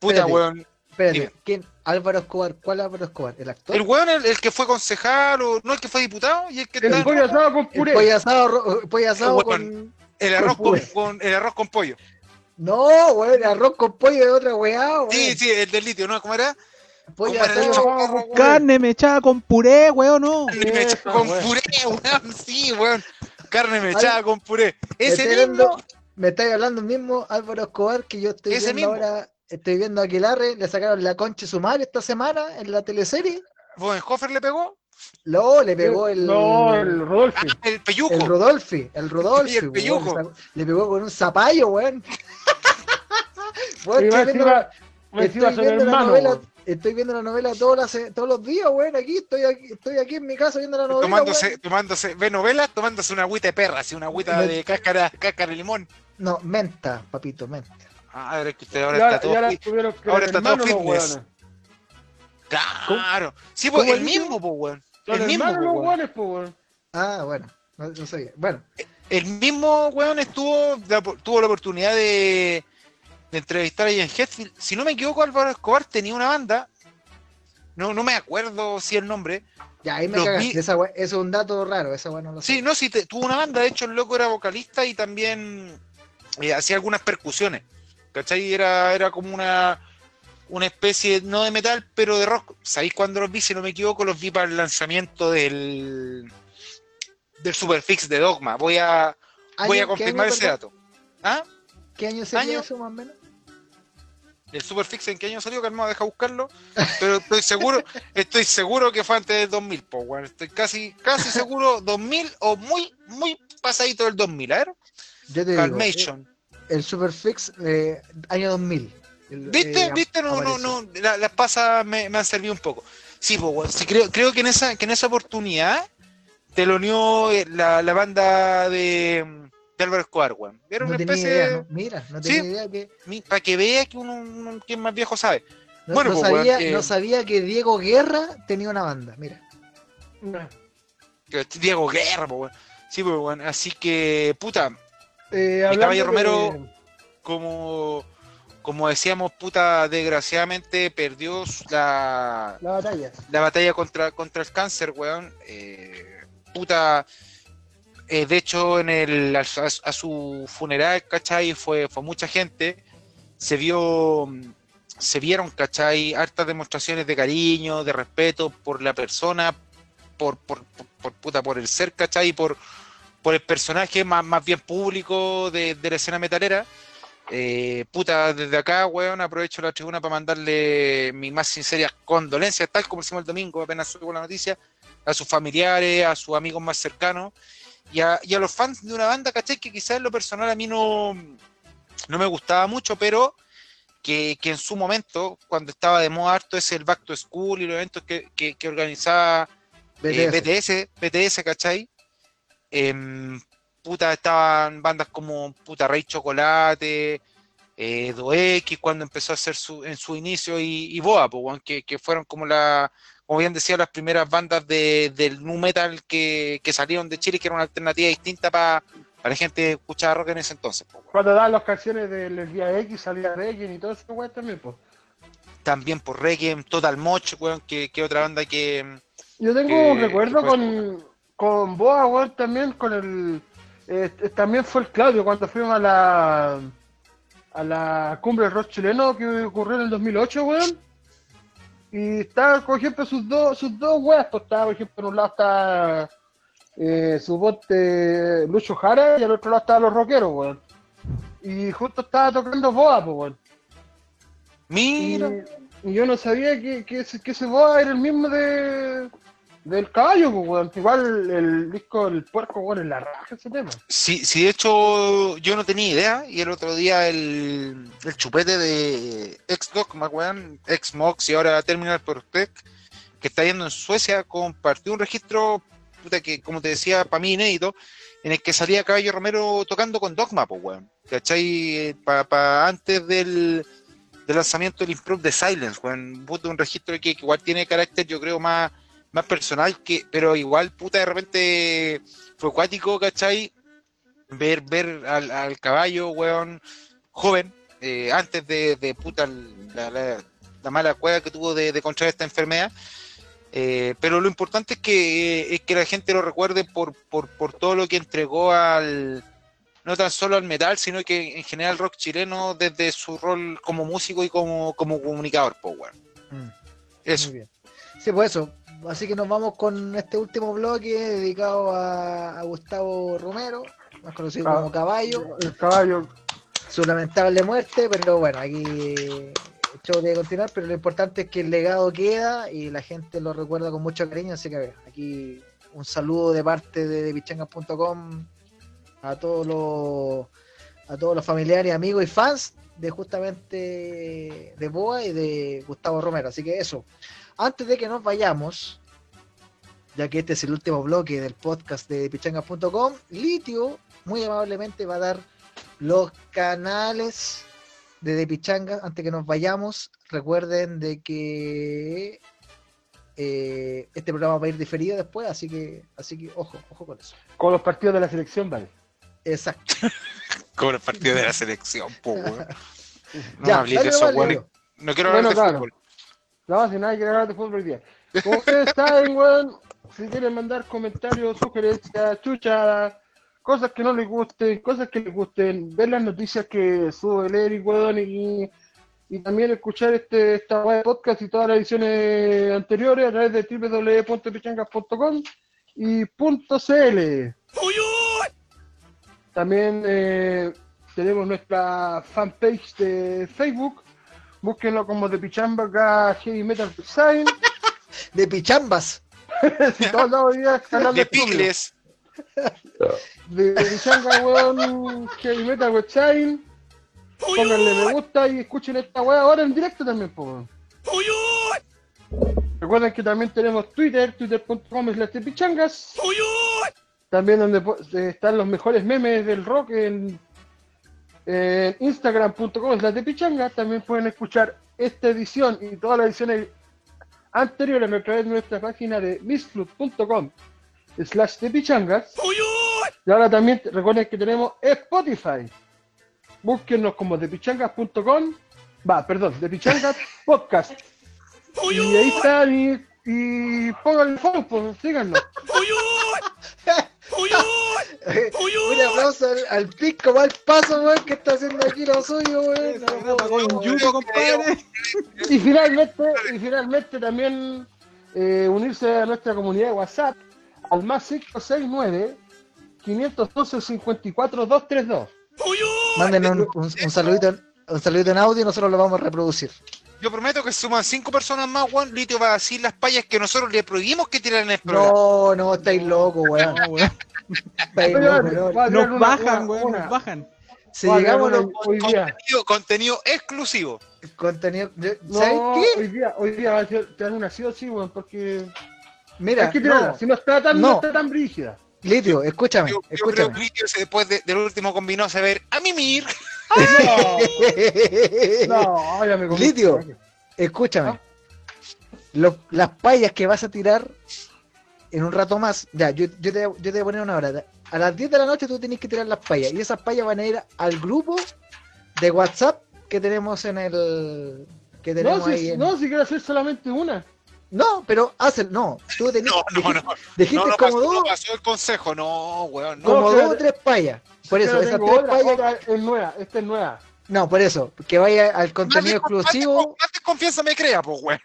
Puta, Espérate. weón. Espérate. ¿quién? Álvaro Escobar, ¿cuál Álvaro Escobar? ¿El actor? El weón, el, el que fue concejal, o no el que fue diputado, y el que El pollo asado con El puré. pollo asado, ro- pollo asado Bueno, con... el arroz con con, el arroz con pollo. No, weón, arroz con pollo de otra weá, weón. Sí, sí, el del litio, ¿no? ¿Cómo era? Pollo ¿Cómo era el asado. Carne mechada con puré, weón, no. Carne mechada con weón. puré, weón. Sí, weón. Carne mechada con puré. Ese mismo. me estáis hablando el mismo Álvaro Escobar que yo estoy viendo mismo. ahora. Estoy viendo a Aquilarre, le sacaron la concha su madre esta semana en la teleserie. Bodenhofer le pegó. Luego le pegó el. No, el Rodolfi. Ah, el peyuco. El Rodolfi, el Rodolfi. Y el weón, pellujo. le pegó con un zapallo, weón. Estoy viendo, estoy la novela, weón. estoy viendo la novela todos, las- todos los días, weón. Aquí estoy, aquí estoy aquí en mi casa viendo la novela. tomándose, weón. tomándose, ve novelas, tomándose una agüita de perra, así una agüita Me- de cáscara, cáscara de limón. No, menta, papito, menta. Ah, pero es que usted ahora está todo. ahora está todo fitness. Claro. Sí, pues ¿Cómo el mismo, pues, weón. El mismo, hermanos los weón. weones, weón. Ah, bueno, no, no sabía. Bueno, El mismo weón estuvo, la- tuvo la oportunidad de, de entrevistar a Ian Hetfield. Si no me equivoco, Álvaro Escobar tenía una banda. No, no me acuerdo si el nombre. ya ahí me Los cagaste. Esa es un dato raro, esa weá no lo sé. Sí, no, sí, te- tuvo una banda. De hecho, el loco era vocalista y también eh, hacía algunas percusiones. ¿Cachai? Era, era como una, una especie, no de metal, pero de rock. ¿Sabéis cuándo los vi? Si no me equivoco, los vi para el lanzamiento del, del Superfix de Dogma. Voy a, voy ¿Año- a confirmar año, ese dato. ¿Ah? ¿Qué año sería ¿Año? eso, más o menos? El Superfix en qué año salió, Calmado, deja buscarlo. Pero estoy seguro, estoy seguro que fue antes del 2000, po, weón. Estoy casi, casi seguro 2000 o muy, muy pasadito del 2000. A ver, Yo te digo, Calmation. el Superfix eh, año 2000. El- ¿Viste? eh, ¿Viste? No, no, apareció. no. la- las pasas me, me han servido un poco. Sí, pues, weón, sí, creo, creo que en esa, que en esa oportunidad te lo unió eh, la, la banda de, de Álvaro Escobar, weón. Era No una tenía especie idea, de- ¿no? Mira, no Sí. tenía idea que. para que vea que uno, uno que es más viejo sabe. No, Bueno, no pues, weón, sabía, que- no sabía que Diego Guerra tenía una banda, mira. Diego Guerra, pues, weón. Sí, pues, weón. Así que, puta, Eh, Mi caballo Romero- de- como, como decíamos, puta, desgraciadamente perdió la, La batalla. la batalla contra, contra el cáncer, weón. Eh, puta, eh, de hecho, en el, a, su- a su funeral, ¿cachai? Fue, fue mucha gente. Se vio, se vieron, ¿cachai? Hartas demostraciones de cariño, de respeto por la persona, por, por, por, por, puta, por el ser, ¿cachai? Y por, por el personaje más, más bien público de, de la escena metalera. Eh, puta, desde acá, weón, aprovecho la tribuna para mandarle mis más sinceras condolencias, tal como hicimos el domingo, apenas subo la noticia, a sus familiares, a sus amigos más cercanos y a, y a los fans de una banda, ¿cachai? Que quizás en lo personal a mí no, no me gustaba mucho, pero que, que en su momento, cuando estaba de moda harto ese el Back to School y los eventos que, que, que organizaba eh, BTS. BTS, BTS, ¿cachai? Em, puta, estaban bandas como puta Rey Chocolate, eh, Doex cuando empezó a hacer su, en su inicio y, y Boa, pues, que, que fueron como la, como bien decía, las primeras bandas de, del nu metal que, que salieron de Chile, que era una alternativa distinta para la gente que escuchaba rock en ese entonces, pues. Cuando daban las canciones del día X, salía Requiem y todo eso, weón, también, pues. También por Requiem, Total Moch, weón, que, que otra banda que Yo tengo un recuerdo con, con Boa, weón, también, con el... eh, también fue el Claudio, cuando fuimos a la... a la cumbre del rock chileno que ocurrió en el 2008, weón. Y estaba, por ejemplo, sus dos, sus dos weas, pues estaba, por ejemplo, en un lado está eh, su bote Lucho Jara y al otro lado estaban los rockeros, weón. Y justo estaba tocando Boa, pues, weón. Mira, y yo no sabía que, que, ese, que ese boa era el mismo de del caballo, pues. Igual el disco El Puerco, weón, es la raja ese tema. Sí, sí, de hecho yo no tenía idea y el otro día el, el chupete de ex Dogma, weón, ex Mox y ahora Terminal Protect, que está yendo en Suecia, compartió un registro puta, que, como te decía, para mí inédito, en el que salía Caballo Romero tocando con Dogma, pues, weón. ¿Cachai? Para antes del, del lanzamiento del Improve de Silence, weón. Un registro que igual tiene carácter, yo creo, más, más personal, que pero igual, puta, de repente fue acuático, ¿cachai? Ver, ver al, al caballo, weón, joven, eh, antes de, de puta la, la- la mala cueva que tuvo de, de contraer esta enfermedad. Eh, pero lo importante es que, es que la gente lo recuerde por, por, por todo lo que entregó al, no tan solo al metal, sino que en general al rock chileno desde su rol como músico y como, como comunicador, weón. Mm. Eso. Muy bien. Sí, pues eso. Así que nos vamos con este último bloque dedicado a, a Gustavo Romero. más conocido Cab- como Caballo, El caballo. su lamentable muerte, pero bueno, aquí el show debe continuar, pero lo importante es que el legado queda y la gente lo recuerda con mucho cariño, así que a ver, aquí un saludo de parte de, de pichangas.com a todos los a todos los familiares, amigos y fans de justamente de Boa y de Gustavo Romero, así que eso. Antes de que nos vayamos, ya que este es el último bloque del podcast de pichangas.com, Litio muy amablemente va a dar los canales de De Pichanga antes que nos vayamos. Recuerden de que eh, este programa va a ir diferido después, así que, así que ojo, ojo con eso. Con los partidos de la selección, vale. Exacto. Como el partido de la selección, po. No Ya, me de eso. No quiero hablar Bueno, de claro. fútbol. No, sin nada que hablar de fútbol hoy día. Como ustedes saben, weón, si quieren mandar comentarios, sugerencias, chuchas, cosas que no les gusten, cosas que les gusten, ver las noticias que sube el Eric, weón, y, y también escuchar este esta web de podcast y todas las ediciones anteriores a través de www.pichangas.com y .cl. También eh, tenemos nuestra fanpage de Facebook. Búsquenlo como de Pichamba Heavy Metal Design. De Pichambas. Todos lados hoy día es canal De estudio. picles. De Pichanga, weón, Heavy Metal Design. Pónganle me gusta y escuchen esta weá ahora en directo también, po, weón. Recuerden que también tenemos Twitter, twitter.com slash de pichangas. También donde eh, están los mejores memes del rock en, en instagram.com slash de pichangas. También pueden escuchar esta edición y todas las ediciones anteriores a través de nuestra página de mixclub.com slash de pichangas. Y ahora también recuerden que tenemos Spotify. Búsquennos como de pichangas.com. Va, perdón, de pichangas podcast. Y ahí están y, y pónganle follow, pues síganos. Un aplauso al, al pico mal paso, weón, que está haciendo aquí lo suyo, weón. Yugo, compadre. Y finalmente, y finalmente también eh, unirse a nuestra comunidad de WhatsApp al más 569 512 54 232. Manden un, un, un saludito, un saludito en audio y nosotros lo vamos a reproducir. Yo prometo que suman cinco personas más, weón. Litio va a decir las payas que nosotros le prohibimos que tiraran en el programa. No, no, estáis locos, weón. No, weón. Estáis locos, no. Va a tirar Nos una- bajan, una- weón, una- nos bajan. Llegamos los hoy día. Contenido, contenido exclusivo. contenidos. No, ¿Sabes qué? hoy día, hoy día va a ser- te dan una sí o sí, weón, porque Mira, hay que no, Si no está tan, No. no está tan brígida. Litio, escúchame, Yo, yo creo escúchame. que Litio después de- del último combinó a ver a mimir. No, ya me. Litio. Escúchame. ¿Ah? Lo- las payas que vas a tirar en un rato más, ya, yo, yo, te, yo te voy a poner una hora. A las 10 de la noche tú tenés que tirar las payas. Y esas payas van a ir al grupo de WhatsApp que tenemos en el. que No, ahí si, en- no, si quiero hacer solamente una. No, pero hacen, no. Tú tenés, No, no, no. dijiste No, no como pasó, dos, no pasó el consejo. No, weón. No. como No, dos o tres payas. Por eso, otra es nueva, esta es nueva. No, por eso, que vaya al contenido Más exclusivo. Más de confianza me crea, pues, weón.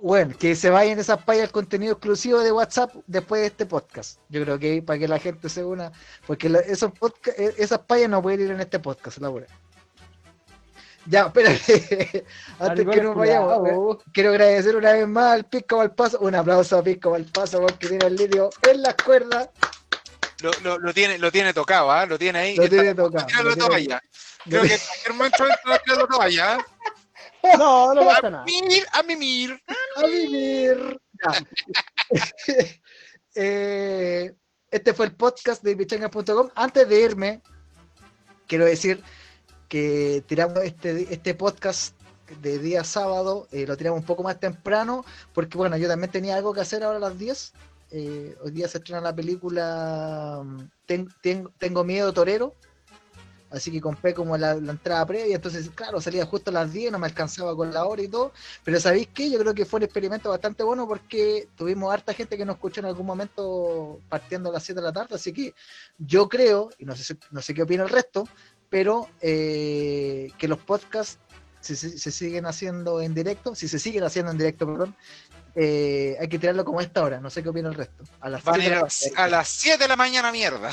Bueno, que se vayan esas payas al contenido exclusivo de WhatsApp después de este podcast. Yo creo que para que la gente se una, porque la- esos podca- eh, esas payas no pueden ir en este podcast, la pura. Ya, espérate. Antes que nos vayamos, eh, quiero agradecer una vez más al Pisco Valpaso. Un aplauso a Pisco Valpaso porque tiene el lirio en las cuerdas. Lo, lo, lo tiene, lo tiene tocado, ¿ah? Lo tiene ahí. Lo Está- tiene tocado, Tira lo la tiene- toalla. Creo que en cualquier momento entra a tirar la toalla, ¿ah? No, no pasa A nada. mimir, a mimir. a vivir. Ya. Eh, este fue el podcast de pichanga.com. Antes de irme, quiero decir que tiramos este, este podcast de día sábado, eh, lo tiramos un poco más temprano, porque bueno, yo también tenía algo que hacer ahora a las 10. Eh, hoy día se estrena la película mm, Ten- Ten- Tengo Miedo Torero. Así que compré como la, entrada previa, entonces claro, salía justo a las 10, no me alcanzaba con la hora y todo, pero ¿sabéis qué? Yo creo que fue un experimento bastante bueno porque tuvimos harta gente que nos escuchó en algún momento partiendo a las 7 de la tarde, así que yo creo, y no sé, no sé qué opina el resto, pero eh, que los podcasts si se, se siguen haciendo en directo, si se siguen haciendo en directo, perdón, eh, hay que tirarlo como a esta hora, no sé qué opina el resto. A las Van a 7 ir de la a, tarde. a las 7 de la mañana, mierda.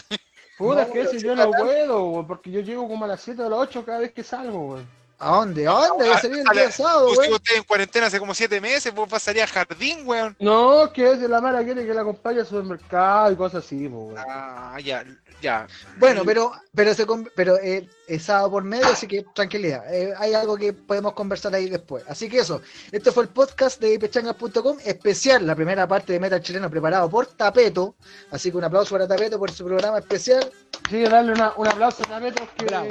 Puta, No, es que si yo no puedo, porque yo llego como a las 7 o a las 8 cada vez que salgo, weón. ¿A dónde? ¿A dónde? Va a salir el A la- día sábado, weón. vos estás en cuarentena hace como siete meses, vos pasarías a jardín, weón. No, que es de la mala quiere que la acompañe al supermercado y cosas así, weón. Ah, ya, ya. Bueno, pero pero se pero eh, es sábado por medio, así que tranquilidad. Eh, hay algo que podemos conversar ahí después. Así que eso, este fue el podcast de pechangas.com especial, la primera parte de Metal Chileno preparado por Tapeto. Así que un aplauso para Tapeto por su programa especial. Sí, darle una, un aplauso a Tapeto que Bravo.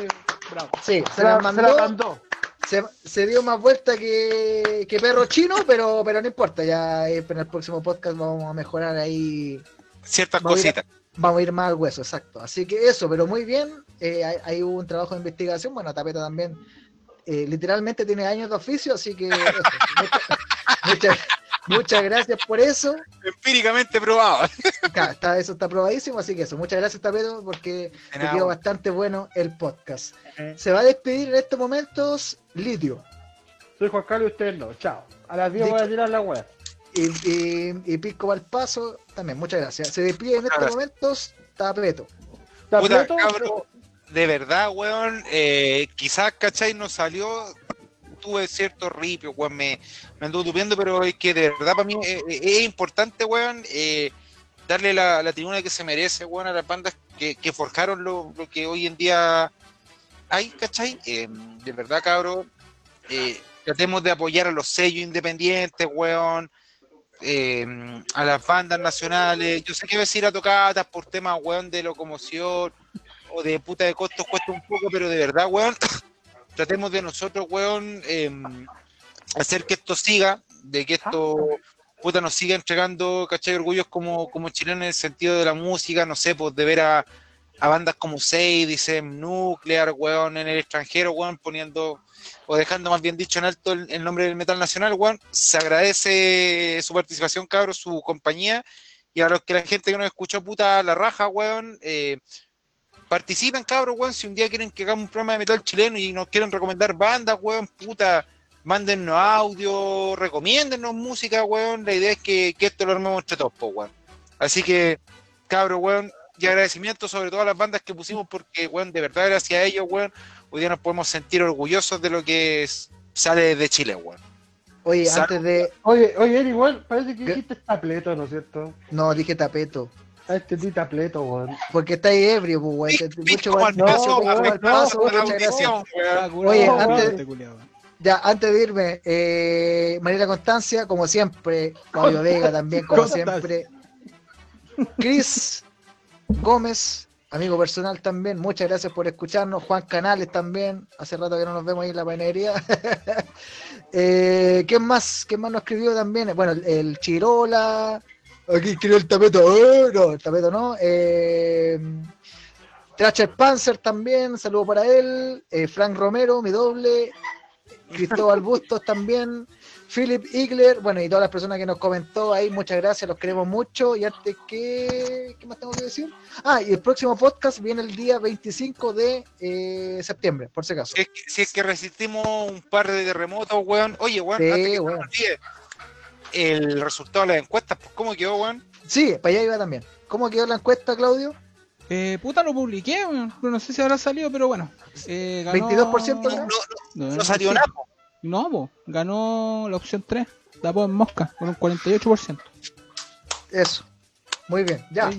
Bravo. Sí, se, se, la la, se mandó, la mandó. se, se dio más vuelta que, que perro chino, pero, pero no importa. Ya eh, en el próximo podcast vamos a mejorar ahí Ciertas Vamos a ir a- cositas. Vamos a ir más al hueso, exacto. Así que eso, pero muy bien. eh, hay, hay un trabajo de investigación. Bueno, Tapeta también eh, literalmente tiene años de oficio, así que eso. Muchas, muchas, muchas gracias por eso. Empíricamente probado. Está, eso está probadísimo, así que eso. Muchas gracias, Tapeto, porque te quedó bastante bueno el podcast. Se va a despedir en estos momentos Litio. Soy Juan Carlos y ustedes no. Chao. A las 10 voy a tirar la weá. Y, y, y Pisco Valpaso también, muchas gracias. Se despide en estos Gracias. momentos Tapeto. Puta, Tapeto, de verdad, weón, eh, quizás, ¿cachai? No salió, tuve cierto ripio, weón, me, me anduvo tupiendo, pero es que de verdad para mí eh, eh, es, importante, weón, eh, darle la, la tribuna que se merece, weón, a las bandas que, que forjaron lo, lo que hoy en día hay, ¿cachai? Eh, de verdad, cabrón, eh, tratemos de apoyar a los sellos independientes, weón, eh, a las bandas nacionales. Yo sé que a veces ir a tocadas por temas, weón, de locomoción o de puta de costos cuesta un poco, pero de verdad, weón, tratemos de nosotros, weón, eh, hacer que esto siga, de que esto puta nos siga entregando, ¿cachai? Orgullos como, como chilenos en el sentido de la música, no sé, pues de ver a, a bandas como Sadism, Nuclear, weón, en el extranjero, weón, poniendo o dejando más bien dicho en alto el, el nombre del metal nacional, weón, se agradece su participación, cabros, su compañía, y a los que la gente que nos escuchó, puta, la raja, weón, eh, participen, cabros, weón, si un día quieren que hagamos un programa de metal chileno y nos quieren recomendar bandas, weón, puta, mándennos audio, recomiéndennos música, weón, la idea es que, que esto lo armemos entre todos, po, weón. Así que, cabros, weón, y agradecimiento sobre todo a las bandas que pusimos porque, weón, de verdad, gracias a ellos, weón, hoy día nos podemos sentir orgullosos de lo que es- sale de Chile, weón. Oye, antes de. Oye, oye, igual parece que dijiste tapleto, ¿no es cierto? No, dije tapeto. A este ti tapleto, weón. Porque está ahí ebrio, pues, pic Mucho paso, no, weón, paso, muchas gracias. weón. Oye, weón, antes-. Ya, antes de irme, eh, Mariela Constancia, como siempre, Claudio Vega también, como siempre. Cris Gómez, amigo personal también, muchas gracias por escucharnos. Juan Canales también, hace rato que no nos vemos ahí en la panadería. eh, ¿Quién más? ¿Quién más nos escribió también? Bueno, el, el Chirola, aquí escribió el tapeto, ¡eh! no, el tapeto no. Eh, Tracher Panzer también, saludo para él. Eh, Frank Romero, mi doble. Cristóbal Bustos también. Philip Igler, bueno, y todas las personas que nos comentó ahí, muchas gracias, los queremos mucho. Y antes que, ¿qué más tengo que decir? Ah, y el próximo podcast viene el día 25 de eh, septiembre, por si acaso. Si es, que, si es que resistimos un par de terremotos, weón. Oye, weón, Sí, antes que weón. El resultado de las encuestas, pues, ¿cómo quedó, weón? Sí, para allá iba también. ¿Cómo quedó la encuesta, Claudio? Eh, puta, lo publiqué, no sé si habrá salido, pero bueno. Eh, ganó... 22% No, ¿no? no, no, No, no salió nada, po. No, po, ganó la opción 3. La en mosca, con un 48%. Eso. Muy bien, ya.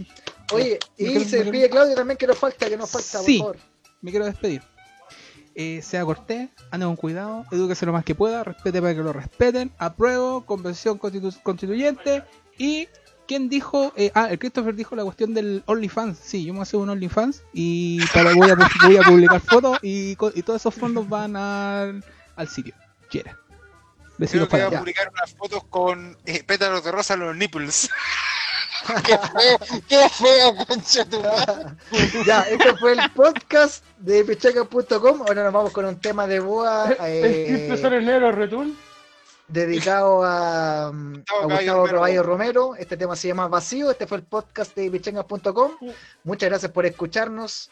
Oye, y se despide Claudio también, que nos falta, que nos falta, Sí. por favor. me quiero despedir. Eh, sea cortés, ande con cuidado, edúquese lo más que pueda, respete para que lo respeten, apruebo, convención constitu- constituyente y ¿quién dijo? Eh, ah, el Christopher dijo la cuestión del OnlyFans. Sí, yo me voy a hacer un OnlyFans y para, voy, a, voy a publicar fotos y, y todos esos fondos van al, al sitio. Quiera. Creo que para va a publicar unas fotos con eh, pétalos de rosa en los nipples. qué feo, qué feo, concha tu madre. ya, este fue el podcast de pechaca.com. Ahora nos vamos con un tema de boa El eh, profesor enero Retul. dedicado a, mm, a Gustavo Romero. Caballo Romero. Este tema se llama Vacío. Este fue el podcast de pichangas.com. Muchas gracias por escucharnos.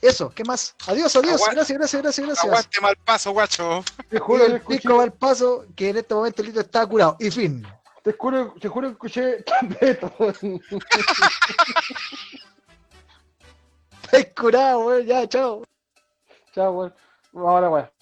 Eso, ¿qué más? Adiós, adiós. Aguante. Gracias, gracias, gracias, gracias. Aguante mal paso, guacho. Te juro el pico va al paso, que en este momento el Lito está curado. Y fin. Te juro, te juro que escuché tapleto. Estáis curado, weón. Ya, chao. Chao, weón. Vamos a